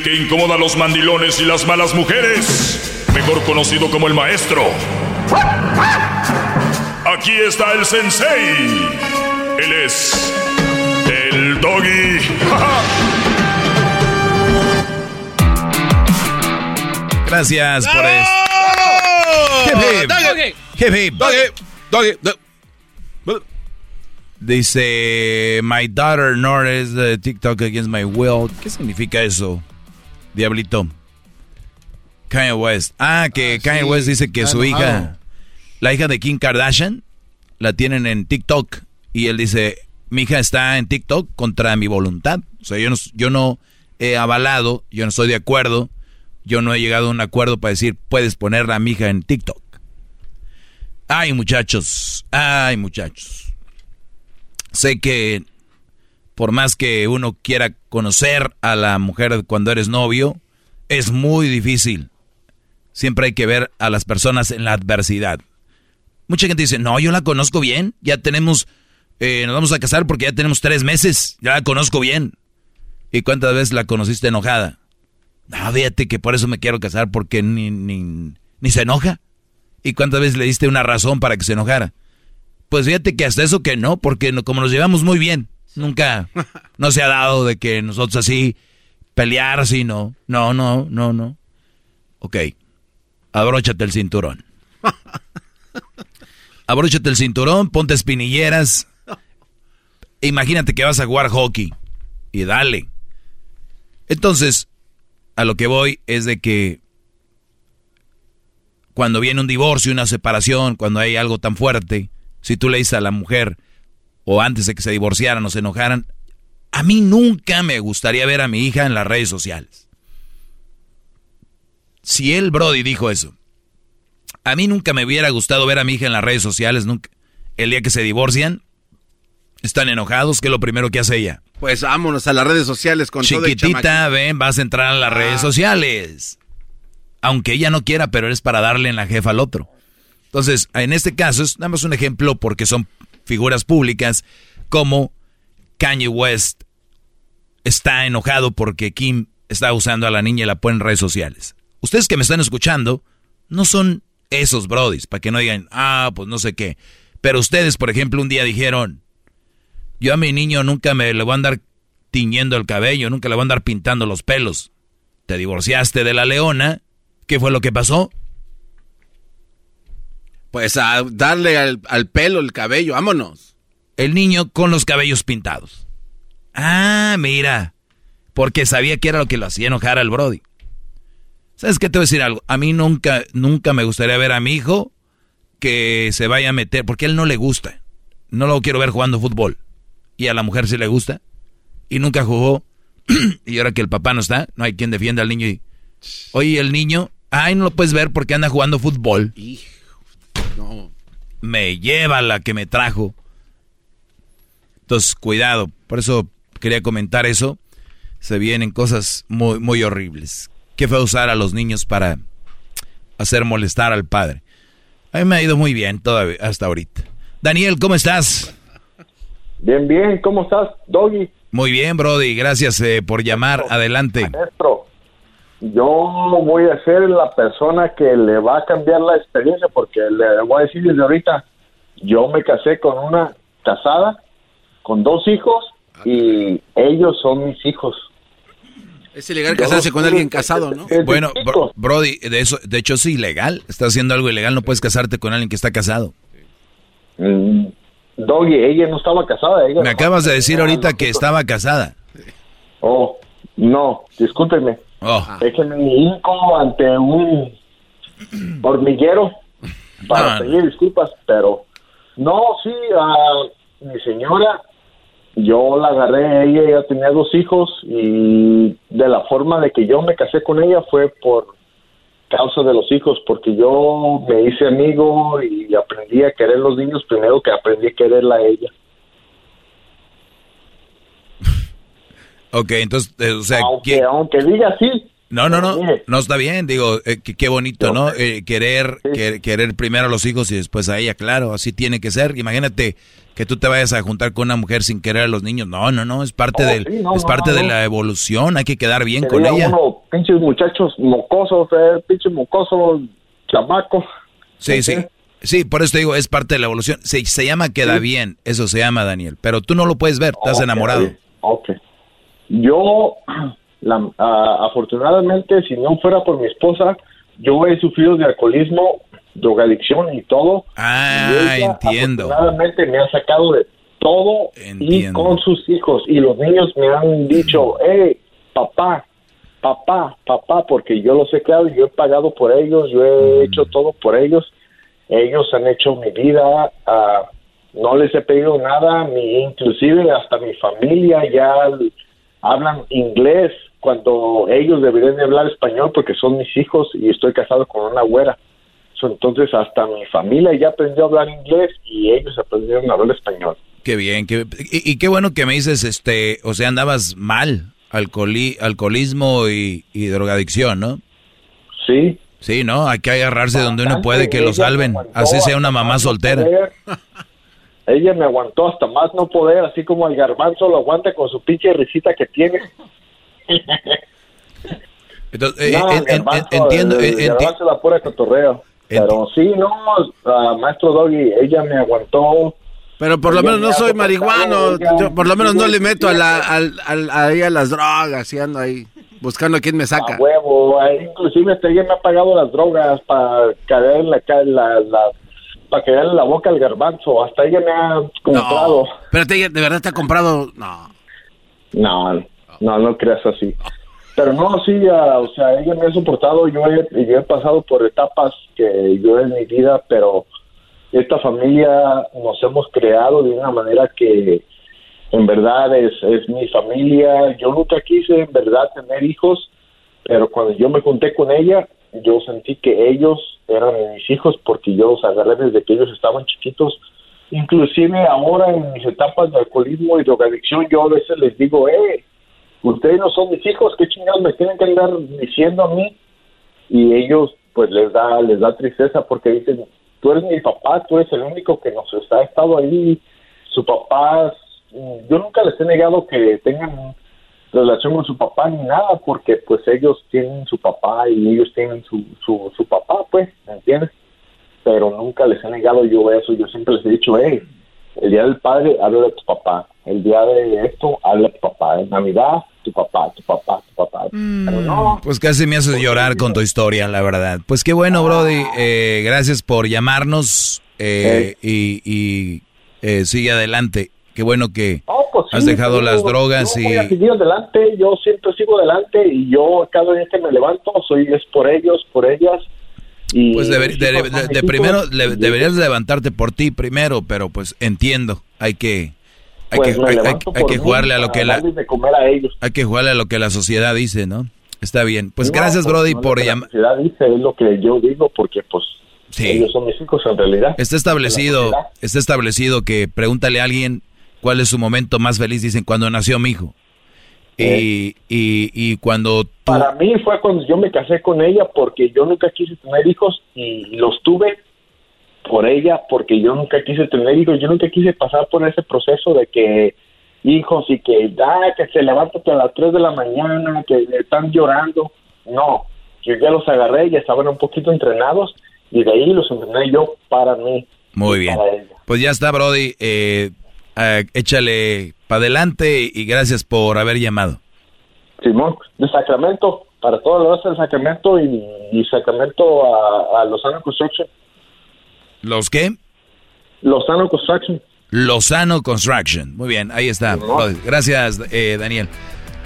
El que incomoda a los mandilones y las malas mujeres. Mejor conocido como el maestro. Aquí está el sensei. Él es. El doggy. <laughs> Gracias por do- Dice, my daughter Nora is the TikTok against my will. ¿Qué significa eso, Diablito? Kanye West. Ah, que Kanye sí, West dice que su enojado. hija, la hija de Kim Kardashian, la tienen en TikTok. Y él dice, mi hija está en TikTok contra mi voluntad. O sea, yo no, yo no he avalado, yo no estoy de acuerdo, yo no he llegado a un acuerdo para decir, puedes poner a mi hija en TikTok. Ay, muchachos, ay, muchachos. Sé que por más que uno quiera conocer a la mujer cuando eres novio, es muy difícil. Siempre hay que ver a las personas en la adversidad. Mucha gente dice, no, yo la conozco bien, ya tenemos, eh, nos vamos a casar porque ya tenemos tres meses, ya la conozco bien. ¿Y cuántas veces la conociste enojada? No, fíjate que por eso me quiero casar porque ni, ni, ni se enoja. ¿Y cuántas veces le diste una razón para que se enojara? Pues fíjate que hasta eso que no, porque como nos llevamos muy bien, nunca, no se ha dado de que nosotros así pelear así, no, no, no, no, no. Ok, abróchate el cinturón. Abróchate el cinturón, ponte espinilleras. Imagínate que vas a jugar hockey y dale. Entonces, a lo que voy es de que cuando viene un divorcio, una separación, cuando hay algo tan fuerte, si tú le dices a la mujer, o antes de que se divorciaran o se enojaran, a mí nunca me gustaría ver a mi hija en las redes sociales. Si él, Brody, dijo eso, a mí nunca me hubiera gustado ver a mi hija en las redes sociales, nunca. El día que se divorcian, están enojados, ¿qué es lo primero que hace ella? Pues vámonos a las redes sociales con todo Chiquitita, ven, vas a entrar a las redes sociales. Aunque ella no quiera, pero es para darle en la jefa al otro. Entonces, en este caso es nada más un ejemplo porque son figuras públicas como Kanye West está enojado porque Kim está usando a la niña y la pone en redes sociales. Ustedes que me están escuchando no son esos brodis, para que no digan, ah, pues no sé qué. Pero ustedes, por ejemplo, un día dijeron, yo a mi niño nunca me le voy a andar tiñendo el cabello, nunca le voy a andar pintando los pelos. Te divorciaste de la leona, ¿qué fue lo que pasó? Pues a darle al, al pelo, el cabello, vámonos. El niño con los cabellos pintados. Ah, mira, porque sabía que era lo que lo hacía enojar al Brody. ¿Sabes qué te voy a decir algo? A mí nunca, nunca me gustaría ver a mi hijo que se vaya a meter, porque a él no le gusta. No lo quiero ver jugando fútbol. Y a la mujer sí le gusta. Y nunca jugó. <clears throat> y ahora que el papá no está, no hay quien defienda al niño. Y, Oye, el niño, ay, no lo puedes ver porque anda jugando fútbol. No. Me lleva la que me trajo. Entonces, cuidado. Por eso quería comentar eso. Se vienen cosas muy, muy horribles. Qué fue usar a los niños para hacer molestar al padre. A mí me ha ido muy bien todavía, hasta ahorita. Daniel, ¿cómo estás? Bien, bien, ¿cómo estás, Doggy? Muy bien, Brody. Gracias eh, por llamar. Adelante. Maestro, yo voy a ser la persona que le va a cambiar la experiencia porque le voy a decir desde ahorita, yo me casé con una casada, con dos hijos y ellos son mis hijos. Es ilegal casarse con alguien casado, ¿no? Bueno, Bro- Brody, de eso, de hecho es ilegal. Estás haciendo algo ilegal. No puedes casarte con alguien que está casado. Mm, Doggy, ella no estaba casada. Ella Me acabas de decir ahorita que estaba casada. Oh, no, discúlpeme. Oh. Déjeme mi hinco ante un <clears throat> hormiguero para No, pedir disculpas, pero no, sí, a mi señora, yo la agarré, ella ya tenía dos hijos y de la forma de que yo me casé con ella fue por causa de los hijos, porque yo me hice amigo y aprendí a querer los niños primero que aprendí a quererla a ella. Ok, entonces, eh, o sea, Aunque, ¿quién- aunque diga así, No, no, no, no está bien, digo, eh, qué bonito, ¿no? Eh, querer, que- querer primero a los hijos y después a ella, claro, así tiene que ser. Imagínate que tú te vayas a juntar con una mujer sin querer a los niños. No, no, no, es parte Oh, del, sí, no, es no, parte no, de la evolución, hay que quedar bien con ella. uno, pinches muchachos mocosos, eh, pinche mocoso, chamaco. Sí, sí. Sí, por eso te digo, es parte de la evolución. Se, se llama queda Sí. bien, eso se llama Daniel, pero tú no lo puedes ver, estás enamorado. Ok. Yo, la- afortunadamente, si no fuera por mi esposa, yo he sufrido de alcoholismo, drogadicción y todo. Ah, Y ella, entiendo. Afortunadamente me ha sacado de todo y con sus hijos. Y los niños me han dicho, hey, papá, papá, papá, porque yo los he creado, yo he pagado por ellos, yo he hecho todo por ellos. Ellos han hecho mi vida, ah, no les he pedido nada, ni inclusive hasta mi familia ya hablan inglés cuando ellos deberían de hablar español porque son mis hijos y estoy casado con una güera. Entonces hasta mi familia ya aprendió a hablar inglés y ellos aprendieron a hablar español. Qué bien, qué, y, y qué bueno que me dices, este, o sea, andabas mal, alcoholi, alcoholismo y, y drogadicción, ¿no? Sí. Sí, ¿no? Hay que agarrarse donde uno puede que lo salven, así sea una mamá soltera. <laughs> Ella me aguantó hasta más no poder, así como el garbanzo lo aguanta con su pinche risita que tiene. Entonces, eh, No, en- el en- garbanzo, entiendo, el- eh, el enti- garbanzo la pura cotorreo. Pero sí, no, ah, maestro Doggy, ella me aguantó. Pero por lo menos me no soy marihuano. ella- Yo por lo menos no le meto a, la, al, al- ahí a las drogas y ando ahí buscando a quién me saca. A huevo, eh, inclusive hasta ella me ha pagado las drogas para caer en la, la, la para caer en la boca al garbanzo, hasta ella me ha comprado. Espérate, ella ¿de verdad te ha comprado? No. No, no, no creas así. Pero no, sí, o sea, ella me ha soportado, yo he, yo he pasado por etapas que yo en mi vida, pero esta familia nos hemos creado de una manera que en verdad es, es mi familia. Yo nunca quise en verdad tener hijos, pero cuando yo me junté con ella, yo sentí que ellos eran mis hijos porque yo los agarré desde que ellos estaban chiquitos. Inclusive ahora en mis etapas de alcoholismo y drogadicción, yo a veces les digo, eh, ustedes no son mis hijos, ¿qué chingados me tienen que andar diciendo a mí? Y ellos, pues les da, les da tristeza porque dicen, tú eres mi papá, tú eres el único que nos ha estado ahí, su papá, yo nunca les he negado que tengan relación con su papá ni nada, porque pues ellos tienen su papá y ellos tienen su, su, su papá, pues, ¿me entiendes? Pero nunca les he negado yo eso, yo siempre les he dicho, hey, el día del padre, habla de tu papá, el día de esto, habla de tu papá, en Navidad, tu papá, tu papá, tu papá. Pero no, Pues casi me haces llorar con tu historia, la verdad. Pues qué bueno, Brody. Eh, gracias por llamarnos eh, y, y, eh, sigue adelante. Qué bueno que pues sí, has dejado yo- las drogas yo y... voy a seguir adelante, yo siempre sigo adelante y yo cada día que me levanto soy es por ellos, por ellas. Y Pues deber- de, de- de hijos, primero le- deberías levantarte por ti primero, pero pues entiendo, hay que hay Pues que hay, hay- hay que jugarle a lo que la de a ellos. hay que jugarle a lo que la sociedad dice, ¿no? Está bien. Pues No, gracias, pues, Brody, no, por que la llamar. sociedad dice es lo que yo digo porque pues ellos son mis hijos en realidad. Está establecido, está establecido que pregúntale a alguien cuál es su momento más feliz, dicen cuando nació mi hijo. Y, y, y cuando tú Para mí fue cuando yo me casé con ella porque yo nunca quise tener hijos y los tuve por ella porque yo nunca quise tener hijos, yo nunca quise pasar por ese proceso de que hijos y que, ah, que se levantan a las 3 de la mañana, que están llorando. No, yo ya los agarré, ya estaban un poquito entrenados y de ahí los entrené yo para mí. Muy bien. Pues ya está, Brody. Eh, eh, échale para adelante y gracias por haber llamado. Simón, de Sacramento, para todos los de Sacramento y, y Sacramento a, a Lozano Construction. ¿Los qué? Lozano Construction. Lozano Construction. Muy bien, ahí está. Brody. Gracias, eh, Daniel.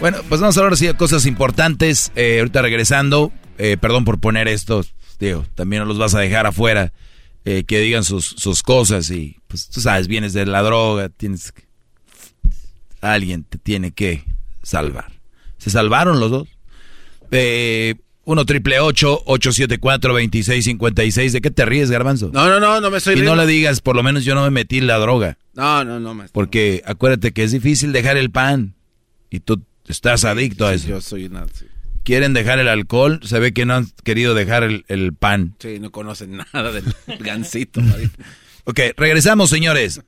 Bueno, pues vamos a hablar así de cosas importantes. Eh, ahorita regresando, eh, perdón por poner esto, digo, también no los vas a dejar afuera, eh, que digan sus, sus cosas y, pues tú sabes, vienes de la droga, tienes que- alguien te tiene que salvar. ¿Se salvaron los dos? Eh, 1 triple 874 2656 ¿De qué te ríes, Garbanzo? No, no, no, no me estoy Y no le digas, por lo menos yo no me metí en la droga. No, no, no, maestro. Porque acuérdate que es difícil dejar el pan. Y tú estás adicto a eso. Yo soy una... Sí. Quieren dejar el alcohol, se ve que no han querido dejar el, el pan. Sí, no conocen <laughs> nada del gancito. María. <laughs> Ok, regresamos, señores.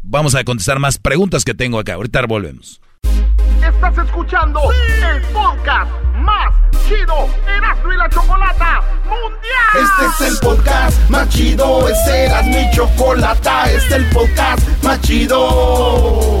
Vamos a contestar más preguntas que tengo acá. Ahorita volvemos. Estás escuchando el podcast más chido Erasmo y la Chocolata Mundial. Este es el podcast más chido, este es Erasmo y Chocolata, este es el podcast más chido.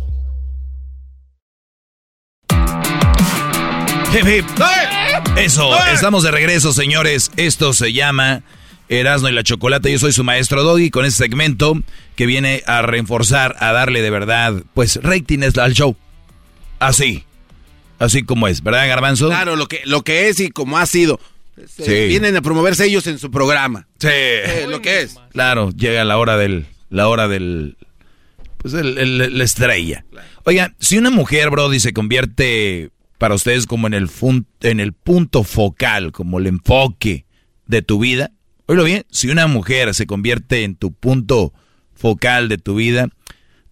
Hip, hip. Eso, estamos de regreso, señores. Esto se llama Erasmo y la Chocolata. Yo soy su maestro Doggy con este segmento que viene a reforzar, a darle de verdad, pues, ratings al show. Así. Así como es, ¿verdad, Garbanzo? Claro, lo que, lo que es y como ha sido. Sí. Eh, Vienen a promoverse ellos en su programa. Sí. Eh, lo que es. Claro, llega la hora del. La hora del. Pues el, el- la estrella. Oiga, si una mujer, Brody, se convierte para ustedes como en el, en el punto focal, como el enfoque de tu vida. Oílo bien, si una mujer se convierte en tu punto focal de tu vida,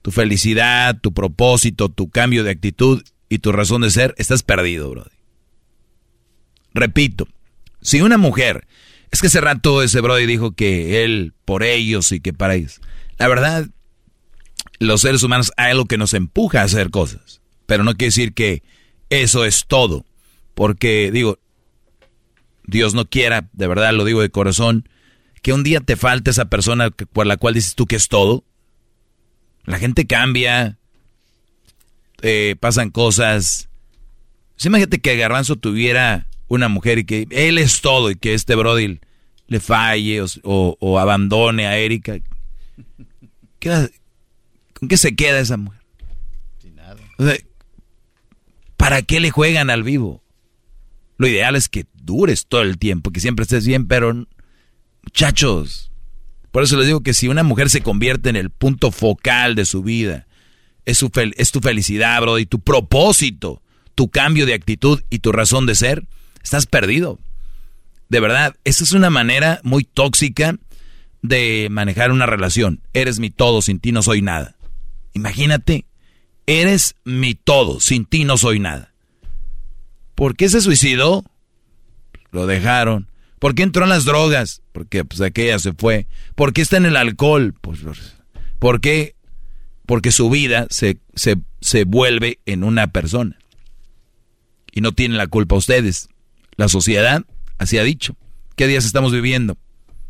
tu felicidad, tu propósito, tu cambio de actitud y tu razón de ser, estás perdido, Brody. Repito, si una mujer, es que hace rato ese Brody dijo que él por ellos y que para ellos. La verdad, los seres humanos hay algo que nos empuja a hacer cosas, pero no quiere decir que eso es todo, porque digo, Dios no quiera, de verdad lo digo de corazón, que un día te falte esa persona por la cual dices tú que es todo. La gente cambia, eh, pasan cosas. Sí, imagínate que Garbanzo tuviera una mujer y que él es todo y que este Brody le falle o, o- o abandone a Erika. ¿Qué- ¿Con qué se queda esa mujer? Sin nada. ¿Para qué le juegan al vivo? Lo ideal es que dures todo el tiempo, que siempre estés bien, pero muchachos, por eso les digo que si una mujer se convierte en el punto focal de su vida, es, su es tu felicidad, bro, y tu propósito, tu cambio de actitud y tu razón de ser, estás perdido. De verdad, esa es una manera muy tóxica de manejar una relación. Eres mi todo, sin ti no soy nada. Imagínate, eres mi todo, sin ti no soy nada. ¿Por qué se suicidó? Lo dejaron. ¿Por qué entró en las drogas? Porque pues aquella se fue. ¿Por qué está en el alcohol? Pues, ¿Por qué? Porque su vida se, se, se vuelve en una persona. Y no tienen la culpa ustedes. La sociedad así ha dicho. ¿Qué días estamos viviendo?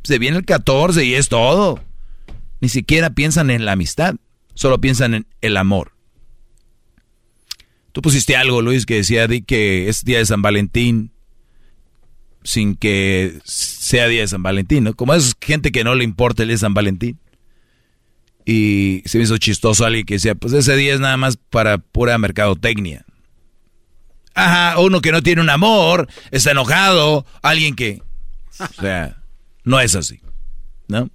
Se viene el 14 y es todo. Ni siquiera piensan en la amistad. Solo piensan en el amor. Tú pusiste algo, Luis, que decía di que es día de San Valentín sin que sea día de San Valentín, ¿no? Como es gente que no le importa el día de San Valentín. Y se me hizo chistoso alguien que decía, pues ese día es nada más para pura mercadotecnia. Ajá, uno que no tiene un amor, está enojado, alguien que... O sea, no es así, ¿no?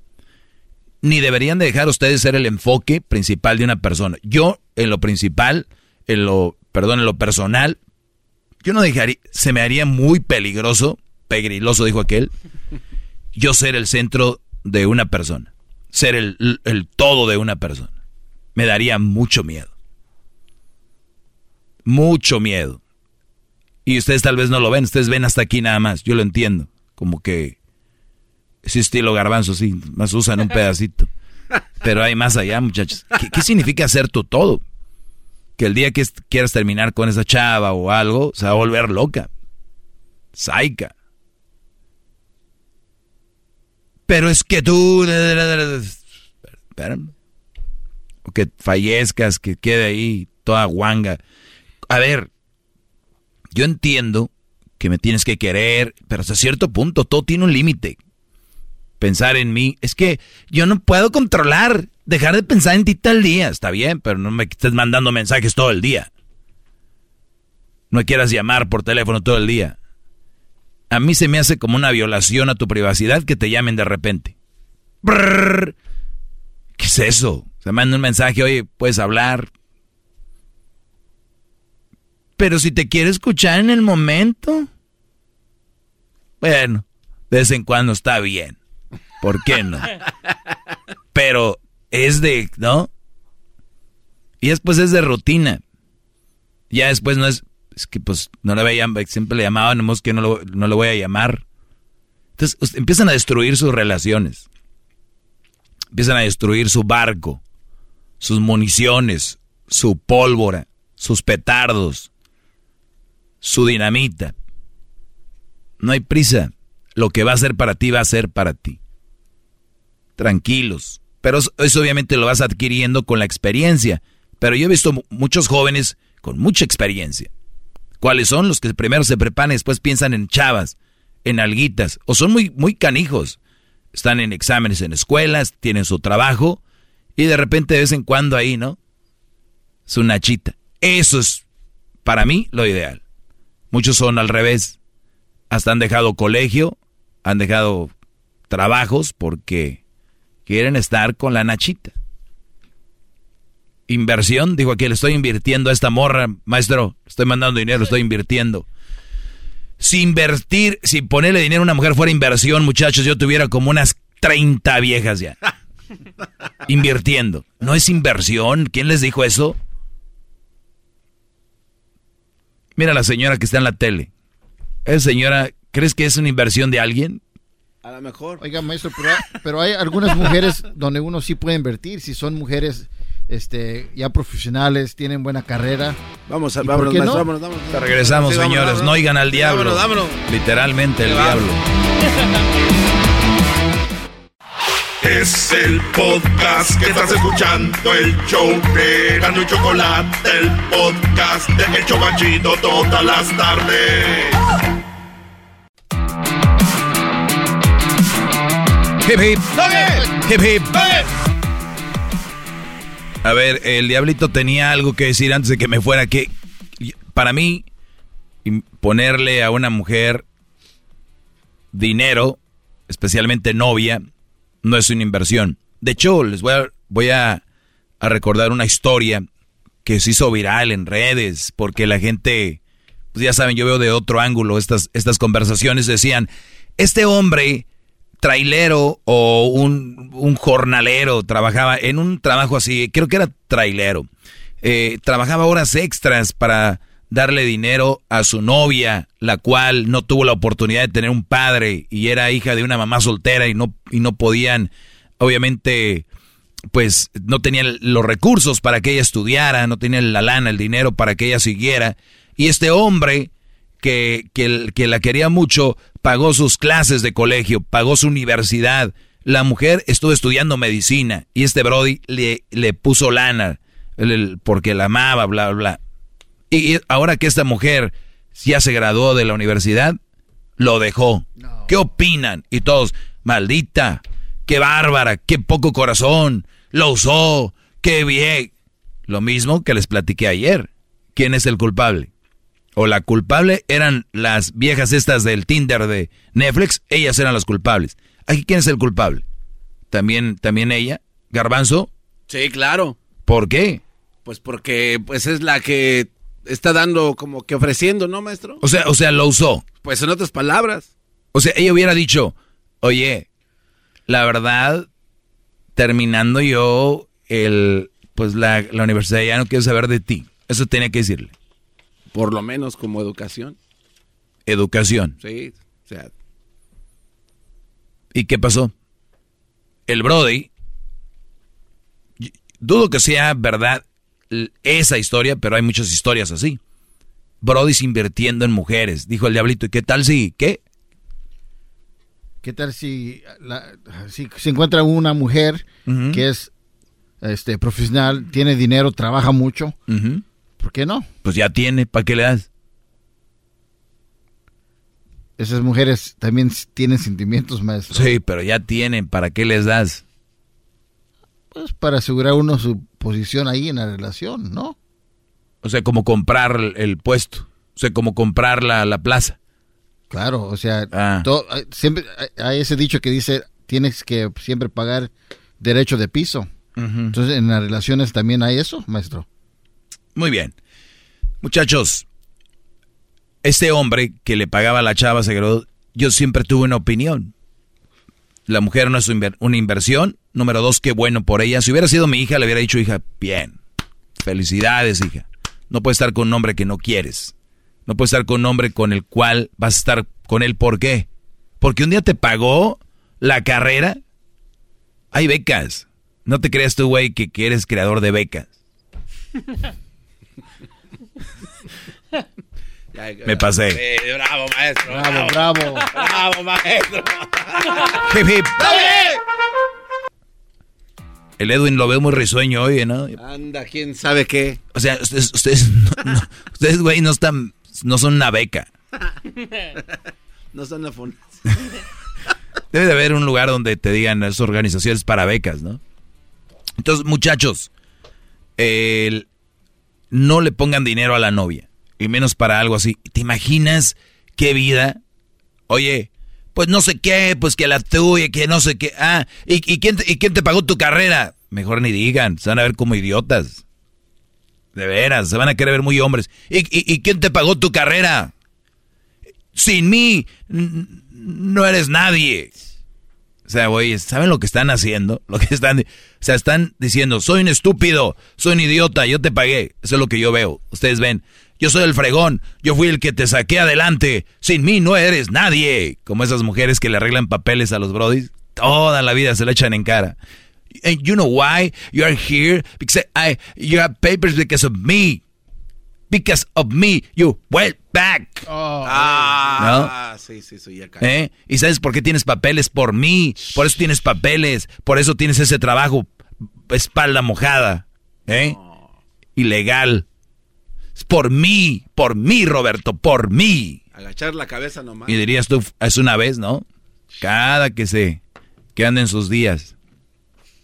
Ni deberían de dejar ustedes ser el enfoque principal de una persona. Yo, en lo principal, en lo, perdón, en lo personal, yo no dejaría, se me haría muy peligroso, pegriloso dijo aquel, yo ser el centro de una persona, ser el, el todo de una persona. Me daría mucho miedo. Mucho miedo. Y ustedes tal vez no lo ven, ustedes ven hasta aquí nada más, yo lo entiendo. Como que ese estilo garbanzo, sí, más usan un pedacito. Pero hay más allá, muchachos. ¿Qué, qué significa ser tu todo? Que el día que quieras terminar con esa chava o algo, se va a volver loca. Saica. Pero es que tú... Espérame. O que fallezcas, que quede ahí toda guanga. A ver, yo entiendo que me tienes que querer, pero hasta cierto punto todo tiene un límite. Pensar en mí, es que yo no puedo controlar, dejar de pensar en ti tal día. Está bien, pero no me estés mandando mensajes todo el día. No me quieras llamar por teléfono todo el día. A mí se me hace como una violación a tu privacidad que te llamen de repente. ¿Qué es eso? Se manda un mensaje, oye, puedes hablar. Pero si te quiere escuchar en el momento. Bueno, de vez en cuando está bien. ¿Por qué no? Pero es de, ¿no? Y después es de rutina. Ya después no es, es que pues no le voy a llamar, siempre le llamaba, nomás que no lo, no lo voy a llamar. Entonces empiezan a destruir sus relaciones. Empiezan a destruir su barco, sus municiones, su pólvora, sus petardos, su dinamita. No hay prisa. Lo que va a ser para ti va a ser para ti. Tranquilos. Pero eso, obviamente lo vas adquiriendo con la experiencia. Pero yo he visto mu- muchos jóvenes con mucha experiencia. ¿Cuáles son los que primero se preparan y después piensan en chavas, en alguitas? O son muy, muy canijos. Están en exámenes en escuelas, tienen su trabajo y de repente de vez en cuando ahí, ¿no? Su nachita. Eso es para mí lo ideal. Muchos son al revés. Hasta han dejado colegio, han dejado trabajos porque quieren estar con la nachita. Inversión, dijo aquí, le estoy invirtiendo a esta morra, maestro, estoy mandando dinero, estoy invirtiendo. Si invertir, si ponerle dinero a una mujer fuera inversión, muchachos, yo tuviera como unas 30 viejas ya. <laughs> Invirtiendo. ¿No es inversión? ¿Quién les dijo eso? Mira la señora que está en la tele. Esa señora, ¿crees que es una inversión de alguien? A lo mejor. Oiga, maestro, pero, pero hay algunas mujeres donde uno sí puede invertir. Si son mujeres este, ya profesionales, tienen buena carrera. Vamos, a, ¿Y vámonos, maestro, no? vámonos, vámonos. Te regresamos, Sí, vámonos, señores. vámonos. No oigan al diablo. Vámonos, vámonos. Literalmente el diablo. <laughs> Es el podcast que estás escuchando, el show de Gano y Chocolate, el podcast de El Chobachito todas las tardes. Hip hip. Hip hip. A ver, el diablito tenía algo que decir antes de que me fuera. Que para mí, ponerle a una mujer dinero, especialmente novia, no es una inversión. De hecho, les voy a, voy a, a recordar una historia que se hizo viral en redes, porque la gente, pues ya saben, yo veo de otro ángulo estas, estas conversaciones. Decían, este hombre trailero o un, un jornalero trabajaba en un trabajo así, creo que era trailero. Eh, trabajaba horas extras para darle dinero a su novia, la cual no tuvo la oportunidad de tener un padre y era hija de una mamá soltera y no, y no podían, obviamente, pues no tenían los recursos para que ella estudiara, no tenían la lana, el dinero para que ella siguiera. Y este hombre que, que, que la quería mucho, pagó sus clases de colegio, pagó su universidad. La mujer estuvo estudiando medicina y este Brody le, le puso lana porque la amaba, bla, bla, y ahora que esta mujer ya se graduó de la universidad, lo dejó. ¿Qué opinan? Y todos, maldita, qué bárbara, qué poco corazón, lo usó, qué bien. Lo mismo que les platiqué ayer. ¿Quién es el culpable? O la culpable eran las viejas estas del Tinder de Netflix, ellas eran las culpables. Aquí quién es el culpable? También también ella, Garbanzo, Sí, claro. ¿por qué? Pues porque pues es la que está dando como que ofreciendo, ¿no, maestro? O sea, o sea, lo usó. Pues en otras palabras. O sea, ella hubiera dicho, "Oye, la verdad terminando yo el pues la, la universidad ya no quiero saber de ti." Eso tenía que decirle. Por lo menos como educación. Educación. Sí, o sea, ¿Y qué pasó? El Brody, dudo que sea verdad esa historia, pero hay muchas historias así. Brody invirtiendo en mujeres, dijo el diablito, ¿y qué tal si, qué? ¿Qué tal si, la- si se encuentra una mujer que es este profesional, tiene dinero, trabaja mucho? ¿Por qué no? Pues ya tiene, ¿para qué le das? Esas mujeres también tienen sentimientos, maestro. Sí, pero ya tienen, ¿para qué les das? Pues para asegurar uno su posición ahí en la relación, ¿no? O sea, como comprar el, puesto, o sea, como comprar la, la plaza. Claro, o sea, Ah. siempre hay- hay ese dicho que dice tienes que siempre pagar derecho de piso. Entonces, en las relaciones también hay eso, maestro. Muy bien. Muchachos, este hombre que le pagaba a la chava se graduó, yo siempre tuve una opinión. La mujer no es una inversión. Número dos, qué bueno por ella. Si hubiera sido mi hija, le hubiera dicho, hija, bien. Felicidades, hija. No puedes estar con un hombre que no quieres. No puedes estar con un hombre con el cual vas a estar con él. ¿Por qué? Porque un día te pagó la carrera. Hay becas. No te creas tú, güey, que, que eres creador de becas. <laughs> Me pasé. Sí, bravo, maestro. Bravo, bravo. Bravo, maestro. Hip, hip. El Edwin lo veo muy risueño hoy, ¿no? Anda, quién sabe qué. O sea, ustedes, ustedes, <laughs> no- no- ustedes, güey, no están, no son una beca. no son la <laughs> Debe de haber un lugar donde te digan esas organizaciones para becas, ¿no? Entonces, muchachos, el- no le pongan dinero a la novia, y menos para algo así. ¿Te imaginas qué vida? Oye, pues no sé qué, pues que la tuya, que no sé qué. Ah, ¿y, y quién, te- y quién te pagó tu carrera? Mejor ni digan, se van a ver como idiotas. De veras, se van a querer ver muy hombres. ¿Y, y, y quién te pagó tu carrera? Sin mí, no eres nadie. Sea, ¿saben lo que están haciendo? <laughs> Lo que están, o sea, están diciendo, soy un estúpido, soy un idiota, yo te pagué. Eso es lo que yo veo. Ustedes ven, yo soy el fregón, yo fui el que te saqué adelante. Sin mí no eres nadie. Como esas mujeres que le arreglan papeles a los brodis, toda la vida se le echan en cara. And you know why you are here? Because I, you have papers because of me. Because of me, you went back. Ah, sí, sí, sí, ya. ¿Eh? ¿Y sabes por qué tienes papeles? Por mí. Por eso tienes papeles. Por eso tienes ese trabajo. Espalda mojada. ¿Eh? Ilegal. Es por mí. Por mí, Roberto. Por mí. Agachar la cabeza nomás. Y dirías tú, es una vez, ¿no? Cada que se... Que ande en sus días.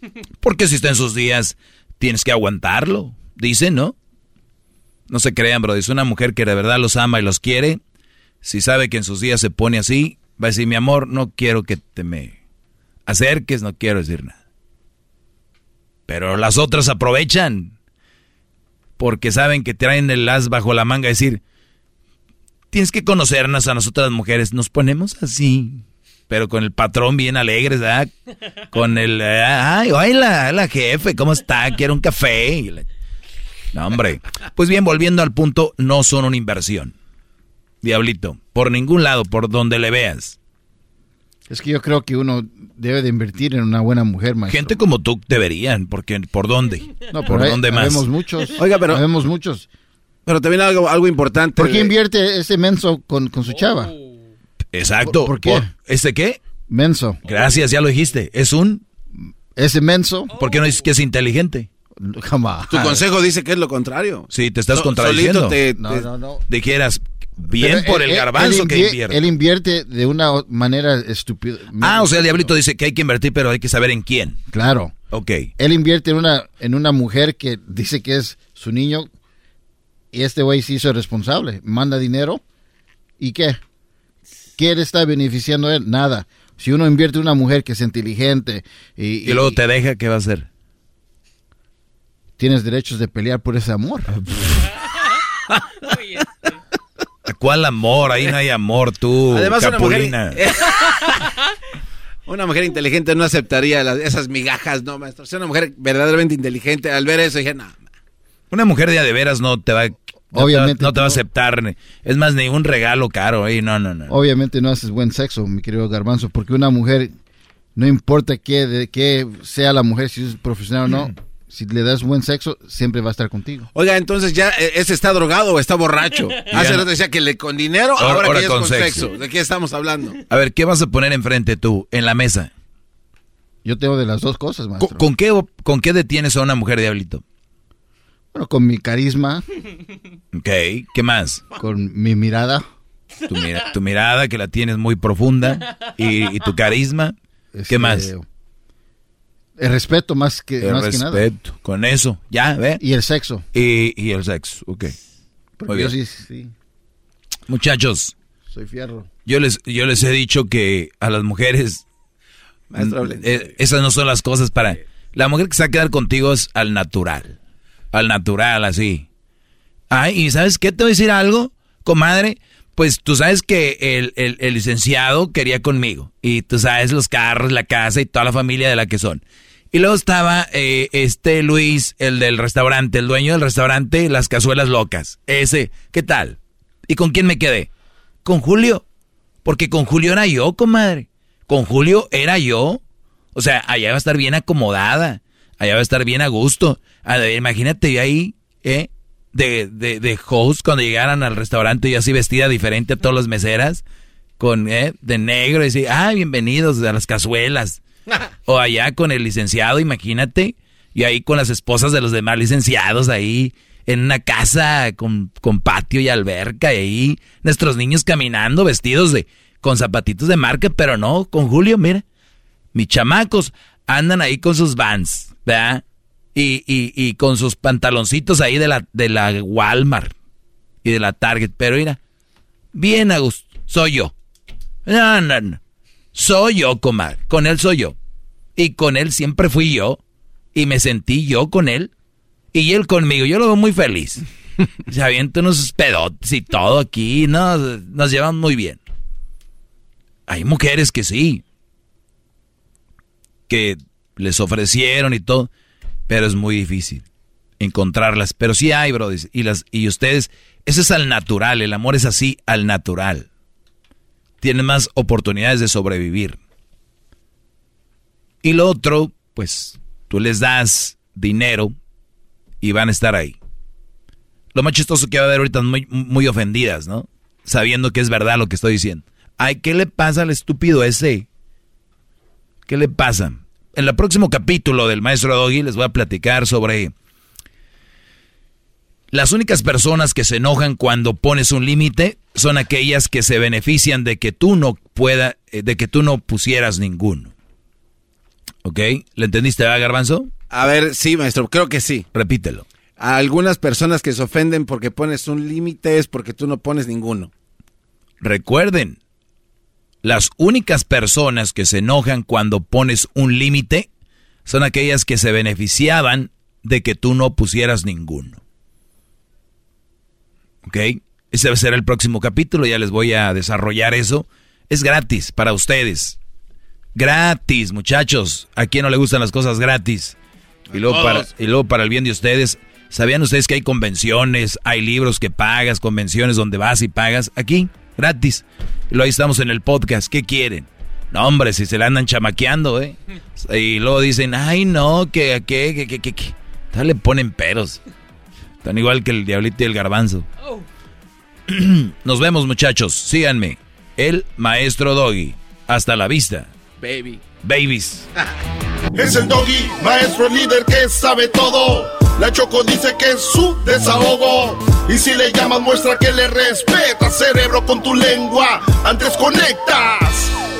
<laughs> Porque si está en sus días, tienes que aguantarlo. Dicen, ¿no? No se crean, bro. Es una mujer que de verdad los ama y los quiere. Si sabe que en sus días se pone así, va a decir, mi amor, no quiero que te me acerques, no quiero decir nada. Pero las otras aprovechan. Porque saben que traen el as bajo la manga. Decir, tienes que conocernos a nosotras mujeres. Nos ponemos así. Pero con el patrón bien alegres, ¿verdad? Con el, eh, ay, hola, hola jefe, ¿cómo está? Quiero un café. No, hombre. Pues bien, volviendo al punto, no son una inversión. Diablito, por ningún lado, por donde le veas. Es que yo creo que uno debe de invertir en una buena mujer, maestro. Gente como tú deberían, porque ¿por dónde? No, ¿Por por ahí dónde más? Habemos muchos. Oiga, pero- Habemos muchos. Pero también algo, algo importante. ¿Por qué invierte ese menso con, con su chava? Exacto. ¿Por qué? ¿Este qué? Menso. Gracias, ya lo dijiste. Es un... Ese menso. ¿Por qué no dices que es inteligente? <laughs> Jamás. Tu consejo dice que es lo contrario. Sí, te estás So- contradiciendo. solito te- No, te- no, no. Dijeras, bien Pero por él- el él- garbanzo él que invie- invierte. Él invierte de una manera estúpida. Ah, o sea, el diablito dice que hay que invertir, pero hay que saber en quién. Claro. Ok. Él invierte en una, en una mujer que dice que es su niño y este güey se hizo responsable. Manda dinero y ¿qué? ¿Qué le está beneficiando a él? Nada. Si uno invierte en una mujer que es inteligente y, Y luego te deja, ¿qué va a hacer? Tienes derechos de pelear por ese amor. <laughs> ¿Cuál amor? Ahí no hay amor, tú, Además, una mujer, Capulina. <laughs> una mujer inteligente no aceptaría las- esas migajas, no, maestro. Si una mujer verdaderamente inteligente, al ver eso, dije, no. Una mujer de a de veras no te va, no Obviamente te va- no te va a no. aceptar. Es más, ni un regalo caro. ahí, no, no, no. Obviamente no haces buen sexo, mi querido Garbanzo, porque una mujer, no importa qué, de qué sea la mujer, si es profesional o no, si le das buen sexo, siempre va a estar contigo. Oiga, entonces ya eh, ese está drogado o está borracho. Hace <laughs> Ya. rato decía que le con dinero, Ahora- ahora, ahora que ya es con con sexo. sexo. ¿De qué estamos hablando? A ver, ¿qué vas a poner enfrente tú en la mesa? Yo tengo de las dos cosas, ¿Con, maestro. con qué, ¿Con qué detienes a una mujer, diablito? Bueno, con mi carisma, Ok, ¿qué más? con mi mirada. Tu, mira- tu mirada, que la tienes muy profunda, y, y tu carisma. ¿Qué este, más? El respeto más que, El más que nada. respeto. Con eso, ya, ¿ve? Y el sexo. Y, y el sexo, ok. Porque Muy yo bien. sí, sí, Muchachos, soy fierro. yo les, yo les he dicho que a las mujeres Maestro, mm, eh, esas no son las cosas para... La mujer que se va a quedar contigo es al natural. Al natural, así. Ay, ¿y sabes qué? Te voy a decir algo, comadre. Pues tú sabes que el, el- el licenciado quería conmigo. Y tú sabes los carros, la casa y toda la familia de la que son. Y luego estaba eh, este Luis, el del restaurante, el dueño del restaurante, las cazuelas locas. Ese, ¿qué tal? ¿Y con quién me quedé? Con Julio. Porque con Julio era yo, comadre. Con Julio era yo. O sea, allá va a estar bien acomodada. Allá va a estar bien a gusto. A imagínate yo ahí, ¿eh? De, de, de host cuando llegaran al restaurante y así vestida diferente a todas las meseras. Con, ¿eh? De negro y decir, ah, bienvenidos a las cazuelas. <laughs> o allá con el licenciado, imagínate. Y ahí con las esposas de los demás licenciados ahí en una casa con, con patio y alberca y ahí nuestros niños caminando vestidos de con zapatitos de marca, pero no, con Julio, mira. Mis chamacos andan ahí con sus vans, ¿verdad? Y, y, y con sus pantaloncitos ahí de la, de la Walmart y de la Target. Pero mira, bien a gusto, soy yo. Soy yo, comadre. Con él soy yo. Y con él siempre fui yo. Y me sentí yo con él. Y él conmigo. Yo lo veo muy feliz. <laughs> Se avienta unos pedotes y todo aquí. No, nos llevan muy bien. Hay mujeres que sí. Que les ofrecieron y todo. Pero es muy difícil encontrarlas. Pero sí hay, bro. Y, las, y ustedes, eso es al natural. El amor es así, al natural. Tienen más oportunidades de sobrevivir. Y lo otro, pues tú les das dinero y van a estar ahí. Lo más chistoso que va a haber ahorita muy, muy ofendidas, ¿no? Sabiendo que es verdad lo que estoy diciendo. Ay, ¿qué le pasa al estúpido ese? ¿Qué le pasa? En el próximo capítulo del maestro Doggy les voy a platicar sobre las únicas personas que se enojan cuando pones un límite son aquellas que se benefician de que tú no pueda, eh, de que tú no pusieras ninguno. ¿Ok? ¿Le entendiste, va, Garbanzo? A ver, sí, maestro, creo que sí. Repítelo. A algunas personas que se ofenden porque pones un límite es porque tú no pones ninguno. Recuerden, las únicas personas que se enojan cuando pones un límite son aquellas que se beneficiaban de que tú no pusieras ninguno. ¿Ok? Ese va a ser el próximo capítulo, ya les voy a desarrollar eso. Es gratis para ustedes. Gratis, muchachos. ¿A quién no le gustan las cosas gratis? Y luego, para, y luego para el bien de ustedes, ¿sabían ustedes que hay convenciones, hay libros que pagas, convenciones donde vas y pagas? Aquí, gratis. Y luego ahí estamos en el podcast. ¿Qué quieren? No, hombre, si se le andan chamaqueando, ¿eh? <laughs> Y luego dicen, ay, no, que, que, que, que, que, que. Tal le ponen peros. Tan igual que el diablito y el garbanzo. <clears throat> Nos vemos, muchachos. Síganme. El maestro Doggy. Hasta la vista. Baby. Babies. <laughs> Es el doggy, maestro líder que sabe todo. La Choco dice que es su desahogo. Y si le llamas, muestra que le respeta, cerebro, con tu lengua. Antes conectas.